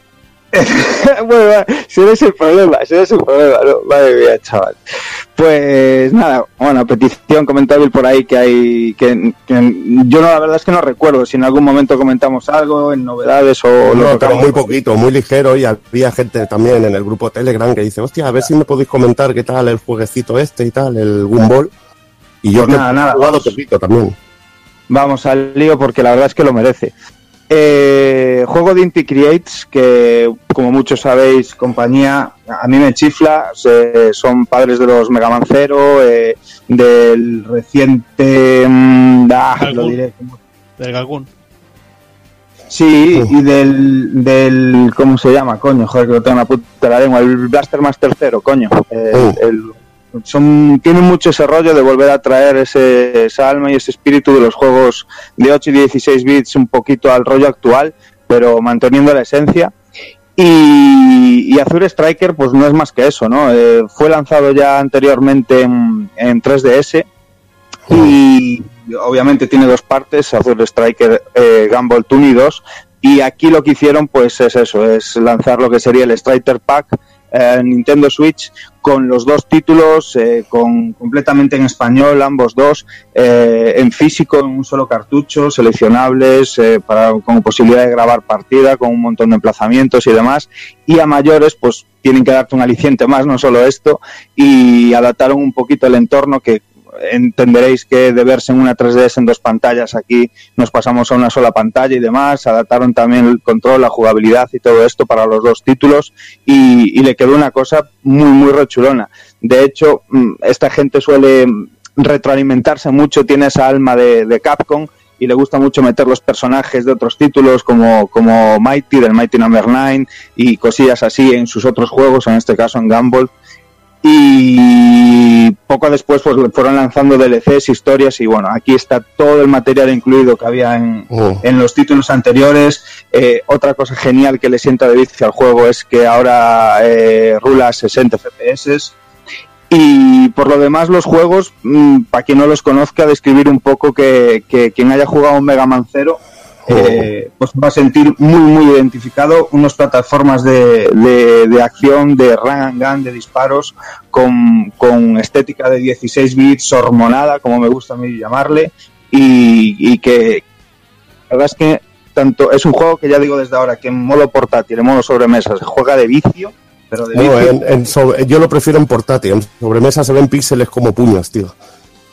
bueno, va, si no es el problema, si no es el problema, no, madre mía, chaval. Pues nada, bueno, petición comentable por ahí que hay, que, que yo no, la verdad es que no recuerdo si en algún momento comentamos algo en novedades o lo No, pero muy poquito, muy ligero y había gente también en el grupo Telegram que dice, hostia, a ver si me podéis comentar qué tal el jueguecito este y tal, el Gumball. Y yo Pues que nada, he nada, jugado poquito también. Vamos al lío porque la verdad es que lo merece. Eh, juego de Inti Creates, que como muchos sabéis, compañía, a mí me chifla, se- son padres de los Mega Man Zero, eh, del reciente... mm, ah, lo diré. Del Galgun. Sí, y del, del... ¿Cómo se llama, coño? Joder, que lo tengo en la puta de la lengua. El Blaster Master Zero, coño. Eh, Oh. el- son, tienen mucho ese rollo de volver a traer ese, esa alma y ese espíritu de los juegos de 8 y 16 bits un poquito al rollo actual, pero manteniendo la esencia. Y, Azure Striker, pues no es más que eso, ¿no? Eh, fue lanzado ya anteriormente en, en 3DS y obviamente tiene dos partes, Azure Striker eh, Gumball Tune 2 y aquí lo que hicieron pues es eso, es lanzar lo que sería el Striker Pack eh, Nintendo Switch con los dos títulos eh, con completamente en español ambos dos eh, en físico en un solo cartucho seleccionables con posibilidad de grabar partida con un montón de emplazamientos y demás. Y a mayores pues tienen que darte un aliciente más no solo esto y adaptaron un poquito el entorno que entenderéis que de verse en una 3DS en dos pantallas aquí nos pasamos a una sola pantalla y demás, adaptaron también el control, la jugabilidad y todo esto para los dos títulos y, le quedó una cosa muy muy rechulona. De hecho, mm, esta gente suele retroalimentarse mucho, tiene esa alma de, Capcom y le gusta mucho meter los personajes de otros títulos como, como Mighty, del Mighty Number 9 y cosillas así en sus otros juegos, en este caso en Gumball y poco después pues fueron lanzando DLCs, historias y bueno, aquí está todo el material incluido que había en, Oh. en los títulos anteriores. Eh, otra cosa genial que le sienta de vicio al juego es que ahora eh, rula 60 FPS Y por lo demás, los juegos, mm, para quien no los conozca, describir un poco que, que quien haya jugado un Mega Man Zero, eh, pues va a sentir muy, muy identificado unas plataformas de, de, de acción, de run and gun, de disparos, con, con estética de 16 bits, hormonada, como me gusta a mí llamarle, y, y que la verdad es que tanto es un juego que ya digo desde ahora que en modo portátil, en modo sobremesa, se juega de vicio, pero de No, vicio. en- en sobre- yo lo prefiero en portátil. En sobremesa se ven píxeles como puños, tío.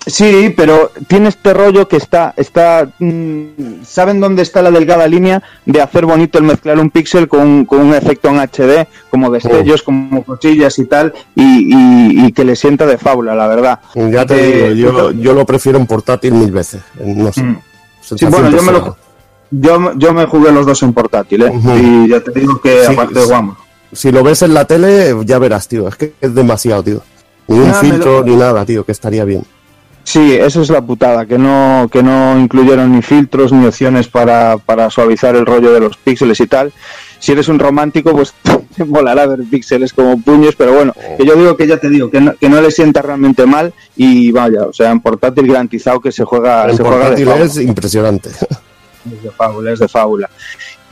Sí, pero tiene este rollo que está, está, mm, saben dónde está la delgada línea de hacer bonito el mezclar un píxel con, con un efecto en HD, como destellos, como cosillas y tal, y, y- y que le sienta de fábula, la verdad. Ya te Eh, digo, yo, yo lo prefiero en portátil mil veces. No sé. Mm. Sí, bueno, yo me, lo, yo, yo me jugué los dos en portátil, ¿eh? Y ya te digo que Sí, aparte, sí. vamos. Si lo ves en la tele, ya verás, tío. Es que es demasiado, tío. Ni un filtro lo- ni nada, tío, que estaría bien. Sí, eso es la putada, que no, que no incluyeron ni filtros ni opciones para, para suavizar el rollo de los píxeles y tal. Si eres un romántico, pues te molará ver píxeles como puños, pero bueno, que yo digo que ya te digo, que no, que no le sienta realmente mal y vaya, o sea, en portátil garantizado que se juega, En se juega de portátil es impresionante. Es de fábula, es de fábula.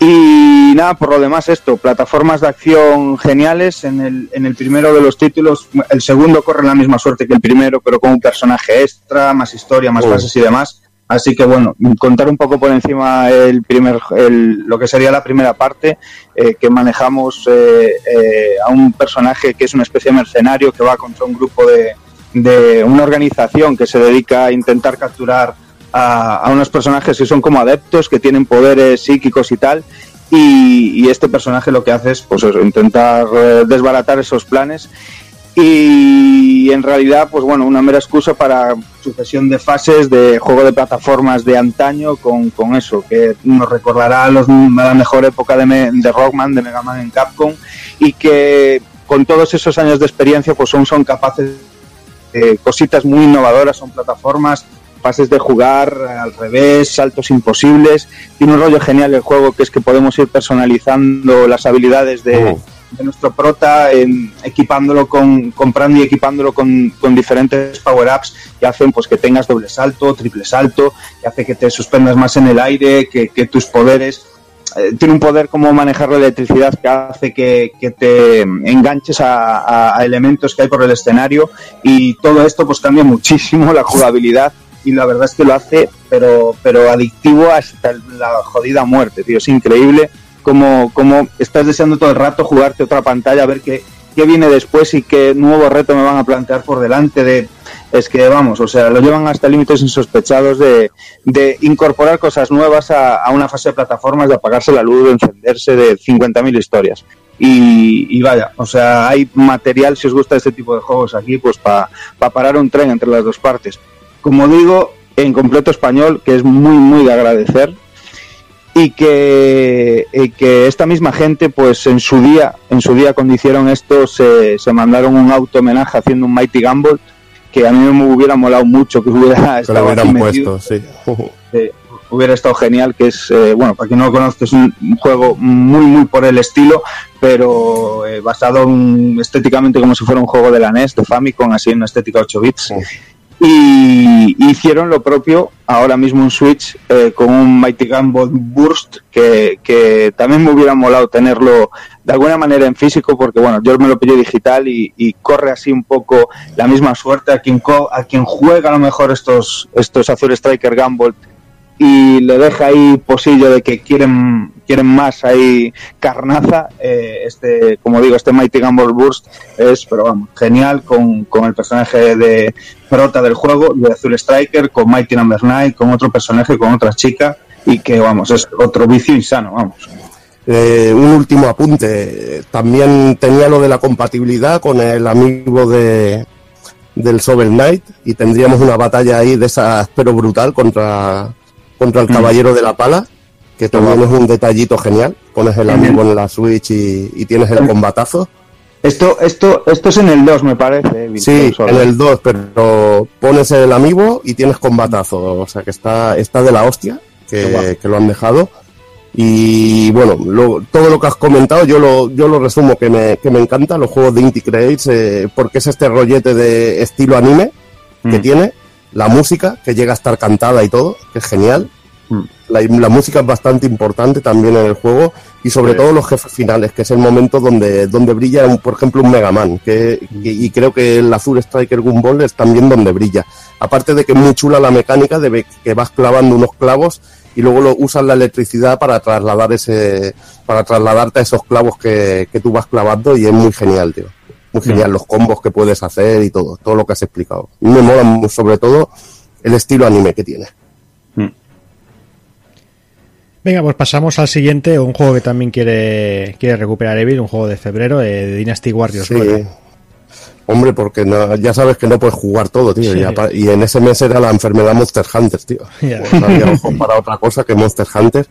Y nada, por lo demás esto, plataformas de acción geniales. En el, en el primero de los títulos, el segundo corre la misma suerte que el primero, pero con un personaje extra, más historia, más fases y demás. Así que bueno, contar un poco por encima el primer, el- lo que sería la primera parte, eh, que manejamos eh, eh, a un personaje que es una especie de mercenario que va contra un grupo de, de una organización que se dedica a intentar capturar a, unos personajes que son como adeptos, que tienen poderes psíquicos y tal. Y, este personaje lo que hace es pues intentar eh, desbaratar esos planes. Y en realidad, pues bueno, una mera excusa para sucesión de fases de juego de plataformas de antaño con, con eso, que nos recordará los, la mejor época de, Me- de Rockman, de Mega Man en Capcom, y que con todos esos años de experiencia, pues son, son capaces de cositas muy innovadoras, son plataformas fases de jugar al revés, saltos imposibles. Tiene un rollo genial el juego que es que podemos ir personalizando las habilidades de, de nuestro prota, en- equipándolo con, comprando y equipándolo con, con diferentes power-ups que hacen pues que tengas doble salto, triple salto, que hace que te suspendas más en el aire, que, que tus poderes eh, tiene un poder como manejar la electricidad que hace que, que te enganches a, a- a elementos que hay por el escenario y todo esto pues cambia muchísimo la jugabilidad y la verdad es que lo hace pero pero adictivo hasta la jodida muerte tío es increíble como, como estás deseando todo el rato jugarte otra pantalla a ver qué, qué viene después y qué nuevo reto me van a plantear por delante de es que vamos, o sea, lo llevan hasta límites insospechados de, de incorporar cosas nuevas a, una fase de plataformas, de apagarse la luz, de encenderse, de 50.000 historias. Y, y vaya, o sea, hay material, si os gusta este tipo de juegos aquí, pues para parar un tren entre las dos partes. Como digo, en completo español, que es muy, muy de agradecer, y que, y que esta misma gente pues en su día en su día cuando hicieron esto se, se mandaron un auto homenaje haciendo un Mighty Gamble que a mí me hubiera molado mucho que hubiera Que lo estado hubieran puesto, sí. eh, hubiera estado genial que es eh, bueno para quien no lo conozca es un, un juego muy muy por el estilo pero eh, basado en- estéticamente como si fuera un juego de la NES de Famicom así en una estética 8 bits y hicieron lo propio ahora mismo en Switch eh, con un Mighty Gumball Burst que, que también me hubiera molado tenerlo de alguna manera en físico porque bueno yo me lo pillé digital y, y corre así un poco la misma suerte. A quien co- a quien juega a lo mejor estos estos Azure Striker Gumball y le deja ahí posillo de que quieren quieren más ahí carnaza eh, este como digo este Mighty Gumball Burst es pero vamos genial con, con el personaje de prota del juego de Azul Striker con Mighty Number 9 con otro personaje con otra chica y que vamos es otro vicio insano vamos Eh, un último apunte. También tenía lo de la compatibilidad con el amigo de del Sovel Knight y tendríamos una batalla ahí de esas pero brutal contra contra el Mm. caballero de la pala que también es un detallito genial. Pones el amigo en la Switch y, y tienes el combatazo. Esto esto esto es en el 2 me parece eh, sí en el 2 pero pones el amigo y tienes combatazo. O sea que está está de la hostia que, que lo han dejado. Y bueno, lo- todo lo que has comentado, yo lo, yo lo resumo que me, que me encanta, los juegos de Inti Creates, eh, porque es este rollete de estilo anime que Mm. tiene, la música, que llega a estar cantada y todo, que es genial. Mm. La, la música es bastante importante también en el juego y sobre Sí. todo los jefes finales, que es el momento donde, donde brilla, un- por ejemplo, un Mega Man, que, que- y creo que el Azur Striker Gumball es también donde brilla. Aparte de que es muy chula la mecánica de que vas clavando unos clavos y luego lo, usas la electricidad para trasladar ese, para trasladarte a esos clavos que, que tú vas clavando y es muy genial, tío. Muy genial los combos que puedes hacer y todo, todo lo que has explicado. A mí me mola sobre todo el estilo anime que tiene. Venga, pues pasamos al siguiente, un juego que también quiere, quiere recuperar Evil, un juego de febrero, eh, de Dynasty Warriors. Sí. 9. Hombre, porque no- ya sabes que no puedes jugar todo, tío. Sí. Y, apa- y en ese mes era la enfermedad Monster Hunter, tío. Pues no había ojos para otra cosa que Monster Hunter.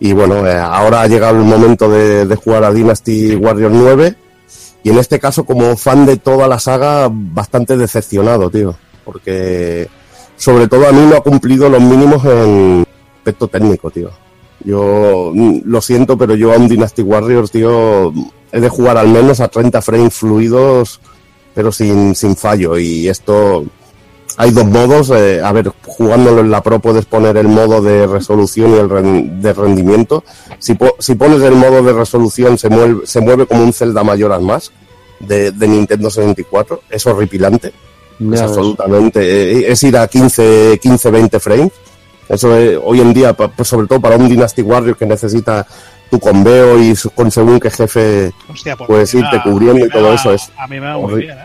Y bueno, eh, ahora ha llegado el momento de, de jugar a Dynasty Warriors 9. Y en este caso, como fan de toda la saga, bastante decepcionado, tío. Porque sobre todo a mí no ha cumplido los mínimos en aspecto técnico, tío. Yo mm, lo siento, pero yo a un Dynasty Warriors, tío, he de jugar al menos a 30 frames fluidos, pero sin, sin fallo. Y esto, hay dos modos. eh, a ver, jugándolo en la Pro puedes poner el modo de resolución y el ren- de rendimiento. Si, po- si pones el modo de resolución, se mueve, se mueve como un Zelda Majora's Mask de, de Nintendo 64. Es horripilante. Es ves. absolutamente. eh, es ir a 15, 15 20 frames. Eso es, hoy en día, pa- pues sobre todo para un Dynasty Warrior que necesita tu conveo y su- con según qué jefe Hostia, pues irte cubriendo y todo eso es A mí me va muy bien, ¿eh?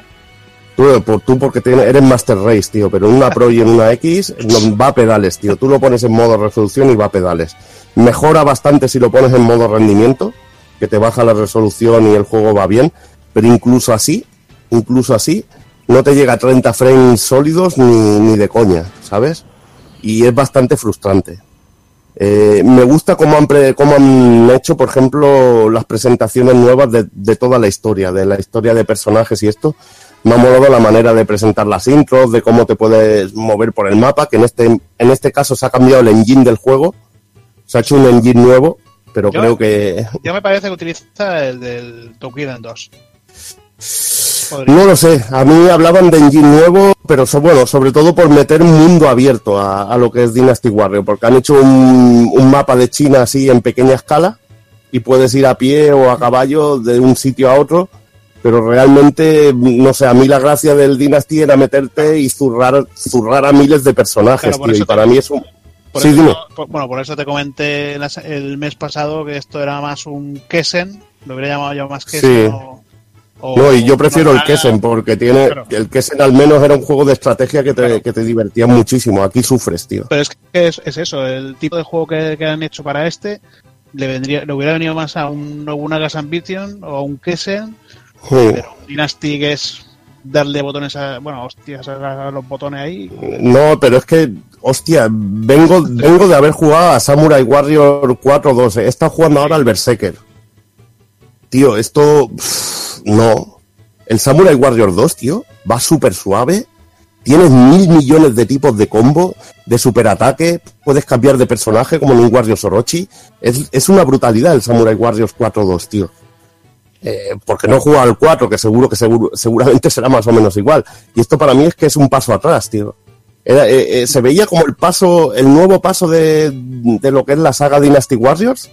Tú, por, tú porque tienes- eres Master Race, tío, pero en una Pro y en una X va a pedales, tío. Tú lo pones en modo resolución y va a pedales. Mejora bastante si lo pones en modo rendimiento, que te baja la resolución y el juego va bien, pero incluso así, incluso así, no te llega a 30 frames sólidos ni, ni de coña, ¿sabes? Y es bastante frustrante. Eh, me gusta cómo han, pre- cómo han hecho, por ejemplo, las presentaciones nuevas de, de toda la historia, de la historia de personajes y esto. Me ha molado la manera de presentar las intros, de cómo te puedes mover por el mapa, que en este, en este caso se ha cambiado el engine del juego. Se ha hecho un engine nuevo, pero Yo- creo que... Yo me parece que utiliza el del Toukiden 2. Podría. No lo sé, a mí hablaban de engine nuevo, pero so- bueno, sobre todo por meter un mundo abierto a, a lo que es Dynasty Warrior, porque han hecho un, un mapa de China así en pequeña escala y puedes ir a pie o a caballo de un sitio a otro, pero realmente, no sé, a mí la gracia del Dynasty era meterte y zurrar, zurrar a miles de personajes, Claro, tío, y para mí es un... Por Sí, eso, por- bueno, por eso te comenté las- el mes pasado que esto era más un Kessen, lo hubiera llamado yo más Kessen. Sí. o- o- No, y yo prefiero el. Kessen, porque tiene, Claro. el Kessen al menos era un juego de estrategia que te, Claro. que te divertía muchísimo, aquí sufres, tío. Pero es que es, es eso, el tipo de juego que, que han hecho para este le vendría le hubiera venido más a un, una Gas Ambition o a un Kessen, Pero Dynasty que es darle botones a, bueno, hostias a, los botones ahí. No, pero es que, hostia, vengo, vengo de haber jugado a Samurai Warrior 4-2. He estado jugando ahora al Berserker. Tío, esto. pff, no. El Samurai Warrior 2, tío, va súper suave. Tienes mil millones de tipos de combo, de superataque. Puedes cambiar de personaje como en un Warrior Orochi. Es, es una brutalidad el Samurai Warriors 4-2, tío. Eh, porque no jugado al 4, que seguro que seguro, seguramente será más o menos igual. Y esto para mí es que es un paso atrás, tío. Eh, eh, se veía como el paso, el nuevo paso de, de lo que es la saga Dynasty Warriors.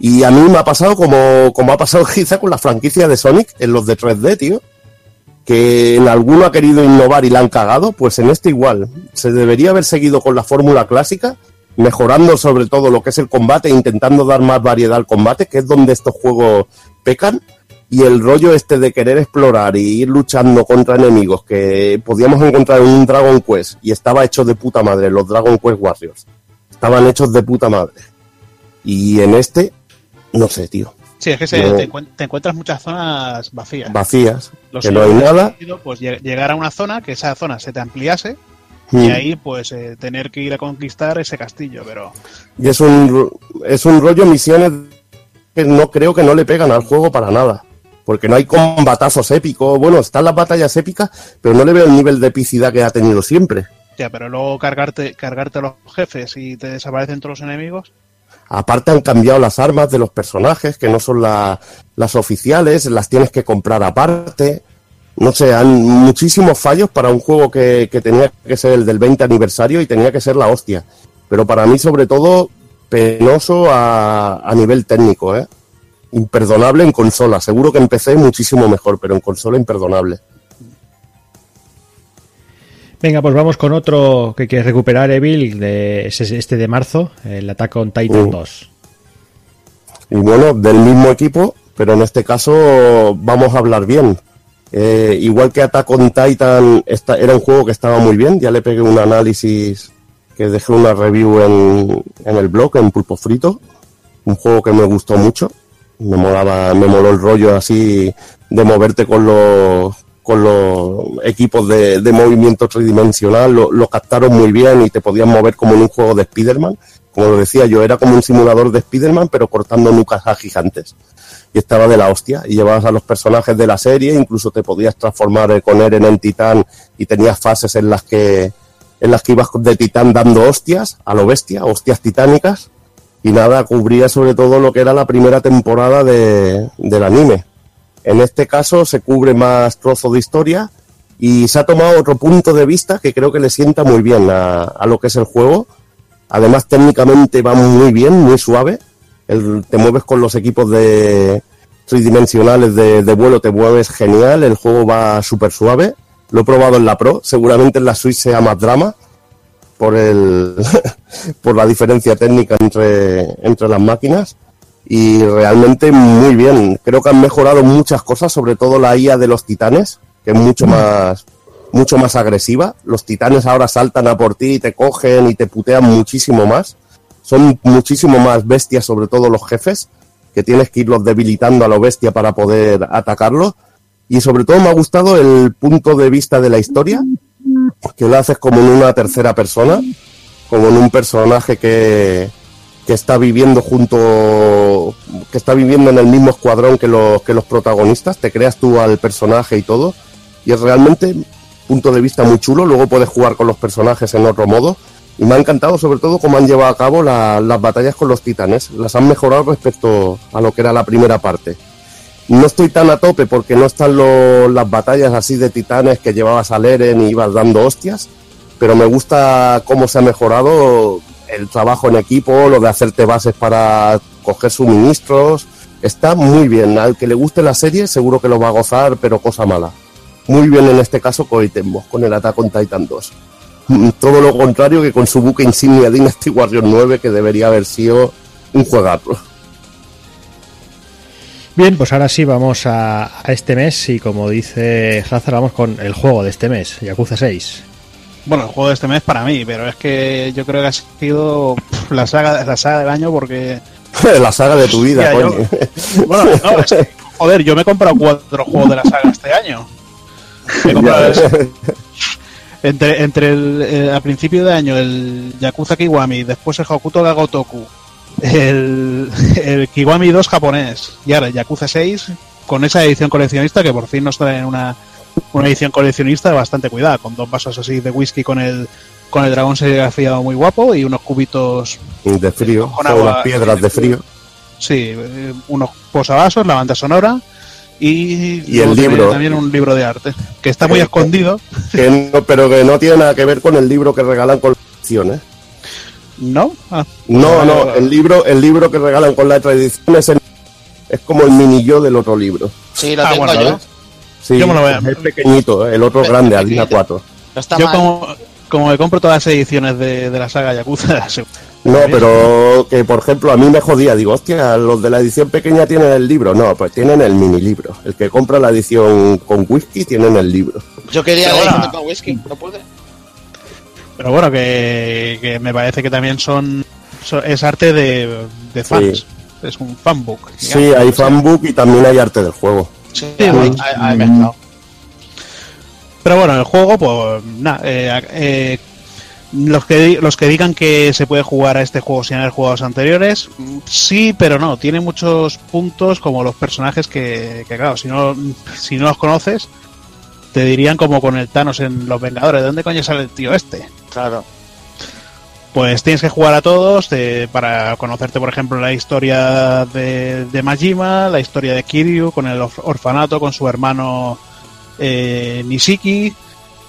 Y a mí me ha pasado como, como ha pasado quizá con la franquicia de Sonic en los de 3D, tío. Que en alguno ha querido innovar y la han cagado, pues en este igual. Se debería haber seguido con la fórmula clásica, mejorando sobre todo lo que es el combate, intentando dar más variedad al combate, que es donde estos juegos pecan. Y el rollo este de querer explorar y ir luchando contra enemigos que podíamos encontrar en un Dragon Quest y estaba hecho de puta madre, los Dragon Quest Warriors. Estaban hechos de puta madre. Y en este, no sé, tío. Sí, es que se- No. te, te encuentras muchas zonas vacías. Vacías, Los que no hay nada. Pues lle- llegar a una zona, que esa zona se te ampliase Mm. y ahí pues eh, tener que ir a conquistar ese castillo, pero Y es un, es un rollo misiones que no creo que no le pegan al juego para nada. Porque no hay combatazos épicos. Bueno, están las batallas épicas, pero no le veo el nivel de epicidad que ha tenido siempre. ya, pero luego cargarte cargarte a los jefes y te desaparecen todos los enemigos. Aparte han cambiado las armas de los personajes, que no son la- las oficiales, las tienes que comprar aparte. No sé, han muchísimos fallos para un juego que, que tenía que ser el del 20 aniversario y tenía que ser la hostia. Pero para mí, sobre todo, penoso a, a nivel técnico, ¿eh? Imperdonable en consola. Seguro que empecé muchísimo mejor, pero en consola imperdonable. Venga, pues vamos con otro que quieres recuperar, Evil, de este de marzo, el Attack on Titan Mm. 2. Y bueno, del mismo equipo, pero en este caso vamos a hablar bien. Eh, igual que Attack on Titan era un juego que estaba muy bien, ya le pegué un análisis que dejé una review en, en el blog, en Pulpo Frito. Un juego que me gustó mucho. Me molaba, me moló el rollo así de moverte con los, con los equipos de, movimiento tridimensional. Lo, lo captaron muy bien y te podías mover como en un juego de Spider-Man. Como lo decía yo, era como un simulador de Spider-Man, pero cortando nucas a gigantes y estaba de la hostia. Y llevabas a los personajes de la serie, incluso te podías transformar eh, con Eren en titán y tenías fases en las que en las que ibas de titán dando hostias a lo bestia, hostias titánicas. Y nada, cubría sobre todo lo que era la primera temporada de, del anime. En este caso se cubre más trozo de historia y se ha tomado otro punto de vista que creo que le sienta muy bien a, a lo que es el juego. Además, técnicamente va muy bien, muy suave. El- te mueves con los equipos de tridimensionales de, de vuelo, te mueves genial. El juego va súper suave. Lo he probado en la Pro. Seguramente en la Switch sea más drama por el por la diferencia técnica entre, entre las máquinas. Y realmente muy bien. Creo que han mejorado muchas cosas, sobre todo la IA de los titanes, que es mucho más mucho más agresiva. Los titanes ahora saltan a por ti y te cogen y te putean muchísimo más. Son muchísimo más bestias, sobre todo los jefes, que tienes que irlos debilitando a lo bestia para poder atacarlos. Y sobre todo me ha gustado el punto de vista de la historia, que lo haces como en una tercera persona, como en un personaje que, que está viviendo junto, que está viviendo en el mismo escuadrón que los, que los protagonistas, te creas tú al personaje y todo, y es realmente punto de vista muy chulo, luego puedes jugar con los personajes en otro modo, y me ha encantado sobre todo cómo han llevado a cabo la- las batallas con los titanes, las han mejorado respecto a lo que era la primera parte. No estoy tan a tope porque no están las batallas así de titanes que llevabas al Eren y ibas dando hostias, pero me gusta cómo se ha mejorado el trabajo en equipo, lo de hacerte bases para coger suministros. Está muy bien. Al que le guste la serie seguro que lo va a gozar, pero cosa mala. Muy bien en este caso Koei Tecmo, con el Attack on Titan 2. Mm, Todo lo contrario que con su buque insignia Dynasty Warrior 9, que debería haber sido un juegazo. Bien, pues ahora sí vamos a, a este mes y como dice Hazard, vamos con el juego de este mes, Yakuza 6. Bueno, el juego de este mes para mí, pero es que yo creo que ha sido pff, la saga, la saga del año porque... la saga de tu vida, Hostia, yo- coño. Bueno, no, es que, joder, yo me he comprado cuatro juegos de la saga este año. entre entre el, eh, a principio de año el Yakuza Kiwami, después el Hokuto ga Gotoku, el, el Kiwami 2 japonés y ahora el Yakuza 6 con esa edición coleccionista que por fin nos traen una, una edición coleccionista bastante cuidada, con dos vasos así de whisky con el con el dragón serigrafiado muy guapo y unos cubitos De frío, Con agua- las piedras de frío. Sí, eh, unos posavasos, la banda sonora y, Y el libro. también un libro de arte que está muy Eh, escondido, Que no- pero que no tiene nada que ver con el libro que regalan con la edición, ¿eh? ¿no? Ah, No, vale, no, el libro, el libro que regalan con la otra edición es, el- es como el mini yo del otro libro. Sí, lo Ah, tengo bueno, yo. ¿ves? Sí, Yo me lo voy a- es pequeñito, el otro Pe- grande, pequeñito. 4. No está Yo mal. como, como me compro todas las ediciones de, de la saga Yakuza. No, pero que por ejemplo a mí me jodía, digo, hostia, los de la edición pequeña tienen el libro. No, pues tienen el mini libro. El que compra la edición con whisky tienen el libro. Yo quería Pero la bueno. con whisky, no pude. pero bueno, que, que me parece que también son, son- es arte de, de fans. Es un fanbook. Sí, hay fanbook y también hay arte del juego. Sí, Sí, hay, hay- hay mezclado. Pero bueno, el juego, pues nada, eh, eh, los que los que digan que se puede jugar a este juego sin haber jugado los anteriores, sí, pero no. Tiene muchos puntos como los personajes que, que claro, si no, si no los conoces, te dirían como con el Thanos en Los Vengadores, ¿de dónde coño sale el tío este? Claro. pues tienes que jugar a todos de- para conocerte, por ejemplo, la historia de, de Majima, la historia de Kiryu con el orf- orfanato, con su hermano eh, Nishiki,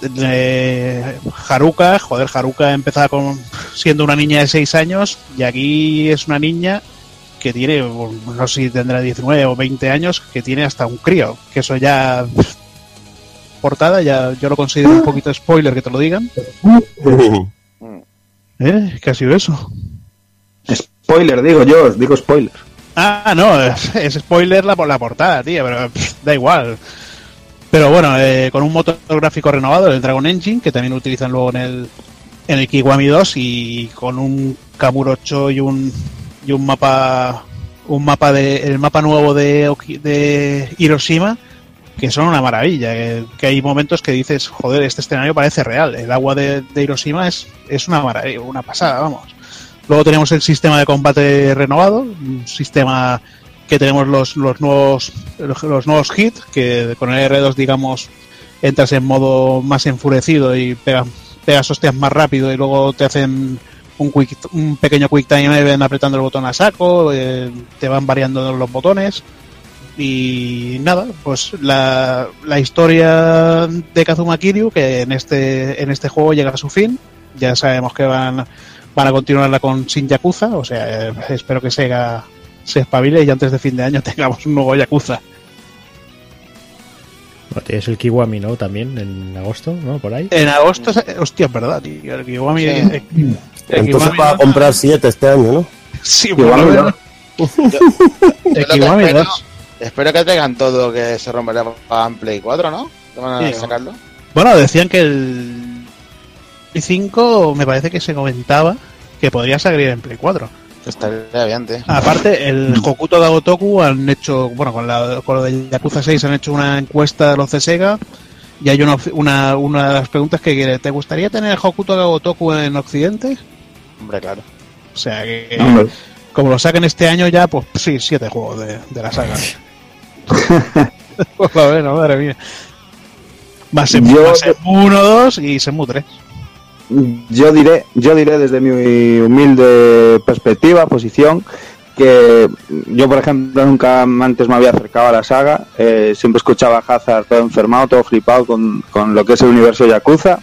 de Haruka, joder, Haruka empezaba con, siendo una niña de 6 años y aquí es una niña que tiene, no sé si tendrá 19 o 20 años, que tiene hasta un crío, que eso ya portada, ya yo lo considero un poquito spoiler que te lo digan. ¿Eh? ¿Qué ha sido eso? Spoiler, digo yo, digo spoiler. Ah, no, es, es spoiler la, la portada, tío, pero pff, da igual. Pero bueno, eh, con un motor gráfico renovado, el Dragon Engine, que también utilizan luego en el, en el Kiwami 2, y con un Kamurocho y un, y un mapa un mapa de el mapa nuevo de, de Hiroshima que son una maravilla que, que hay momentos que dices joder este escenario parece real el agua de, de Hiroshima es, es una maravilla una pasada vamos luego tenemos el sistema de combate renovado un sistema que tenemos los, los nuevos los, nuevos hits que con el R2 digamos entras en modo más enfurecido y pegas, pegas hostias más rápido y luego te hacen un, quick, un pequeño quick time event apretando el botón a saco, eh, te van variando los botones. Y nada, pues la, la historia de Kazuma Kiryu que en este en este juego llega a su fin, ya sabemos que van van a continuarla con Shin Yakuza, o sea, eh, espero que Sega se espabile y antes de fin de año tengamos un nuevo Yakuza. Bueno, tienes el Kiwami, ¿no? También en agosto, ¿no? Por ahí. En agosto, hostia, es verdad, tío, el Kiwami, Sí. el- el Entonces Kiwami va a comprar siete este año, ¿no? Sí, Kiwami por. Yo El Kiwami espero, 2. espero que tengan todo que se romperá para Play 4, ¿no? Van a Sí. sacarlo. Bueno, decían que el Play 5 me parece que se comentaba que podría salir en Play 4. Estaría bien, tío. Aparte, el Hokuto de Gotoku han hecho, bueno, con, la, con lo de Yakuza 6 han hecho una encuesta de los de Sega y hay una, una, una de las preguntas que quiere, ¿te gustaría tener el Hokuto de Gotoku en Occidente? Hombre, claro. O sea que, Hombre. como lo saquen este año ya, pues sí, siete juegos de, de la saga. Por lo menos, madre mía. Va a ser Yo- 1, 2 y Semu 3. Yo diré, yo diré desde mi humilde perspectiva, posición, que yo, por ejemplo, nunca antes me había acercado a la saga. eh, siempre escuchaba a Hazard todo enfermado, todo flipado con, con lo que es el universo Yakuza.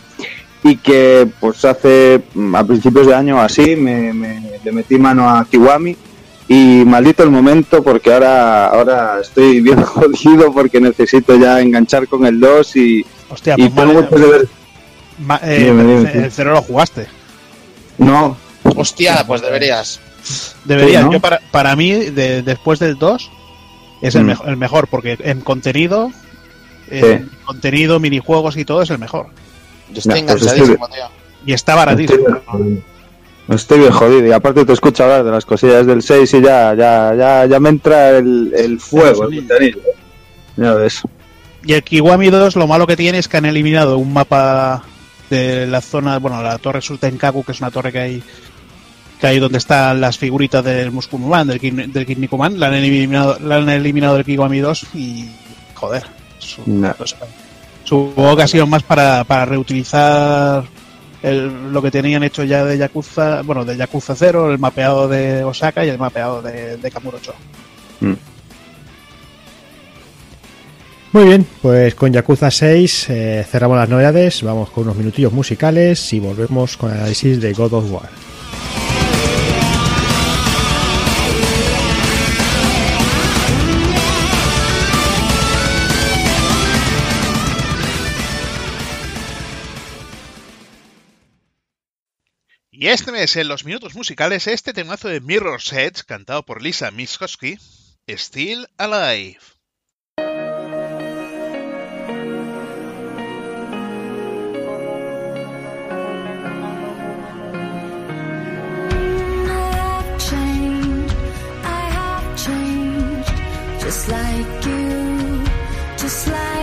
Y que, pues hace, a principios de año así, me, me- le metí mano a Kiwami. Y maldito el momento, porque ahora, ahora estoy bien jodido porque necesito ya enganchar con el 2 y, Hostia, y pues tengo. Ma- eh, Dime, dime, el, el cero lo jugaste. No, Hostia, pues deberías. Debería, Sí, ¿no? yo para, para mí, de- después del 2, es el, Mm. mejo- el mejor, porque en contenido, en contenido, minijuegos y todo es el mejor. Yo estoy Ya, pues enganchadísimo, tío. Y está baratísimo. Estoy bien jodido. Estoy bien jodido y aparte te escucho hablar de las cosillas del 6 y ya, ya, ya, ya me entra el, el fuego, el contenido. Ya ves. Y el Kiwami 2, lo malo que tiene es que han eliminado un mapa de la zona, bueno, la torre Sultenkaku, que es una torre que hay que hay donde están las figuritas del Muskulman, del, Kin- del Kinnikuman, la han eliminado, la han eliminado del Kiwami 2 y joder, su- No. no sé. supongo que ha sido más para, para reutilizar el- lo que tenían hecho ya de Yakuza, bueno, de Yakuza 0, el mapeado de Osaka y el mapeado de, de Kamurocho. Muy bien, pues con Yakuza 6 eh, cerramos las novedades, vamos con unos minutillos musicales y volvemos con el análisis de God of War. Y este mes, en los minutos musicales, este temazo de Mirror's Edge, cantado por Lisa Miskowski, Still Alive. Just like you, just like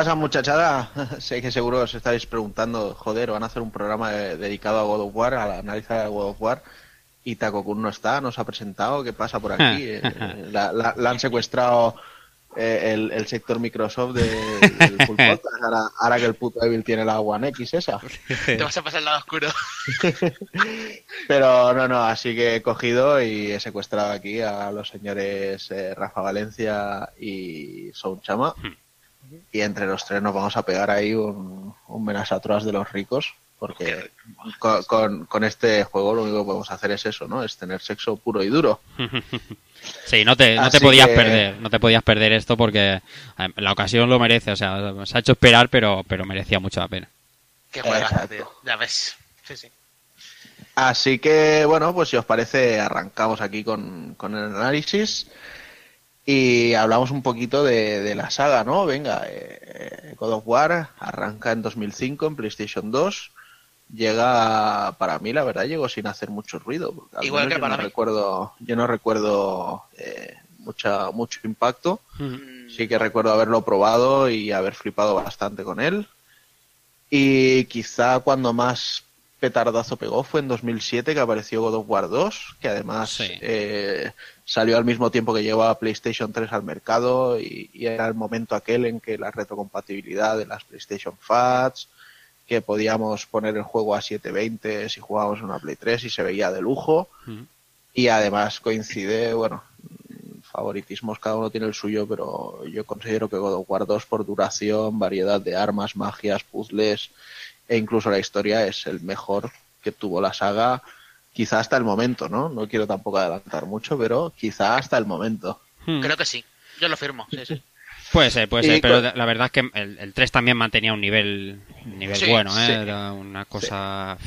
pasa, muchachada? sé que seguro os estáis preguntando, joder, van a hacer un programa dedicado a God of War, a la análisis de God of War, y Takokun no está, no se ha presentado, ¿qué pasa por aquí? Eh, la, la- la han secuestrado eh, el, el sector Microsoft de- del full podcast, ahora, ahora que el puto Evil tiene la One X esa. Te vas a pasar el lado oscuro. Pero no, no, así que he cogido y he secuestrado aquí a los señores eh, Rafa Valencia y Sound Chama. Y entre los tres nos vamos a pegar ahí un, un menace de los ricos. Porque con, con- con este juego lo único que podemos hacer es eso, ¿no? Es tener sexo puro y duro. Sí, no te, no te podías que- perder, no te podías perder esto porque eh, la ocasión lo merece, o sea, se ha hecho esperar, pero, pero merecía mucho la pena. Qué juegazo, tío. Ya ves. Sí, sí. Así que, bueno, pues si os parece, arrancamos aquí con, con el análisis y hablamos un poquito de, de la saga, ¿no? Venga, eh, God of War arranca en 2005 en PlayStation 2. Llega, para mí, la verdad, llegó sin hacer mucho ruido. porque al Igual menos que yo para no mí. recuerdo, yo no recuerdo eh, mucha, mucho impacto. Sí que recuerdo haberlo probado y haber flipado bastante con él. Y quizá cuando más petardazo pegó fue en 2007 que apareció God of War 2, que además eh, salió al mismo tiempo que llegó a PlayStation 3 al mercado y, y era el momento aquel en que la retrocompatibilidad de las PlayStation Fats, que podíamos poner el juego a 720 si jugábamos en una Play 3 y se veía de lujo. Y además coincide, bueno, mm, favoritismos cada uno tiene el suyo, pero yo considero que God of War 2 por duración, variedad de armas, magias, puzzles e incluso la historia es el mejor que tuvo la saga, quizá hasta el momento, ¿no? No quiero tampoco adelantar mucho, pero quizá hasta el momento. Creo que sí. Yo lo firmo. Sí, sí. Puede ser, puede Y ser, pero la verdad es que el, el 3 también mantenía un nivel, un nivel Sí, bueno, ¿eh? sí. Era una cosa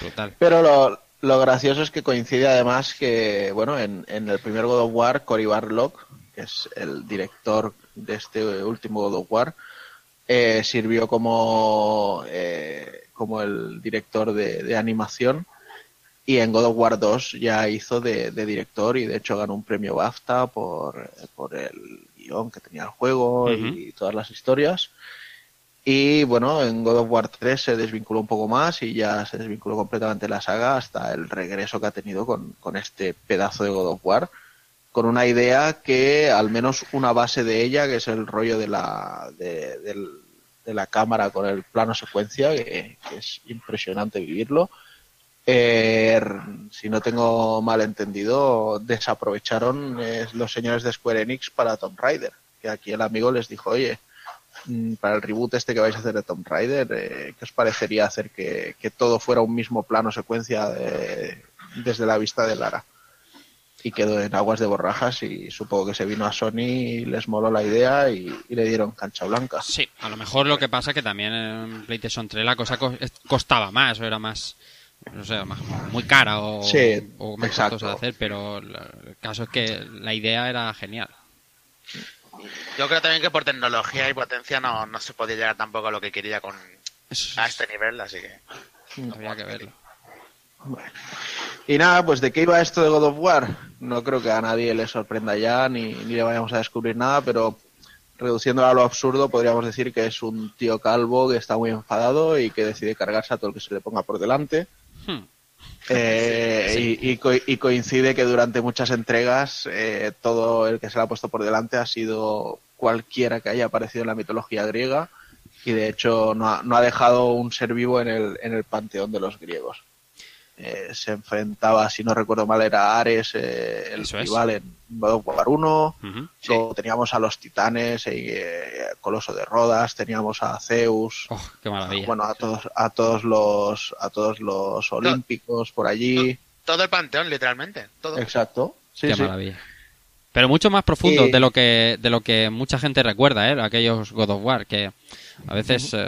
brutal. Pero lo, lo gracioso es que coincide además que, bueno, en, en el primer God of War, Cory Barlog, que es el director de este último God of War, eh, sirvió como, eh, como el director de, de animación y en God of War 2 ya hizo de, de director y de hecho ganó un premio BAFTA por, por el guion que tenía el juego y todas las historias. Y bueno, en God of War 3 se desvinculó un poco más y ya se desvinculó completamente de la saga hasta el regreso que ha tenido con, con este pedazo de God of War, con una idea que al menos una base de ella, que es el rollo de la, de, del- de la cámara con el plano secuencia, que, que es impresionante vivirlo. Eh, si no tengo mal entendido, desaprovecharon eh, los señores de Square Enix para Tomb Raider, que aquí el amigo les dijo, oye, mm, para el reboot este que vais a hacer de Tomb Raider, eh, ¿qué os parecería hacer que, todo fuera un mismo plano secuencia de- desde la vista de Lara? Y quedó en aguas de borrajas y supongo que se vino a Sony y les moló la idea y, le dieron cancha blanca. Sí, a lo mejor lo que pasa es que también en PlayStation 3 la cosa costaba más, o era más, no sé, más- muy cara o, Sí, o más exacto. costosa de hacer, pero el caso es que la idea era genial. Yo creo también que por tecnología y potencia no, no se podía llegar tampoco a lo que quería con a este nivel, así que Habría que verlo. Y nada, pues de qué iba esto de God of War. No creo que a nadie le sorprenda ya, ni, ni le vayamos a descubrir nada, pero reduciéndolo a lo absurdo, podríamos decir que es un tío calvo que está muy enfadado y que decide cargarse a todo el que se le ponga por delante. Hmm. Eh, y, y co- y coincide que durante muchas entregas eh, todo el que se le ha puesto por delante ha sido cualquiera que haya aparecido en la mitología griega y de hecho no ha, no ha dejado un ser vivo en el, en el panteón de los griegos. Eh, se enfrentaba, si no recuerdo mal, era Ares, eh, el Eso es. rival en God of War 1. Ujú. Luego teníamos a los titanes, eh, Coloso de Rodas, teníamos a Zeus, Oh, qué maravilla. bueno, a todos, a todos los, a todos los olímpicos por allí. todo el panteón, literalmente. Todo. Exacto. Sí, Qué sí. maravilla. Pero mucho más profundo de lo que de lo que mucha gente recuerda, ¿eh? Aquellos God of War que a veces eh,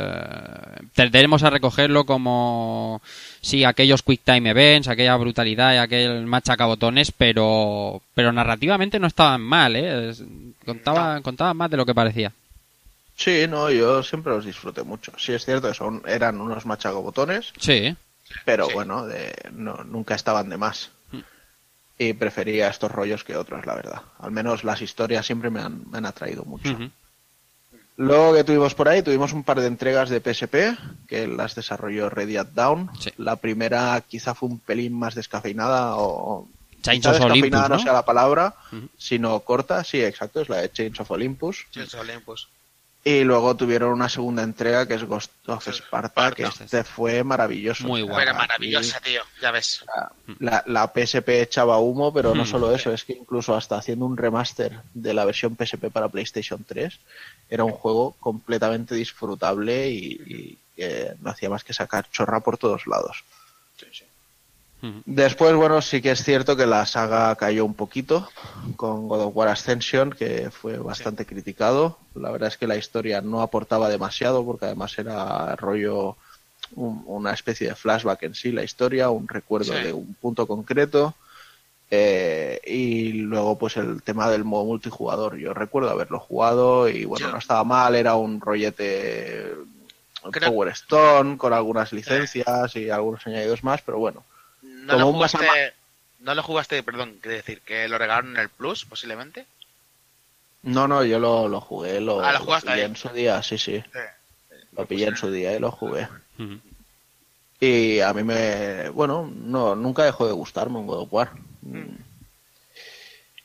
tendremos a recogerlo como sí aquellos quick time events, aquella brutalidad y aquel machacabotones, pero pero narrativamente no estaban mal, ¿eh? Contaban contaban más de lo que parecía. Sí, no, yo siempre los disfruté mucho. Sí, es cierto que son, eran unos machacobotones, Sí. pero bueno, de, no, nunca estaban de más. Mm. Y prefería estos rollos que otros, la verdad. Al menos las historias siempre me han, me han atraído mucho. Luego que tuvimos por ahí, tuvimos un par de entregas de PSP, que las desarrolló Radiant Down. Sí. La primera quizá fue un pelín más descafeinada o... Chains quizá of Olympus, descafeinada no ¿no? sea la palabra, sino corta, sí, exacto, es la de Chains of Olympus. Sí, el Olympus. Y luego tuvieron una segunda entrega que es Ghost of Sparta, que este fue maravilloso. Muy guapa. Era maravillosa, tío. Ya ves. La, la PSP echaba humo, pero no Mm. solo eso, es que incluso hasta haciendo un remaster de la versión PSP para PlayStation 3, era un juego completamente disfrutable y, y que no hacía más que sacar chorra por todos lados. Después, bueno, sí que es cierto que la saga cayó un poquito con God of War Ascension, que fue bastante criticado. La verdad es que la historia no aportaba demasiado, porque además era rollo un- una especie de flashback en sí, la historia, un recuerdo Sí. de un punto concreto. Eh, y luego, pues el tema del modo multijugador. Yo recuerdo haberlo jugado y bueno, no estaba mal, era un rollete Creo- Power Stone con algunas licencias y algunos añadidos más, pero bueno. No Como lo un jugaste, no lo jugaste, perdón, quiere decir que lo regalaron en el Plus, posiblemente. No, no, yo lo, lo jugué, lo, Ah, lo jugaste pillé ahí. en su día, sí, sí. Sí. Lo pillé en su día y lo jugué. Y a mí me, bueno, no, nunca dejó de gustarme un God of War.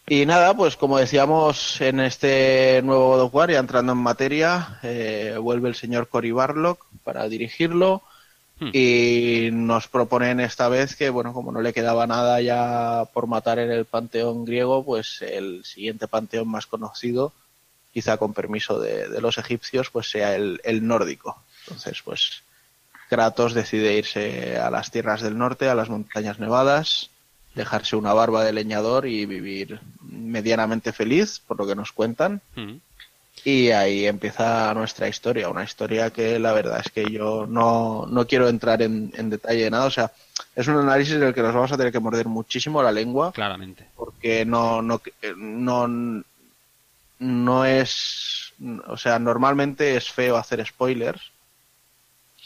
Y nada, pues como decíamos en este nuevo God of War, ya entrando en materia, eh, vuelve el señor Cory Barlock para dirigirlo Hmm. y nos proponen esta vez que, bueno, como no le quedaba nada ya por matar en el panteón griego, pues el siguiente panteón más conocido, quizá con permiso de, de los egipcios, pues sea el, el nórdico. Entonces, pues Kratos decide irse a las tierras del norte, a las montañas nevadas, dejarse una barba de leñador y vivir medianamente feliz, por lo que nos cuentan. Ujú. Y ahí empieza nuestra historia, una historia que la verdad es que yo no, no quiero entrar en, en detalle de nada. O sea, es un análisis en el que nos vamos a tener que morder muchísimo la lengua Claramente. porque no, no, no, no es, o sea, normalmente es feo hacer spoilers,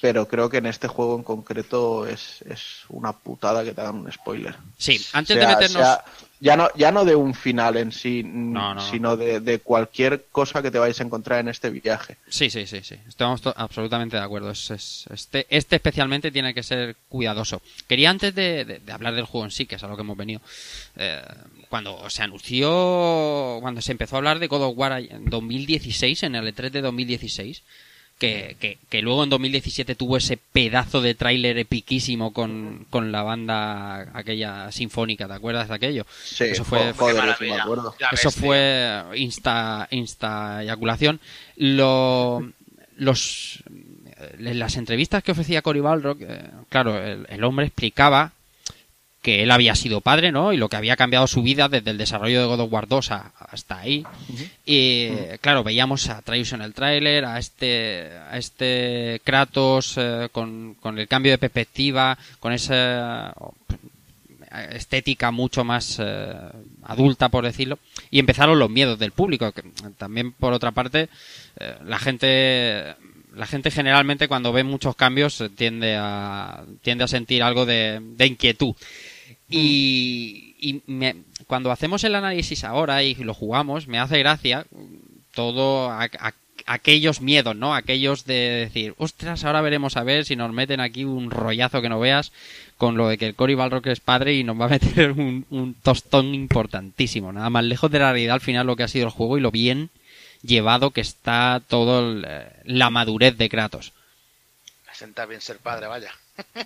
pero creo que en este juego en concreto es, es una putada que te hagan un spoiler. Sí, antes Sea- de meternos sea- ya no, ya no de un final en sí, No, no. sino de, de cualquier cosa que te vayas a encontrar en este viaje. Sí, sí, sí, sí. Estamos absolutamente de acuerdo. Es- es- este, este especialmente tiene que ser cuidadoso. Quería antes de, de- de hablar del juego en sí, que es a lo que hemos venido, eh, cuando se anunció, cuando se empezó a hablar de God of War en 2016, en el E3 de 2016, que, que, que luego en 2017 tuvo ese pedazo de tráiler epiquísimo con, con la banda aquella sinfónica, ¿te acuerdas de aquello? Sí, Eso fue, joder, eso me acuerdo. Fue insta, insta eyaculación. Lo, los, las entrevistas que ofrecía Cory Balrock, eh, claro, el, el hombre explicaba que él había sido padre, ¿no? Y lo que había cambiado su vida desde el desarrollo de God of War 2 a- hasta ahí. Y claro, veíamos a Atreus en el tráiler, a este, a este Kratos eh, con, con el cambio de perspectiva, con ese estética mucho más eh, adulta, por decirlo, y empezaron los miedos del público. Que también, por otra parte, eh, la gente la gente generalmente cuando ve muchos cambios tiende a tiende a sentir algo de, inquietud y, me- cuando hacemos el análisis ahora y lo jugamos me hace gracia todo a- aquellos miedos, ¿no? Aquellos de decir, ostras, ahora veremos a ver si nos meten aquí un rollazo que no veas con lo de que el Cory Balrock es padre y nos va a meter un, un tostón importantísimo. Nada más lejos de la realidad al final lo que ha sido el juego y lo bien llevado que está todo el, eh, la madurez de Kratos. Senta bien ser padre, vaya.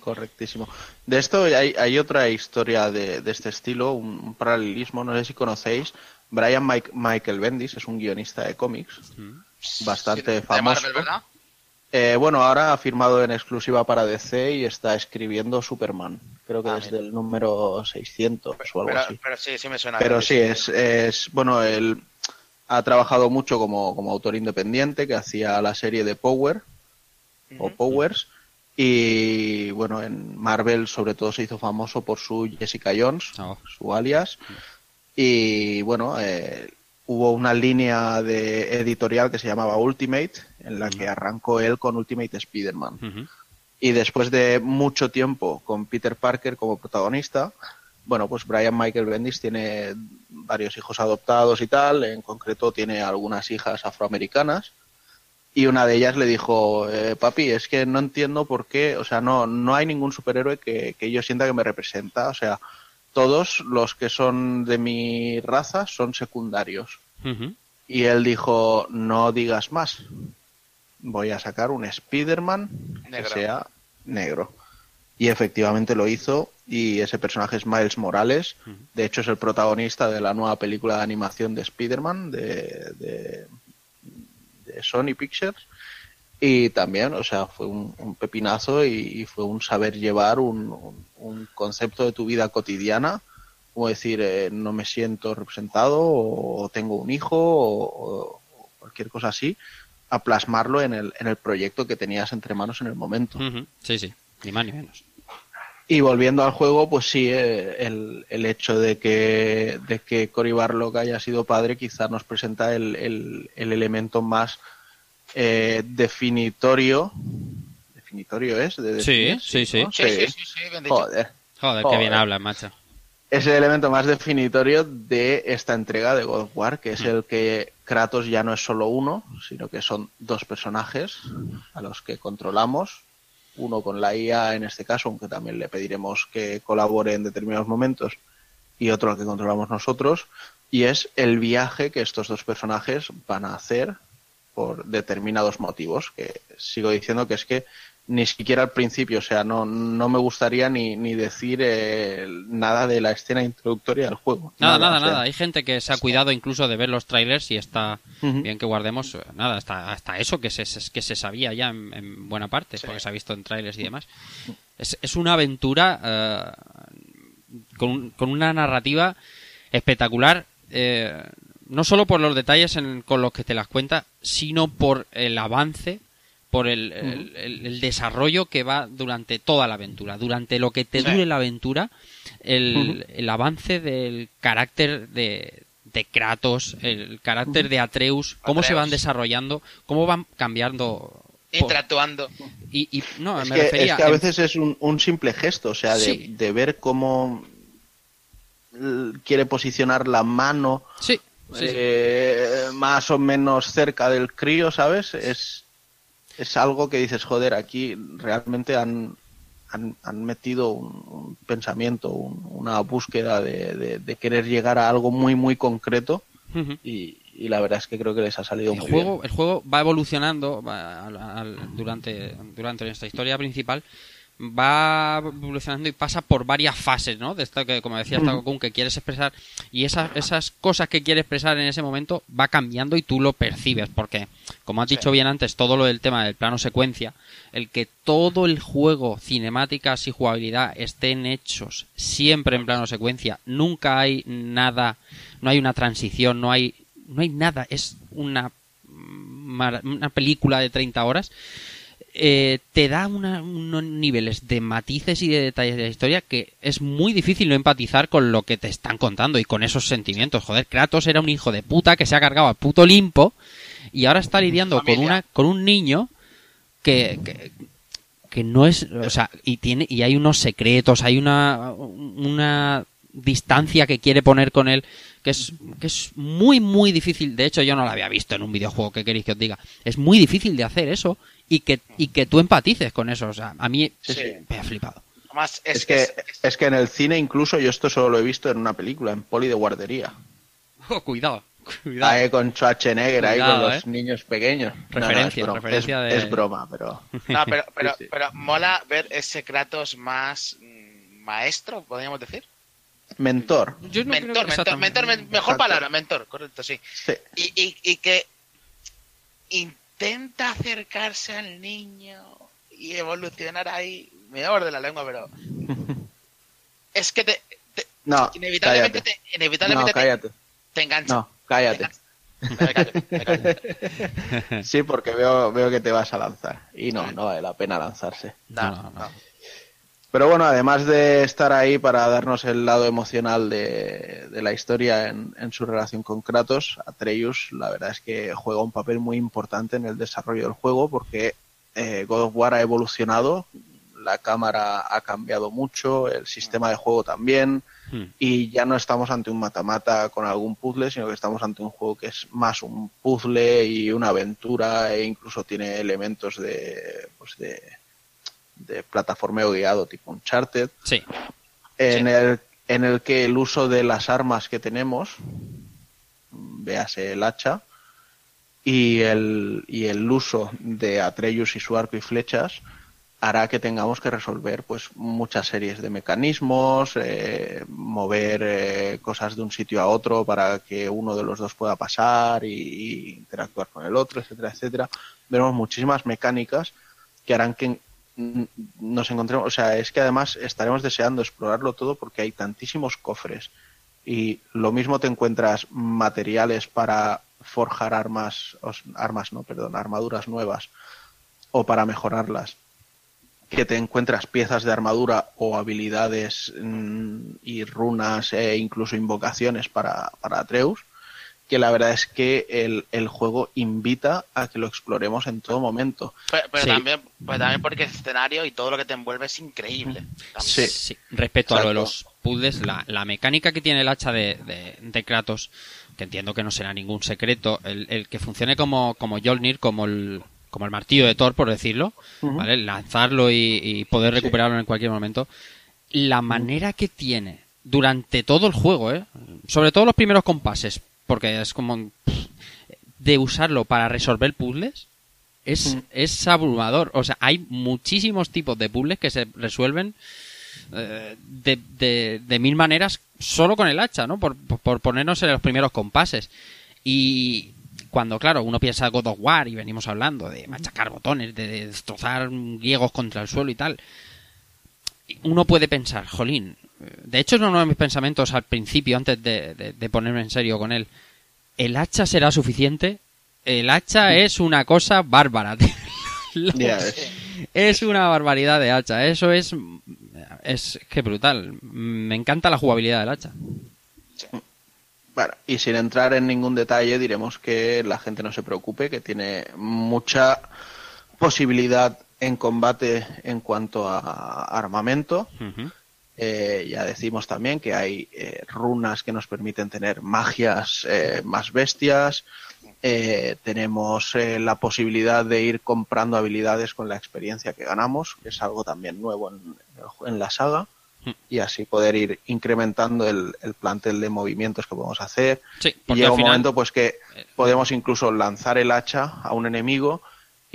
Correctísimo. De esto hay, hay otra historia de, de este estilo, un, un paralelismo, no sé si conocéis. Brian Mike- Michael Bendis es un guionista de cómics bastante De famoso. Marvel, ¿verdad? Eh, bueno, ahora ha firmado en exclusiva para DC y está escribiendo Superman. Creo que Ah, desde el número 600 o algo Pero, así. pero sí, sí me suena. Pero sí, es, es bueno, él ha trabajado mucho como, como autor independiente, que hacía la serie de Power o Powers. Y bueno, en Marvel sobre todo se hizo famoso por su Jessica Jones, su alias. Y bueno, eh, hubo una línea de editorial que se llamaba Ultimate, en la que arrancó él con Ultimate Spider-Man. Y después de mucho tiempo con Peter Parker como protagonista, bueno, pues Brian Michael Bendis tiene varios hijos adoptados y tal, en concreto tiene algunas hijas afroamericanas. Y una de ellas le dijo, eh, papi, es que no entiendo por qué, o sea, no, no hay ningún superhéroe que, que yo sienta que me representa. O sea, todos los que son de mi raza son secundarios. Y él dijo, no digas más. Voy a sacar un Spider-Man que sea negro. Y efectivamente lo hizo y ese personaje es Miles Morales. De hecho es el protagonista de la nueva película de animación de Spider-Man de, de, de Sony Pictures. Y también, o sea, fue un, un pepinazo y, y fue un saber llevar un, un- un concepto de tu vida cotidiana, como decir, eh, no me siento representado o, tengo un hijo o, o cualquier cosa así, a plasmarlo en el, en el proyecto que tenías entre manos en el momento. Sí, sí, ni más ni menos. Y volviendo al juego, pues sí, eh, el, el hecho de que, de que Cory Barlog haya sido padre quizá nos presenta el, el, el elemento más eh, definitorio. ¿Definitorio es? De Sí, definir? sí, sí. ¿no? Sí, sí, sí, sí, bien dicho. Joder. Joder, qué bien hablas, macho. Es el elemento más definitorio de esta entrega de God of War, que es el que Kratos ya no es solo uno, sino que son dos personajes a los que controlamos. Uno con la IA en este caso, aunque también le pediremos que colabore en determinados momentos, y otro al que controlamos nosotros. Y es el viaje que estos dos personajes van a hacer por determinados motivos, que sigo diciendo que es que ni siquiera al principio, o sea, no, no me gustaría ni, ni decir eh, nada de la escena introductoria del juego. Nada, nada, o sea, nada. Hay gente que se ha cuidado incluso de ver los trailers y está bien que guardemos, eh, nada, hasta, hasta eso que se, que se sabía ya en, en buena parte, porque se ha visto en trailers y demás. Es, es una aventura eh, con, con una narrativa espectacular, eh, no solo por los detalles en- con los que te las cuenta, sino por el avance, por el, el- el- el desarrollo que va durante toda la aventura, durante lo que te Sí. dure la aventura, el, avance del carácter de, de Kratos, el carácter de Atreus, cómo se van desarrollando, cómo van cambiando. Interactuando. y, y- no, es, me que, refería es que a veces es un, un simple gesto, o sea, de, Sí. de ver cómo quiere posicionar la mano Sí, sí, sí. eh, más o menos cerca del crío, ¿sabes? Es, es algo que dices, joder, aquí realmente han, han, han metido un, un pensamiento, un- una búsqueda de, de- de querer llegar a algo muy, muy concreto y, y la verdad es que creo que les ha salido el muy juego, el juego va evolucionando va al- al- durante, durante esta historia principal. Va evolucionando y pasa por varias fases, ¿no? De esto que, como decía Ujú. Takokun, que quieres expresar. Y esas, esas cosas que quieres expresar en ese momento va cambiando y tú lo percibes. Porque, como has dicho bien antes, todo lo del tema del plano secuencia, el que todo el juego, cinemáticas y jugabilidad estén hechos siempre en plano secuencia, nunca hay nada, no hay una transición, no hay, no hay nada, es una, mara- una película de 30 horas. Eh, te da una- unos niveles de matices y de detalles de la historia que es muy difícil no empatizar con lo que te están contando y con esos sentimientos. Joder, Kratos era un hijo de puta que se ha cargado al puto limpo y ahora está lidiando con una con un niño que, que, que no es, o sea, y tiene y hay unos secretos, hay una una distancia que quiere poner con él que es que es muy muy difícil. De hecho, yo no lo había visto en un videojuego, que queréis que os diga. Es muy difícil de hacer eso y que y que tú empatices con eso, o sea, a mí me ha flipado. Además, Es, es, que, es- es que en el cine incluso yo esto solo lo he visto en una película, en Poli de guardería. Oh, cuidado, cuidado. Ahí con Schwarzenegger, ahí Cuidado, con los eh. niños pequeños. No, no, Referencia, es broma, referencia es, de- es broma, pero... No, pero, pero, Sí, sí. pero mola ver ese Kratos más mm, maestro, podríamos decir. Mentor. Yo no creo mentor, mentor, mentor, men- mejor Exacto. palabra, mentor, correcto, sí. Sí. Y, y, y que intenta acercarse al niño y evolucionar ahí. Me voy a morder la lengua, pero. es que te. te- No, inevitablemente cállate. te, inevitablemente No, te- cállate. te, engancha. No, cállate. Me callo, me callo. Sí, porque veo, veo que te vas a lanzar. Y no, no vale la pena lanzarse. No, No, no, no. Pero bueno, además de estar ahí para darnos el lado emocional de, de la historia en, en su relación con Kratos, Atreus la verdad es que juega un papel muy importante en el desarrollo del juego porque eh, God of War ha evolucionado, la cámara ha cambiado mucho, el sistema de juego también, Hmm. y ya no estamos ante un matamata con algún puzzle, sino que estamos ante un juego que es más un puzzle y una aventura e incluso tiene elementos de, pues de, de plataformeo guiado tipo Uncharted, Sí. en, el, en el que el uso de las armas que tenemos, véase el hacha, y el, y el uso de Atreus y su arco y flechas hará que tengamos que resolver pues muchas series de mecanismos, eh, mover eh, cosas de un sitio a otro para que uno de los dos pueda pasar y, y interactuar con el otro, etcétera, etcétera. Veremos muchísimas mecánicas que harán que nos encontremos, o sea, es que además estaremos deseando explorarlo todo porque hay tantísimos cofres y lo mismo te encuentras materiales para forjar armas, armas no, perdón, armaduras nuevas o para mejorarlas que te encuentras piezas de armadura o habilidades y runas e incluso invocaciones para, para Atreus, que la verdad es que el, el juego invita a que lo exploremos en todo momento. Pero, pero Sí. también, pero también porque el escenario y todo lo que te envuelve es increíble. Sí. Respecto a lo de los puzzles, la, la mecánica que tiene el hacha de, de, de Kratos, que entiendo que no será ningún secreto, el, el que funcione como, como Jolnir, como el, como el martillo de Thor, por decirlo. ¿vale? Lanzarlo y, y poder recuperarlo en cualquier momento. La manera que tiene durante todo el juego, ¿eh? sobre todo los primeros compases, porque es como de usarlo para resolver puzzles, es, Mm. es abrumador. O sea, hay muchísimos tipos de puzzles que se resuelven eh, de, de, de mil maneras solo con el hacha, ¿no? Por, por- ponernos en los primeros compases. Y cuando, claro, uno piensa God of War y venimos hablando de machacar botones, de, de destrozar griegos contra el suelo y tal, uno puede pensar, jolín, de hecho es uno de mis pensamientos al principio, antes de, de- de ponerme en serio con él, ¿el hacha será suficiente? El hacha es una cosa bárbara. Los- es una barbaridad de hacha. Eso es. Es que brutal. Me encanta la jugabilidad del hacha. Bueno, y sin entrar en ningún detalle, diremos que la gente no se preocupe, que tiene mucha posibilidad en combate en cuanto a armamento. Eh, ya decimos también que hay eh, runas que nos permiten tener magias eh, más bestias. Eh, tenemos eh, la posibilidad de ir comprando habilidades con la experiencia que ganamos, que es algo también nuevo en, la saga. Y así poder ir incrementando el, el plantel de movimientos que podemos hacer. Sí, y llega un final- momento pues que podemos incluso lanzar el hacha a un enemigo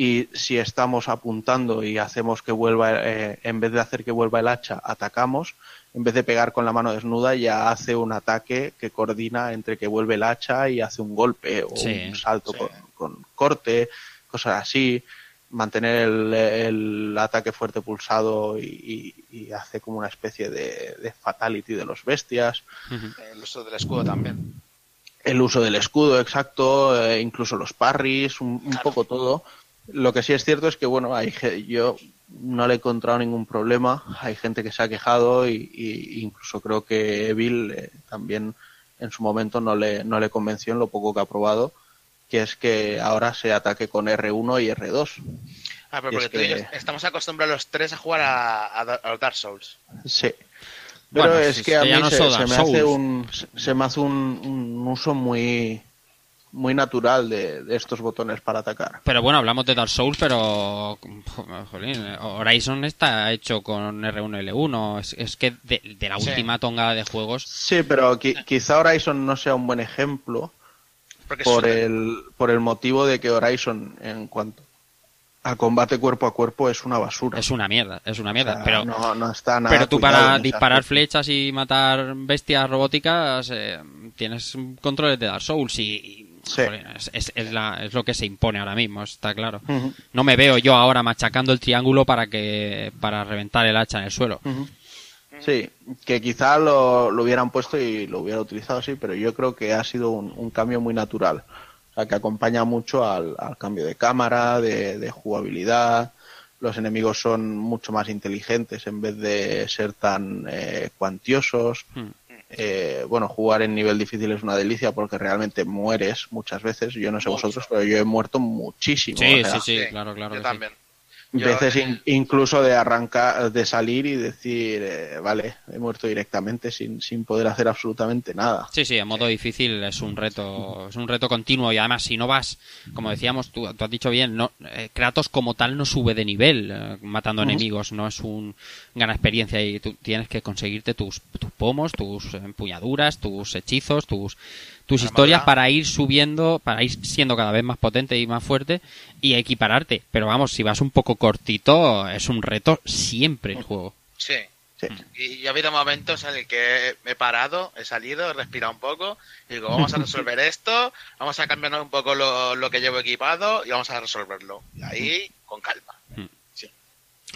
y si estamos apuntando y hacemos que vuelva, eh, en vez de hacer que vuelva el hacha, atacamos, en vez de pegar con la mano desnuda, ya hace un ataque que coordina entre que vuelve el hacha y hace un golpe o Sí, un salto con, con corte, cosas así. Mantener el, el ataque fuerte pulsado y, y- y hace como una especie de, de fatality de los bestias. El uso del escudo también. El uso del escudo, exacto, eh, incluso los parries, un, un poco todo. Lo que sí es cierto es que, bueno, hay, ge- yo no le he encontrado ningún problema. Hay gente que se ha quejado y, y incluso creo que Evil eh, también en su momento no le, no le convenció en lo poco que ha probado, que es que ahora se ataque con R1 y R2. Ah, pero porque es tú y yo estamos acostumbrados los tres a jugar a, a, a los Dark Souls. Sí. Pero Bueno, es si que a mí no se, me hace un se- se me hace un, un uso muy muy natural de, de estos botones para atacar. Pero bueno, hablamos de Dark Souls, pero jolín, Horizon está hecho con R1 y L1. Es, es que de, de la Sí. última tonga de juegos. Sí, pero qui- quizá Horizon no sea un buen ejemplo Porque por el por el motivo de que Horizon en cuanto a combate cuerpo a cuerpo es una basura. Es una mierda, es una mierda. O sea, pero no, no está nada pero tú para disparar flechas y matar bestias robóticas eh, tienes controles de Dark Souls y, es, es- es la- es lo que se impone ahora mismo, está claro. No me veo yo ahora machacando el triángulo para que para reventar el hacha en el suelo. Sí, que quizá lo, lo hubieran puesto y lo hubiera utilizado así, pero yo creo que ha sido un, un cambio muy natural. O sea, que acompaña mucho al, al cambio de cámara, de, de jugabilidad. Los enemigos son mucho más inteligentes en vez de ser tan eh, cuantiosos. Hmm. Eh, bueno, jugar en nivel difícil es una delicia porque realmente mueres muchas veces. Yo no sé vosotros, pero yo he muerto muchísimo. Sí, o sea, sí, sí, claro, claro. Yo que sí. Veces in- incluso de arrancar, de salir y decir, eh, vale, he muerto directamente sin, sin poder hacer absolutamente nada. Sí, sí, en modo difícil es un reto, es un reto continuo y además si no vas, como decíamos, tú, tú has dicho bien, no, eh, Kratos como tal no sube de nivel eh, matando enemigos, no es un gana experiencia y tú tienes que conseguirte tus, tus pomos, tus empuñaduras, tus hechizos, tus tus historias para ir subiendo, para ir siendo cada vez más potente y más fuerte y equipararte. Pero vamos, si vas un poco cortito, es un reto siempre el juego. Sí. Y ha habido momentos en el que he parado, he salido, he respirado un poco y digo, vamos a resolver esto, vamos a cambiar un poco lo, lo que llevo equipado y vamos a resolverlo. Y ahí, con calma.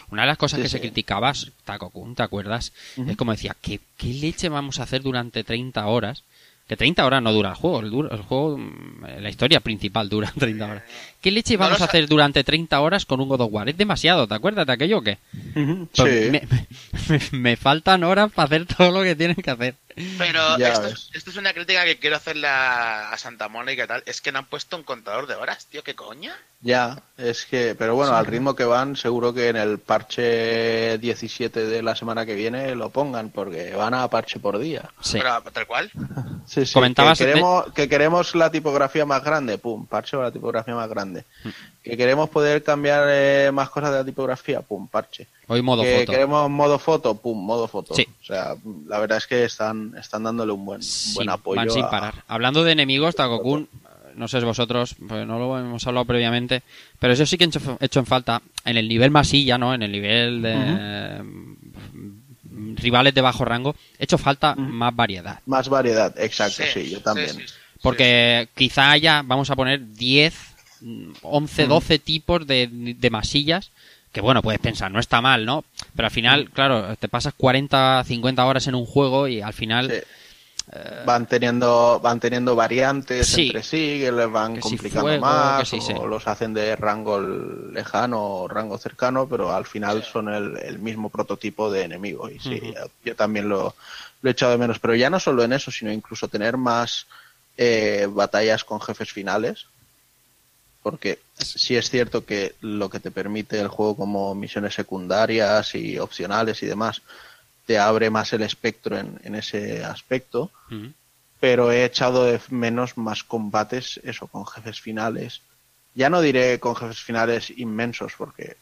Una de las cosas Sí, que se sí. criticaba, Takokun, ¿te acuerdas? Es como decía, ¿qué, ¿qué leche vamos a hacer durante 30 horas? Que 30 horas no dura el juego, el, el juego, mm, la historia principal dura 30 horas. ¿Qué leche vamos a hacer durante 30 horas con un God of War? Es demasiado, ¿te acuerdas de aquello o qué? Pues Sí. me, me- me faltan horas para hacer todo lo que tienen que hacer. Pero esto, esto es una crítica que quiero hacerle a, a Santa Mónica y tal. Es que no han puesto un contador de horas, tío, ¿qué coña? Ya, es que, pero bueno, al ritmo que van, seguro que en el parche 17 de la semana que viene lo pongan, porque van a parche por día. Pero tal cual. Sí, sí, Comentabas que de- queremos, que queremos la tipografía más grande, pum, parche para la tipografía más grande. Que queremos poder cambiar eh, más cosas de la tipografía, pum, parche. Hoy modo que foto. queremos modo foto, pum, modo foto. Sí. O sea, la verdad es que están, están dándole un buen, buen apoyo. van sin a- parar. Hablando de enemigos, Takokun, no sé vosotros, pues no lo hemos hablado previamente, pero eso sí que he hecho, hecho en falta en el nivel masilla, ¿no? En el nivel de rivales de bajo rango, he hecho falta más variedad. Más variedad, exacto, sí, yo también. Porque quizá haya, vamos a poner 10, mm, 11, Mm. 12 tipos de, de masillas. Que bueno, puedes pensar, no está mal, ¿no? Pero al Mm. final, claro, te pasas 40, 50 horas en un juego y al final Sí. van teniendo van teniendo variantes Sí. entre sí que les van Que si complicando fuego, más que si o sí. los hacen de rango lejano o rango cercano pero al final son el, el mismo prototipo de enemigo y sí yo, yo también lo, lo he echado de menos pero ya no solo en eso sino incluso tener más eh, batallas con jefes finales porque sí es cierto que lo que te permite el juego como misiones secundarias y opcionales y demás te abre más el espectro en, en ese aspecto, pero he echado de menos más combates, eso, con jefes finales. Ya no diré con jefes finales inmensos, porque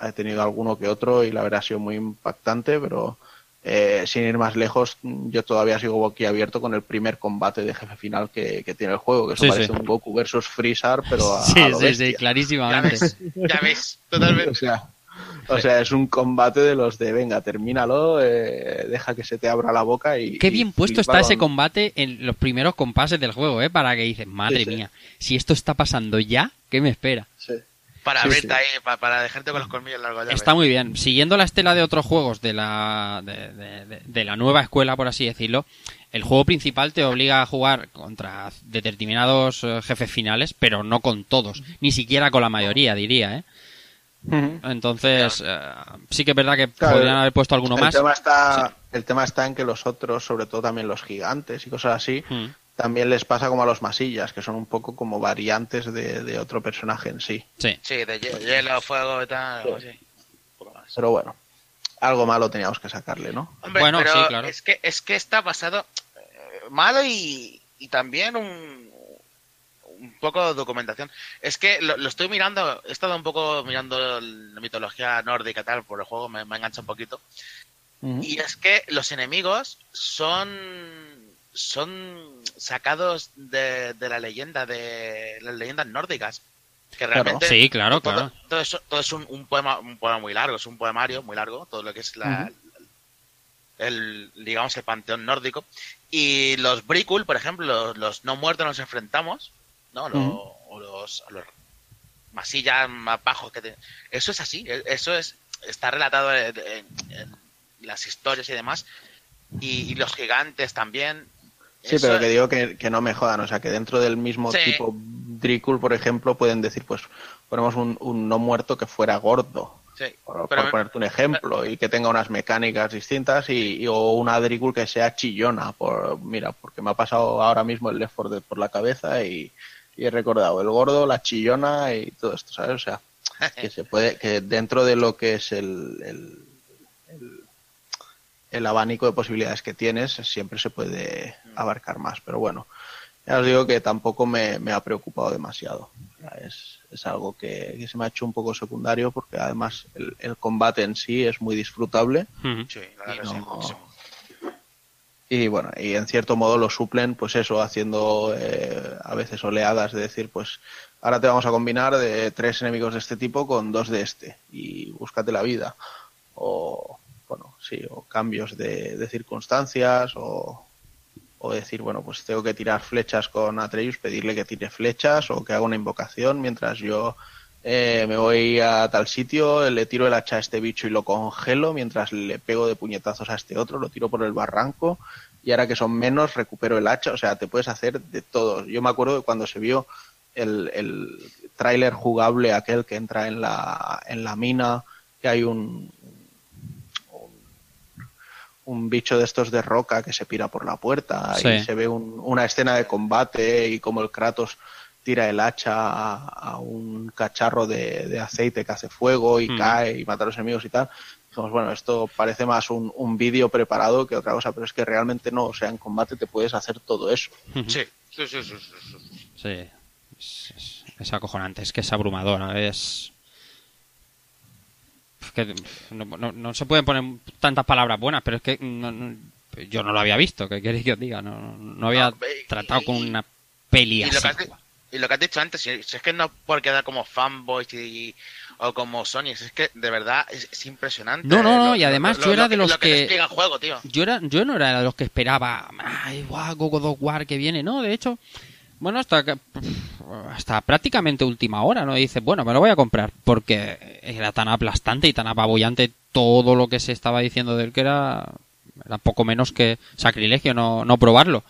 he tenido alguno que otro y la verdad ha sido muy impactante, pero eh, sin ir más lejos, yo todavía sigo boquiabierto con el primer combate de jefe final que, que tiene el juego, que eso Sí, parece sí. un Goku versus Freezer, pero a, Sí, a lo sí, bestia. sí, clarísimamente. Ya ves, totalmente. O sea, o sea, es un combate de los de venga, termínalo, eh, deja que se te abra la boca y. Qué y bien puesto está ese combate en los primeros compases del juego, ¿eh? Para que dices, madre Sí, sí. mía, si esto está pasando ya, ¿qué me espera? Para Sí, abrirte sí. ahí, para, para dejarte con los colmillos largos. ya Está ves. muy bien. Siguiendo la estela de otros juegos de la, de, de- de- de la nueva escuela, por así decirlo, el juego principal te obliga a jugar contra determinados eh, jefes finales, pero no con todos, ni siquiera con la mayoría, diría, ¿eh? Entonces, eh, sí que es verdad que Claro, podrían haber puesto alguno el más. Tema está, El tema está en que los otros, sobre todo también los gigantes y cosas así, Mm. También les pasa como a los masillas, que son un poco como variantes de, de otro personaje en sí. Sí. Sí, de hie- hielo, fuego y tal, algo así. Pero bueno, algo malo teníamos que sacarle, ¿no? Hombre, pero es que es que está basado eh, malo y, y también un, un poco de documentación. Es que lo, lo estoy mirando, he estado un poco mirando la mitología nórdica y tal por el juego, me, me engancha un poquito. Y es que los enemigos son son sacados de, de la leyenda de las leyendas nórdicas. Que Claro. realmente Sí, claro, todo, claro. Todo, eso, todo es un, un poema un poema muy largo, es un poemario muy largo, todo lo que es la, el digamos el panteón nórdico y los Bricul, por ejemplo, los, los no muertos nos enfrentamos, ¿no? Lo- Ujú. o los, a los masillas más bajos que te- eso es así, e- eso es está relatado en, en- en las historias y demás y, y los gigantes también. Sí, Eso- pero que digo que, que no me jodan, o sea, que dentro del mismo Sí. tipo Dricul, por ejemplo, pueden decir, pues ponemos un, un no muerto que fuera gordo, sí, por, pero por ponerte un ejemplo, y que tenga unas mecánicas distintas, y, y- o una Dricul que sea chillona, por mira, porque me ha pasado ahora mismo el Left 4 Dead por la cabeza y, y he recordado el gordo, la chillona y todo esto, ¿sabes? O sea, que se puede, que dentro de lo que es el- el abanico de posibilidades que tienes, siempre se puede abarcar más, pero bueno, ya os digo que tampoco me, me ha preocupado demasiado. Es, es algo que, que se me ha hecho un poco secundario porque además el, el combate en sí es muy disfrutable. Sí, la no-. Y bueno, y en cierto modo lo suplen, pues eso, haciendo eh, a veces oleadas de decir, pues ahora te vamos a combinar de tres enemigos de este tipo con dos de este y búscate la vida. O, bueno, sí, o cambios de, circunstancias o, o decir, bueno, pues tengo que tirar flechas con Atreus, pedirle que tire flechas o que haga una invocación mientras yo eh, me voy a tal sitio, le tiro el hacha a este bicho y lo congelo mientras le pego de puñetazos a este otro, lo tiro por el barranco y ahora que son menos recupero el hacha, o sea, te puedes hacer de todo. Yo me acuerdo de cuando se vio el, el tráiler jugable aquel que entra en la, en la mina, que hay un, un bicho de estos de roca que se pira por la puerta Sí. y se ve un- una escena de combate y como el Kratos tira el hacha a, a un cacharro de, de aceite que hace fuego y Mm. cae y mata a los enemigos y tal. Dijimos, bueno, esto parece más un, un vídeo preparado que otra cosa, pero es que realmente no, o sea, en combate te puedes hacer todo eso. Sí, sí, sí, sí, sí, sí. Sí, es, es- es acojonante, es que es abrumador, es que no, no- no se pueden poner tantas palabras buenas, pero es que no- yo no lo había visto, ¿qué queréis que os diga? No, no- no había tratado con una peli Y lo, así. que has, y lo que has dicho antes, si, si es que no por quedar como fanboys y, o como Sony, es que de verdad es, es impresionante. No, no, no, Lo- y además lo- yo era lo de los lo que- juego, tío. Yo, era, yo no era de los que esperaba, ay, guau, God of War que viene, no, de hecho, bueno, hasta, que- hasta prácticamente última hora, ¿no? Y dices, bueno, me lo voy a comprar, porque era tan aplastante y tan apabullante todo lo que se estaba diciendo de él que era, era poco menos que sacrilegio no, no probarlo.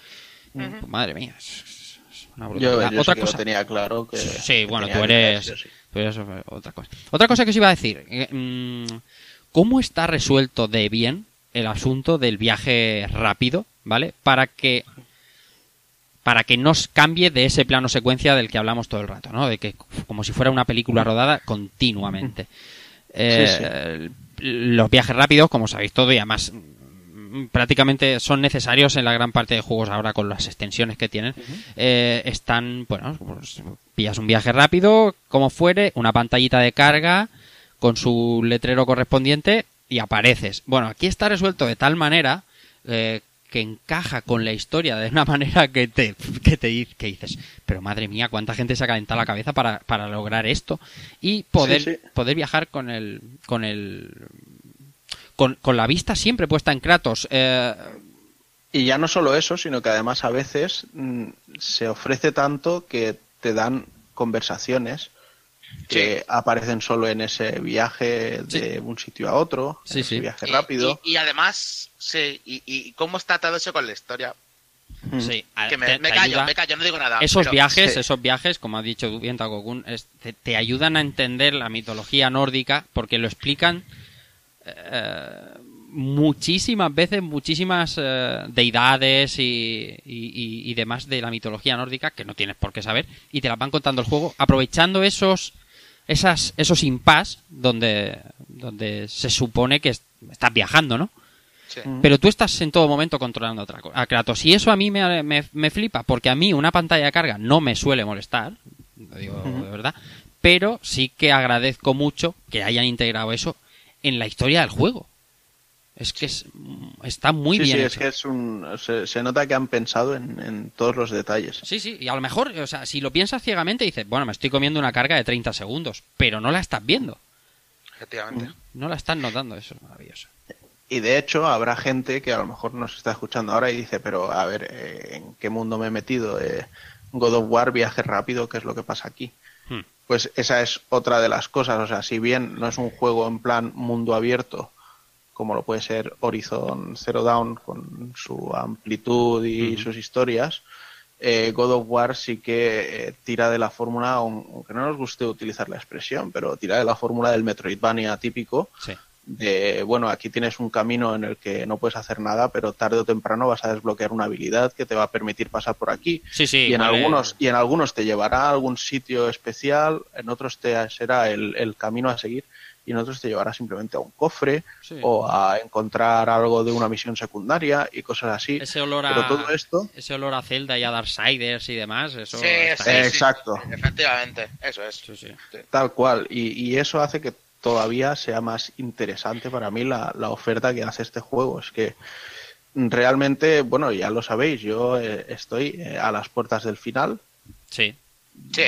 Pues, madre mía, es, una Yo, brutalidad. yo sí Otra que lo cosa. tenía claro que... Sí, que bueno, tú que eres, sí. tú eres otra cosa. Otra cosa que os iba a decir. eh, mm, ¿Cómo está resuelto de bien el asunto del viaje rápido, ¿vale? Para que para que no cambie de ese plano secuencia del que hablamos todo el rato, ¿no? De que como si fuera una película rodada continuamente. Eh, Los viajes rápidos, como sabéis todo, y además mm, prácticamente son necesarios en la gran parte de juegos ahora con las extensiones que tienen. Eh, están, bueno, pues, pillas un viaje rápido, como fuere, una pantallita de carga con su letrero correspondiente y apareces. Bueno, aquí está resuelto de tal manera eh, que encaja con la historia de una manera que te, que te que dices, pero madre mía, cuánta gente se ha calentado la cabeza para, para lograr esto y poder, Sí, sí. poder viajar con el, con el, con, con la vista siempre puesta en Kratos. Eh, Y ya no solo eso, sino que además a veces mm, se ofrece tanto que te dan conversaciones que aparecen solo en ese viaje de un sitio a otro, Sí, en ese sí. viaje rápido. Y, y además, sí, y, y cómo está todo eso con la historia. Sí, a- Que me, te- me te callo, ayuda- me callo, no digo nada. Esos pero- viajes, sí. esos viajes, como ha dicho bien Takokun, es- te, te ayudan a entender la mitología nórdica porque lo explican eh, muchísimas veces, muchísimas eh, deidades y, y- y- y demás de la mitología nórdica que no tienes por qué saber y te las van contando el juego, aprovechando esos esas, esos impas donde, donde se supone que es- estás viajando, ¿no? Pero tú estás en todo momento controlando a Traco- a Kratos. Y eso a mí me, me- me flipa, porque a mí una pantalla de carga no me suele molestar, lo digo de verdad, pero sí que agradezco mucho que hayan integrado eso en la historia del juego. Es que es, está muy sí, bien sí, hecho. es que es un, se, se nota que han pensado en, en todos los detalles. Sí, sí, y a lo mejor, o sea, si lo piensas ciegamente, dices, bueno, me estoy comiendo una carga de 30 segundos, pero no la estás viendo, Efectivamente. no la estás notando, eso es maravilloso. Y de hecho habrá gente que a lo mejor nos está escuchando ahora y dice, pero a ver, eh, ¿en qué mundo me he metido? Eh, God of War, viaje rápido, ¿qué es lo que pasa aquí? Hmm. Pues esa es otra de las cosas. O sea, si bien no es un juego en plan mundo abierto, como lo puede ser Horizon Zero Dawn con su amplitud y sus historias, eh, God of War sí que eh, tira de la fórmula, aun- aunque no nos guste utilizar la expresión, pero tira de la fórmula del Metroidvania típico, Sí. de, bueno, aquí tienes un camino en el que no puedes hacer nada, pero tarde o temprano vas a desbloquear una habilidad que te va a permitir pasar por aquí. Sí, sí, y en vale. algunos y en algunos te llevará a algún sitio especial, en otros te será el, el camino a seguir y en otros te llevará simplemente a un cofre Sí. o a encontrar algo de una misión secundaria y cosas así. Ese olor a, Pero todo esto ese olor a Zelda y a Darksiders y demás, eso Sí, está sí, ahí. sí, Exacto. sí, efectivamente, eso es. Tal cual. Y, y eso hace que todavía sea más interesante para mí la, la oferta que hace este juego. Es que realmente, bueno, ya lo sabéis, yo eh, estoy eh, a las puertas del final. Sí. Sí.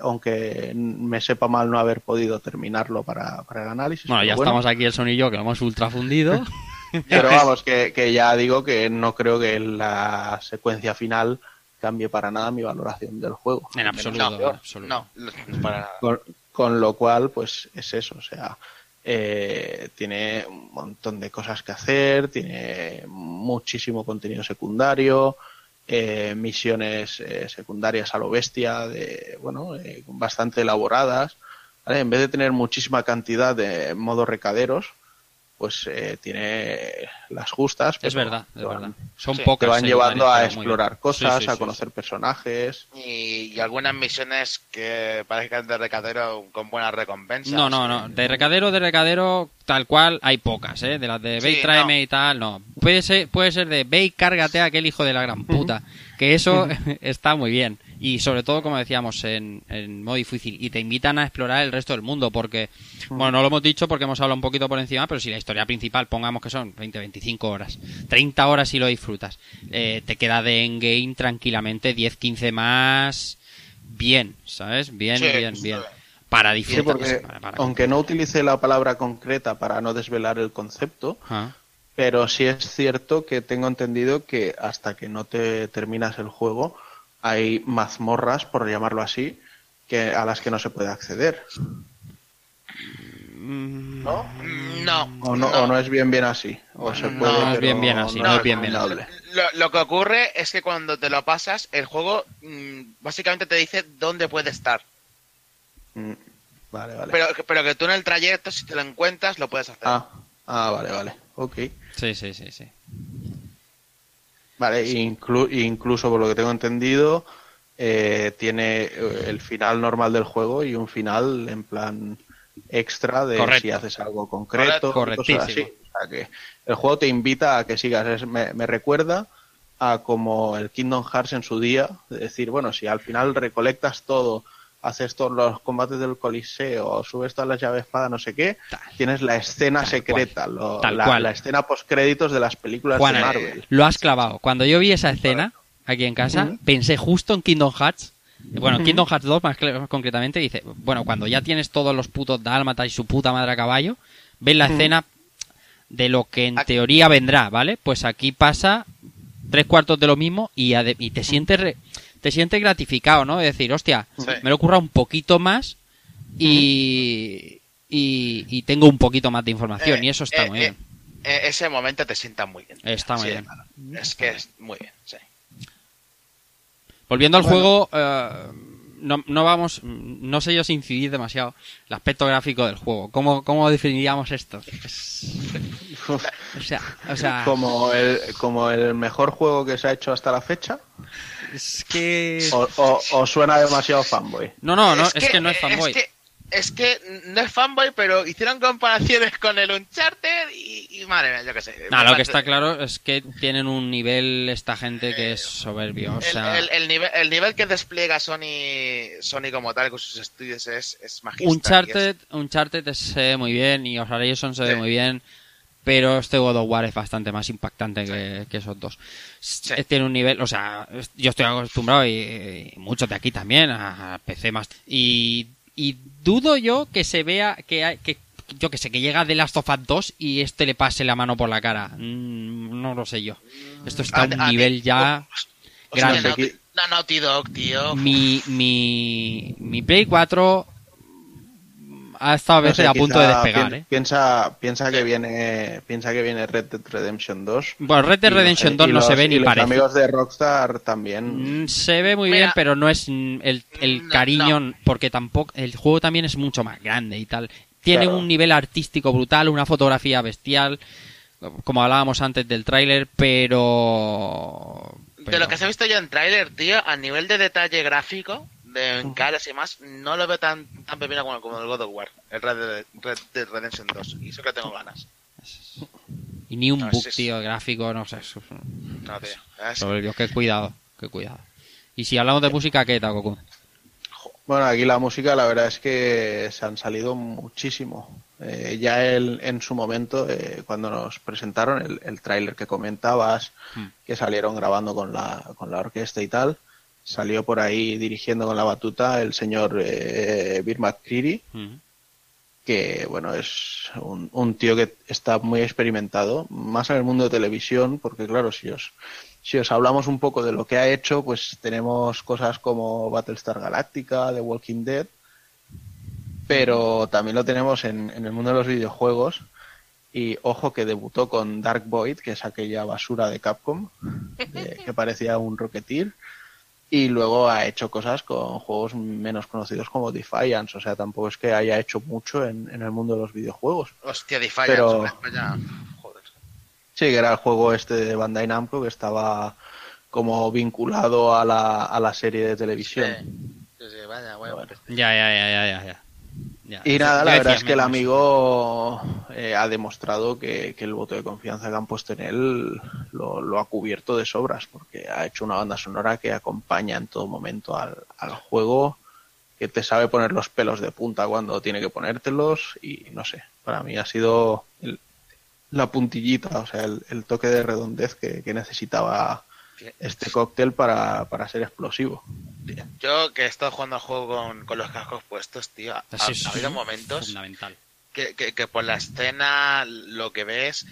Aunque me sepa mal no haber podido terminarlo para, para el análisis. Bueno, pero ya estamos aquí el Son y yo, que lo hemos ultra fundido. Pero vamos, que, que ya digo que no creo que la secuencia final cambie para nada mi valoración del juego. En absoluto, No, en absoluto. No, no, para nada. Con, con lo cual, pues es eso, o sea, eh, tiene un montón de cosas que hacer, tiene muchísimo contenido secundario, eh, misiones eh, secundarias a lo bestia, de, bueno, eh, bastante elaboradas. En vez de tener muchísima cantidad de modos recaderos, pues eh, tiene las justas. Es verdad, te es van- verdad. Son te pocas van llevando a explorar cosas, Sí, sí, a sí, conocer personajes. Y, y algunas misiones que parezcan de recadero con buenas recompensas. No, no, no. De recadero, de recadero, tal cual, hay pocas, ¿eh? De las de ve Sí, tráeme y tal, no. Puede ser, puede ser de ve y cárgate a aquel hijo de la gran puta. Que eso está muy bien. Y sobre todo, como decíamos, en, en modo difícil. Y te invitan a explorar el resto del mundo. Porque, bueno, no lo hemos dicho porque hemos hablado un poquito por encima, pero si la historia principal, pongamos que son 20, 25 horas, 30 horas si lo disfrutas, eh, te queda de endgame tranquilamente 10, 15 más. Bien, ¿sabes? Bien, Sí, bien, bien. Para Sí, disfrutar. porque para- para- aunque no utilice la palabra concreta para no desvelar el concepto, Ah. pero sí es cierto que tengo entendido que hasta que no te terminas el juego hay mazmorras, por llamarlo así, que a las que no se puede acceder. ¿No? No. O no, o no es bien bien así. O se puede, no es bien bien así, no es bien bien así. lo que ocurre es que cuando te lo pasas, el juego mm, básicamente te dice dónde puede estar. Mm, Vale, vale. Pero, pero que tú en el trayecto, si te lo encuentras, lo puedes hacer. Ah, ah, vale, vale. Ok. Sí, sí, sí, sí. Vale, inclu- incluso por lo que tengo entendido, eh, tiene eh, el final normal del juego y un final en plan extra de Correcto. si haces algo concreto. Correcto. cosas Correctísimo. así. O sea que el juego te invita a que sigas. Es- me, me recuerda a como el Kingdom Hearts en su día, de decir, bueno, si al final recolectas todo, haces todos los combates del Coliseo, subes todas las llaves espada, no sé qué, tienes la escena secreta, lo- Tal la, cual. la escena postcréditos de las películas Juan, de Marvel. lo has clavado. Cuando yo vi esa escena aquí en casa, pensé justo en Kingdom Hearts. Bueno. Kingdom Hearts 2 más concretamente dice, bueno, cuando ya tienes todos los putos dálmatas y su puta madre a caballo, ves la escena de lo que en teoría vendrá, ¿vale? Pues aquí pasa tres cuartos de lo mismo y, y te sientes re- te sientes gratificado, ¿no? De decir, hostia, Sí. me lo ocurra un poquito más y, y, y tengo un poquito más de información y eso está Eh, muy eh, bien. eh, ese momento te sienta muy bien. Está muy Sí, bien. claro. Es que es muy bien, sí. Volviendo al Bueno. juego, eh, no, no vamos, no sé yo si incidir demasiado el aspecto gráfico del juego. ¿Cómo, cómo definiríamos esto? Es- o sea, o sea, como el como el mejor juego que se ha hecho hasta la fecha es que o, o- o suena demasiado fanboy no, no, no, es, que, no es eh, fanboy. Es que, es que no es fanboy, pero hicieron comparaciones con el Uncharted y, y madre mía, yo qué sé. No, lo que está claro es que tienen un nivel esta gente que es soberbio. O El, sea, el- el nivel, el nivel que despliega Sony, Sony como tal con sus estudios es, es magistral. Uncharted, Uncharted se ve muy bien y Horizon se ve Sí. muy bien, pero este God of War es bastante más impactante que, que esos dos. S- Tiene un nivel, o sea, yo estoy acostumbrado y, y muchos de aquí también a, a PC más y, y dudo yo que se vea que hay, que yo que sé que llega The Last of Us 2 y este le pase la mano por la cara. Mm, no lo sé yo. Esto está a un a- nivel ya Hostia, grande. Naughty, no, Dog, tío. Mi, mi, mi Play 4 ha estado a No veces sé, a punto de despegar, pi- ¿eh? Piensa, piensa que viene, piensa que viene Red Dead Redemption 2. Bueno, Red Dead Redemption y 2 no se ve ni y los parece. amigos de Rockstar también. Mm, Se ve muy bien, pero no es mm, el, el cariño, porque tampoco el juego también es mucho más grande y tal. Tiene Claro. un nivel artístico brutal, una fotografía bestial, como hablábamos antes del tráiler, pero... De lo que se ha visto yo en tráiler, tío, a nivel de detalle gráfico, de en caras y más, no lo veo tan, tan pepino como, como el God of War, el Red Dead, Red Dead Redemption 2. Y eso que tengo ganas. Y ni un No, bug, tío, gráfico, no sé. es- No, tío. Es- Soberbio, qué cuidado, qué cuidado. Y si hablamos de música, ¿qué tal, Goku? Bueno, aquí la música, la verdad es que se han salido muchísimo. Eh, ya el- en su momento, eh, cuando nos presentaron el, el tráiler que comentabas, Hmm. que salieron grabando con la, con la orquesta y tal, salió por ahí dirigiendo con la batuta el señor eh, Bill McCreary, que bueno, es un, un tío que está muy experimentado, más en el mundo de televisión, porque claro, si os, si os hablamos un poco de lo que ha hecho, pues tenemos cosas como Battlestar Galactica, The Walking Dead, pero también lo tenemos en, en el mundo de los videojuegos. Y ojo que debutó con Dark Void, que es aquella basura de Capcom, de- que parecía un Rocketeer. Y luego ha hecho cosas con juegos menos conocidos como Defiance. O sea, tampoco es que haya hecho mucho en, en el mundo de los videojuegos. Hostia, Defiance, Pero-. Sí, que era el juego este de Bandai Namco que estaba como vinculado a la, a la serie de televisión. Sí, sí, vaya, bueno. Ya, ya, ya, ya, ya. ya. Ya. Y nada, la verdad es que el amigo eh, ha demostrado que, que el voto de confianza que han puesto en él lo, lo ha cubierto de sobras, porque ha hecho una banda sonora que acompaña en todo momento al, al juego, que te sabe poner los pelos de punta cuando tiene que ponértelos, y no sé, para mí ha sido el- la puntillita, o sea, el, el toque de redondez que, que necesitaba este cóctel para, para ser explosivo. Yo que he estado jugando al juego con, con los cascos puestos, tío, ha, habido momentos Fundamental. que, que, que por la escena, lo que ves,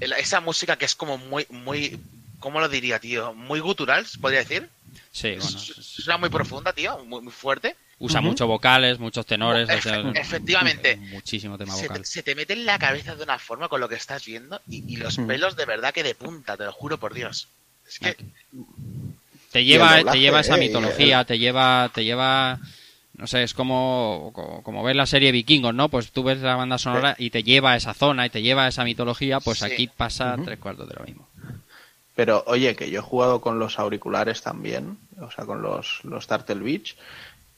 esa música que es como muy, muy, ¿cómo lo diría, tío? Muy gutural, ¿se podría decir. Sí, bueno. Es una muy profunda, tío, muy, muy fuerte. Usa muchos vocales, muchos tenores. o sea, Efe- efectivamente. Muchísimo tema Se vocal. te, se te mete en la cabeza de una forma con lo que estás viendo y, y los pelos de verdad que de punta, te lo juro por Dios. Es que Te lleva, doblaje, te lleva esa eh, mitología, te lleva, te lleva, no sé, es como, como, como ver la serie Vikingos, ¿no? Pues tú ves la banda sonora y te lleva a esa zona y te lleva a esa mitología, pues Sí. aquí pasa tres cuartos de lo mismo. Pero oye, que yo he jugado con los auriculares también, o sea, con los, los Turtle Beach,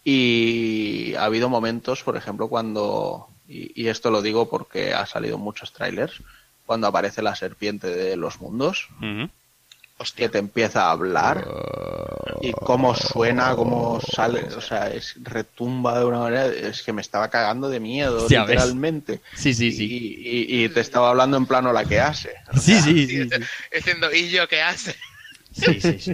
y ha habido momentos, por ejemplo, cuando, y, y esto lo digo porque ha salido en muchos trailers, cuando aparece la serpiente de los mundos, que te empieza a hablar, y cómo suena, cómo sale, o sea, es retumba de una manera, es que me estaba cagando de miedo, ves. literalmente. Sí, sí, sí. Y, y- y te estaba hablando en plano la que hace. Sí, sí, sí. diciendo, ¿y yo qué hace? Sí, sí, sí.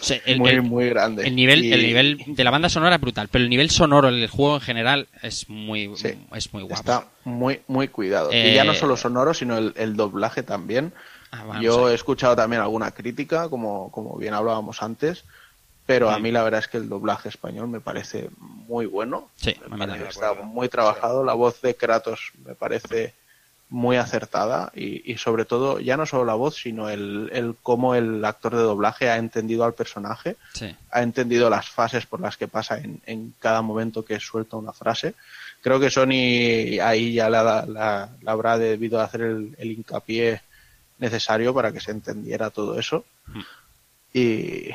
O sea, el, muy, el- muy grande. el nivel, Y- el nivel de la banda sonora es brutal, pero el nivel sonoro del juego en general es muy, es muy guapo. Está muy, muy cuidado. Eh, Y ya no solo sonoro, sino el, el doblaje también. Ah, Yo he escuchado también alguna crítica, como, como bien hablábamos antes, pero a mí la verdad es que el doblaje español me parece muy bueno. Sí, me me parece está muy trabajado. La voz de Kratos me parece muy acertada y, y sobre todo, ya no solo la voz, sino el, el cómo el actor de doblaje ha entendido al personaje, Sí. ha entendido las fases por las que pasa en, en cada momento que suelta una frase. Creo que Sony ahí ya la, la- la habrá debido hacer el, el hincapié necesario para que se entendiera todo eso. Y,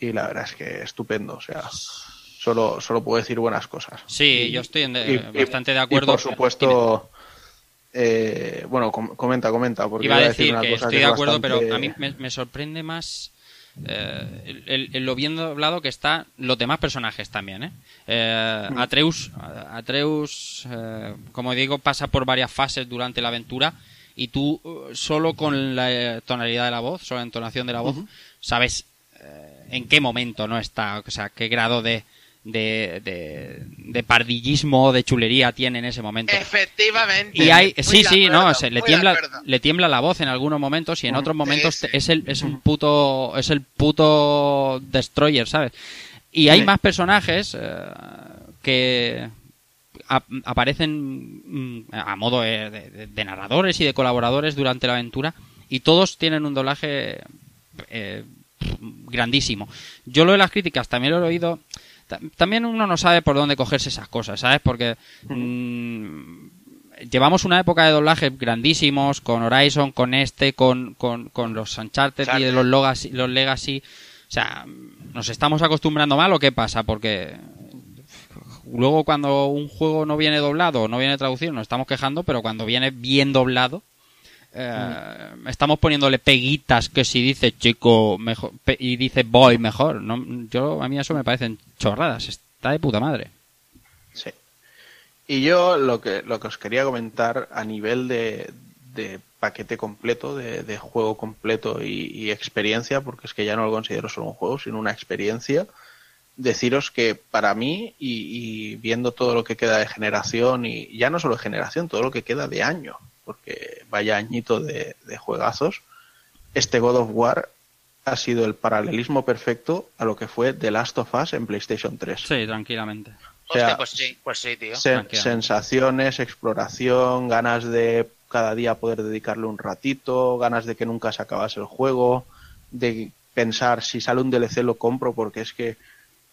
y la verdad es que estupendo, o sea, solo, solo puedo decir buenas cosas. Sí, yo estoy en de- Y- y- bastante de acuerdo. por supuesto, eh, bueno, com- comenta, comenta, porque Iba a decir una que cosa estoy que de acuerdo, pero a mí me, me sorprende más eh, el, lo bien doblado que está los demás personajes también. ¿eh? Eh, Mm. Atreus, Atreus eh, como digo, pasa por varias fases durante la aventura y tú eh, solo con la eh, tonalidad de la voz, solo la entonación de la voz, sabes eh, en qué momento no está, o sea, qué grado de, de, de, de pardillismo, de chulería tiene en ese momento. Efectivamente. Y hay, sí, sí, acuerdo, no, se, le tiembla, le tiembla la voz en algunos momentos y en otros momentos sí. te- es el, es un puto, es el puto destroyer, ¿sabes? Y hay Sí. más personajes eh, que ap- aparecen mm, a modo de, de- de narradores y de colaboradores durante la aventura y todos tienen un doblaje eh, grandísimo. Yo lo de las críticas también lo he oído. Ta- También uno no sabe por dónde cogerse esas cosas, ¿sabes? Porque mm, llevamos una época de doblaje grandísimos con Horizon, con este, con, con, con los Uncharted y de los, Legacy, los Legacy. O sea, ¿nos estamos acostumbrando mal o qué pasa? Porque luego cuando un juego no viene doblado, no viene traducido, nos estamos quejando, pero cuando viene bien doblado, eh, estamos poniéndole peguitas que si dice chico mejor pe- y dice boy mejor. No, yo a mí eso me parecen chorradas. Está de puta madre. Sí. Y yo lo que, lo que os quería comentar a nivel de, de paquete completo, de, de juego completo y, y experiencia, porque es que ya no lo considero solo un juego, sino una experiencia, deciros que para mí, y, y viendo todo lo que queda de generación, y ya no solo de generación, todo lo que queda de año, porque vaya añito de, de juegazos, este God of War ha sido el paralelismo perfecto a lo que fue The Last of Us en PlayStation 3. Sí, tranquilamente. O sea, Hostia, pues sí, pues sí, tío. Sen- sensaciones, exploración, ganas de cada día poder dedicarle un ratito, ganas de que nunca se acabase el juego, de pensar si sale un DLC lo compro porque es que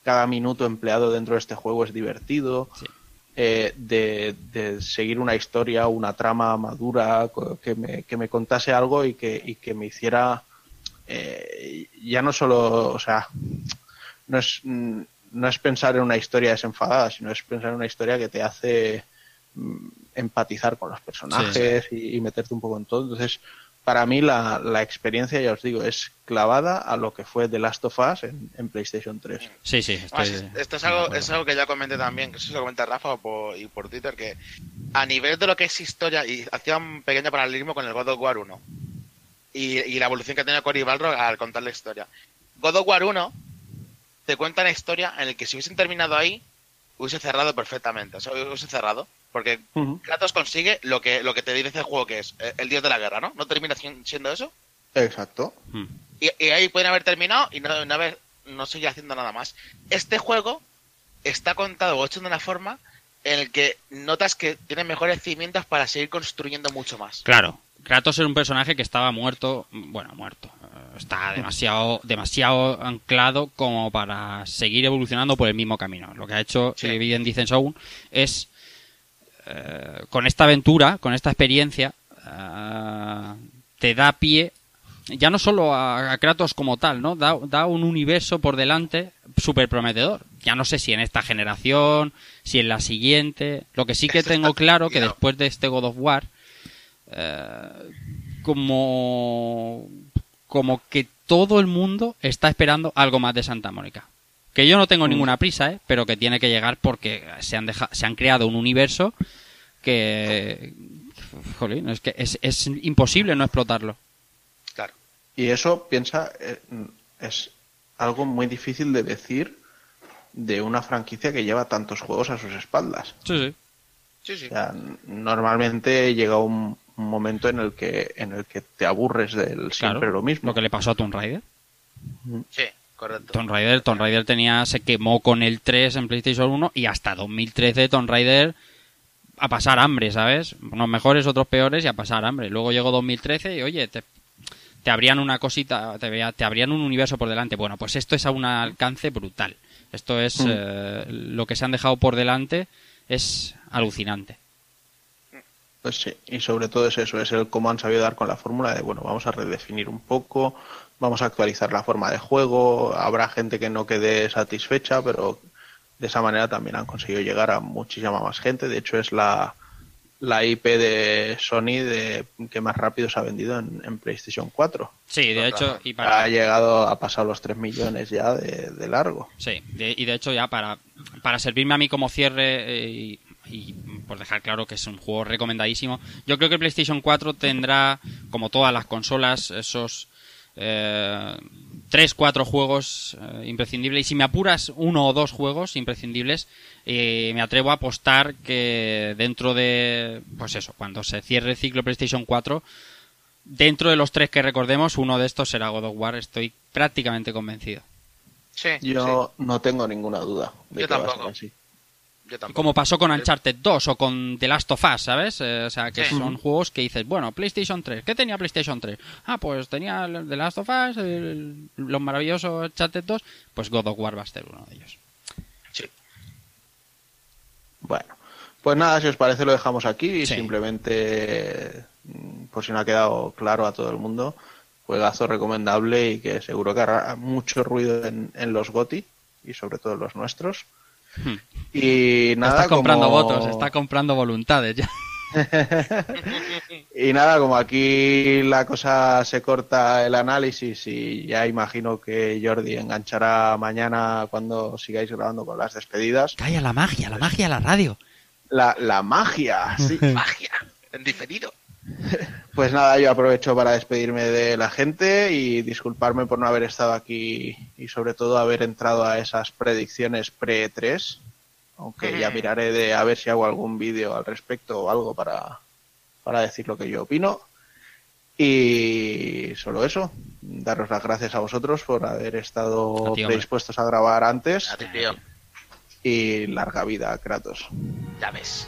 cada minuto empleado dentro de este juego es divertido, eh, de, de seguir una historia, una trama madura, que me, que me contase algo y que, y que me hiciera eh, ya no solo, o sea, no es, no es pensar en una historia desenfadada, sino es pensar en una historia que te hace mm, empatizar con los personajes y, y meterte un poco en todo. Entonces, para mí la, la experiencia, ya os digo, es clavada a lo que fue The Last of Us en, en PlayStation 3. Sí, sí, Además, es- esto es algo, es algo que ya comenté también, que eso se lo comenta Rafa por- y por Twitter, que a nivel de lo que es historia, y hacía un pequeño paralelismo con el God of War 1, y, y la evolución que ha tenido Cory Balrog al contar la historia. God of War 1 te cuenta una historia en la que si hubiesen terminado ahí, hubiese cerrado perfectamente, o sea, hubiese cerrado, porque Kratos consigue lo que, lo que te dice el juego que es, eh, el dios de la guerra, ¿no? ¿No termina sien- siendo eso? Exacto. Y, y ahí pueden haber terminado y no, no, haber, no seguir haciendo nada más. Este juego está contado o hecho de una forma en el que notas que tiene mejores cimientos para seguir construyendo mucho más. Claro, Kratos era un personaje que estaba muerto, bueno, muerto. eh, Está demasiado, demasiado anclado como para seguir evolucionando por el mismo camino. Lo que ha hecho, y bien dicen Shogun, es eh, con esta aventura, con esta experiencia, eh, te da pie ya no solo a, Kratos como tal, ¿no? Da, da un universo por delante súper prometedor. Ya no sé si en esta generación, si en la siguiente. Lo que sí que tengo claro que después de este God of War, eh, como, como que todo el mundo está esperando algo más de Santa Mónica. Que yo no tengo ninguna prisa, ¿eh? pero que tiene que llegar porque se han, deja- se han creado un universo que... Jolín, es que es, es imposible no explotarlo. Y eso, piensa, eh, es algo muy difícil de decir de una franquicia que lleva tantos juegos a sus espaldas. Sí, sí. Sí, sí. O sea, n- normalmente llega un, un momento en el que en el que te aburres del siempre Claro, lo mismo. Lo que le pasó a Tomb Raider. Sí. Correcto. Tomb Raider, Tomb Raider tenía, se quemó con el 3 en PlayStation 1 y hasta 2013 Tomb Raider a pasar hambre, ¿sabes? Unos mejores, otros peores y a pasar hambre. Luego llegó 2013 y oye, te, te abrían una cosita, te, vea- te abrían un universo por delante. Bueno, pues esto es a un alcance brutal. Esto es Mm. eh, lo que se han dejado por delante es alucinante. Pues sí, y sobre todo es eso, es el cómo han sabido dar con la fórmula de, bueno, vamos a redefinir un poco, vamos a actualizar la forma de juego, habrá gente que no quede satisfecha, pero de esa manera también han conseguido llegar a muchísima más gente. De hecho, es la, la IP de Sony de, que más rápido se ha vendido en, en PlayStation 4. Sí, de hecho, y para- Ha llegado a pasar los 3 millones ya de, de largo. Sí, de- y de hecho ya para, para servirme a mí como cierre eh, y, y por dejar claro que es un juego recomendadísimo, yo creo que el PlayStation 4 tendrá, como todas las consolas, esos eh, tres, cuatro juegos eh, imprescindibles. Y si me apuras uno o dos juegos imprescindibles, eh, me atrevo a apostar que dentro de, pues eso, cuando se cierre el ciclo PlayStation 4, dentro de los tres que recordemos, uno de estos será God of War. Estoy prácticamente convencido. Sí, Yo no tengo ninguna duda de Yo que va a ser tampoco. así. Yo tampoco. Como pasó con Uncharted 2 o con The Last of Us, ¿sabes? Eh, o sea, que Sí. son juegos que dices, bueno, PlayStation 3, ¿qué tenía PlayStation 3? Ah, pues tenía The Last of Us, el- los maravillosos Uncharted 2, pues God of War va a ser uno de ellos. Bueno, pues nada, si os parece lo dejamos aquí y simplemente, mm, por si no ha quedado claro a todo el mundo, juegazo recomendable y que seguro que hará mucho ruido en, en los GOTI y sobre todo en los nuestros. Hmm. Y nada, está comprando como- votos, está comprando voluntades ya. Y nada, como aquí la cosa se corta el análisis y ya imagino que Jordi enganchará mañana cuando sigáis grabando con las despedidas. Calla la magia, la magia de la radio. La, la magia, sí. Magia. En diferido. Pues nada, yo aprovecho para despedirme de la gente y disculparme por no haber estado aquí y sobre todo haber entrado a esas predicciones pre-3, aunque ya miraré de a ver si hago algún vídeo al respecto o algo para, para decir lo que yo opino. Y solo eso, daros las gracias a vosotros por haber estado A ti, predispuestos a grabar antes A ti, tío. y larga vida a Kratos. Ya ves.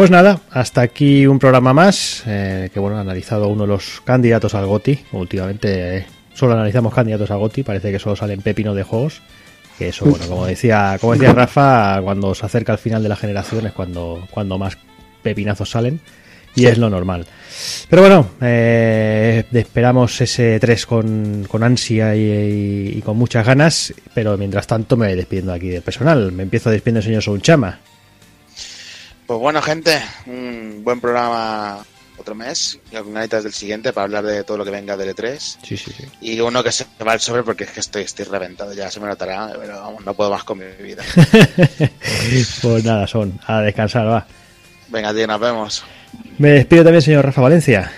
Pues nada, hasta aquí un programa más, eh, que bueno, ha analizado uno de los candidatos al GOTI. Últimamente eh, solo analizamos candidatos al GOTI, parece que solo salen pepinos de juegos. Que eso, bueno, como decía, como decía Rafa, cuando se acerca al final de la generación es cuando, cuando más pepinazos salen. Y es lo normal. Pero bueno, eh, esperamos ese 3 con, con ansia y, con muchas ganas. Pero mientras tanto me voy despidiendo aquí del personal. Me empiezo despidiendo el señor Sounchama. Pues bueno, gente, un buen programa otro mes y algunas del siguiente para hablar de todo lo que venga del E3. Sí, sí, sí. Y uno que se va al sobre porque es que estoy, estoy reventado, ya se me notará, pero vamos, no puedo más con mi vida. pues nada, son a descansar, va. Venga, tío, nos vemos. Me despido también, señor Rafa Valencia.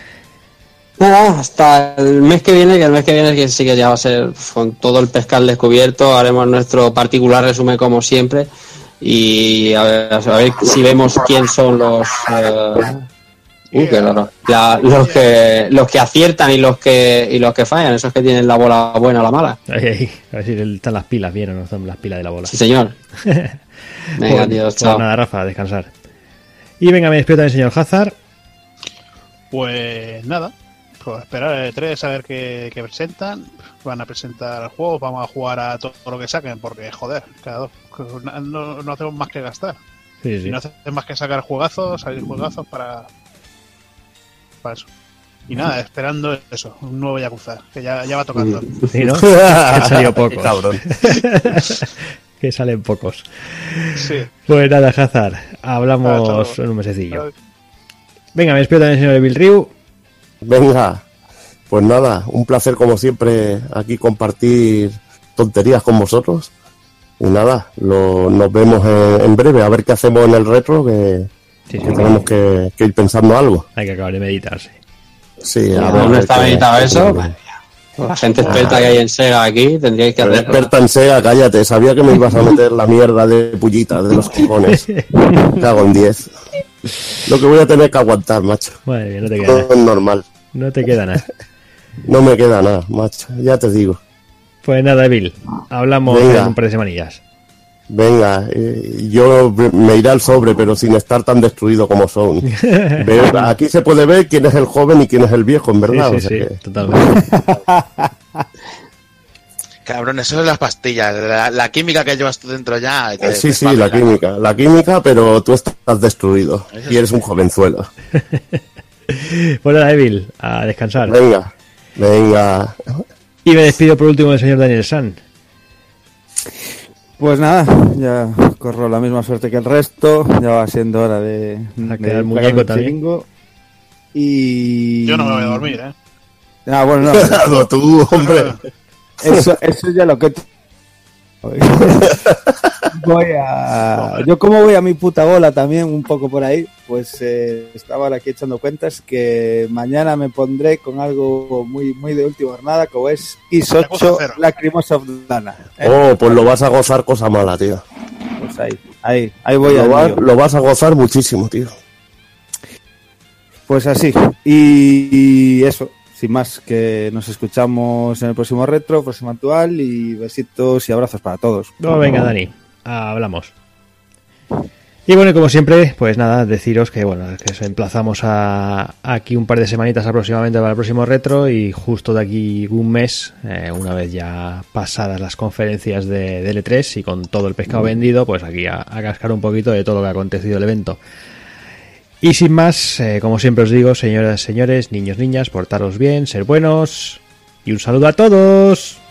Nada, hasta el mes que viene, que el mes que viene que sí que ya va a ser con todo el pescal descubierto, haremos nuestro particular resumen como siempre y a ver, a ver si vemos quién son los eh, uy, qué raro. La- los que los que aciertan y los que y los que fallan, esos que tienen la bola buena o la mala. A ver si están las pilas bien o no están las pilas de la bola. Sí, señor. Venga, Pues- tíos, pues chao. nada, Rafa, a descansar. Y venga, me despido también, señor Hazard. Pues nada, Pues esperar el 3 a ver qué, qué presentan. Van a presentar juegos, vamos a jugar a todo lo que saquen, porque joder, cada dos. No, no hacemos más que gastar. Sí, Y no hacemos más que sacar juegazos, salir juegazos para. Para eso. Y nada, esperando eso, un nuevo Yakuza, que ya, ya va tocando. Sí, ¿no? que han salido pocos. Cabrón. que salen pocos. Sí. Pues nada, Hazard, hablamos en un mesecillo. Venga, me despido también, señor Bill Ryu. Venga, pues nada, un placer como siempre aquí compartir tonterías con vosotros. Y nada, lo- nos vemos en, en breve, a ver qué hacemos en el retro, que, Sí, sí, que tenemos que, que ir pensando algo. Hay que acabar de meditarse. Sí, ¿A ver. dónde está meditado eso? ocurre. La gente experta que hay en Sega aquí tendríais que hacerlo. experta en Sega, cállate, sabía que me ibas a meter la mierda de pullita de los cojones. Cago en 10. Lo que voy a tener que aguantar, macho. Madre mía, no te No nada. es normal. No te queda nada. No me queda nada, macho. Ya te digo. Pues nada, Bill, hablamos Venga. en un par de semanillas. Venga, eh, yo me iré al sobre, pero sin estar tan destruido como son. Aquí se puede ver quién es el joven y quién es el viejo, en verdad. Sí, o sí, sea sí, que- totalmente. Cabrón, eso es las pastillas. La, la química que llevas tú dentro ya. te- Eh, sí, te sí, la química. La química, pero tú estás destruido. Y eres un jovenzuelo. Pues nada, Bill, a descansar. Venga, venga. Y me despido por último del señor Daniel San. Pues nada, ya corro la misma suerte que el resto. Ya va siendo hora de. A de quedar muñeco también. chiringo. Y. Yo no me voy a dormir, ¿eh? Ah, bueno, no. Tú, hombre. Eso, eso ya lo que. Voy a. Yo, como voy a mi puta bola también, un poco por ahí, pues eh, estaba ahora aquí echando cuentas que mañana me pondré con algo muy muy de última jornada, como es IS Yakuza 8 cero. Lacrimosa of Dana. ¿eh? Oh, pues lo vas a gozar cosa mala, tío. Pues ahí, ahí, ahí voy a Lo, va- lo vas a gozar muchísimo, tío. Pues así. Y, y eso, sin más, que nos escuchamos en el próximo retro, próximo actual y besitos y abrazos para todos. No, venga, Dani, hablamos. Y bueno, y como siempre, pues nada, deciros que bueno, que os emplazamos a aquí un par de semanitas aproximadamente para el próximo retro y justo de aquí un mes, eh, una vez ya pasadas las conferencias de, de L3 y con todo el pescado vendido, pues aquí a, a cascar un poquito de todo lo que ha acontecido el evento. Y sin más, eh, como siempre os digo, señoras, señores, niños, niñas, portaros bien, ser buenos y un saludo a todos.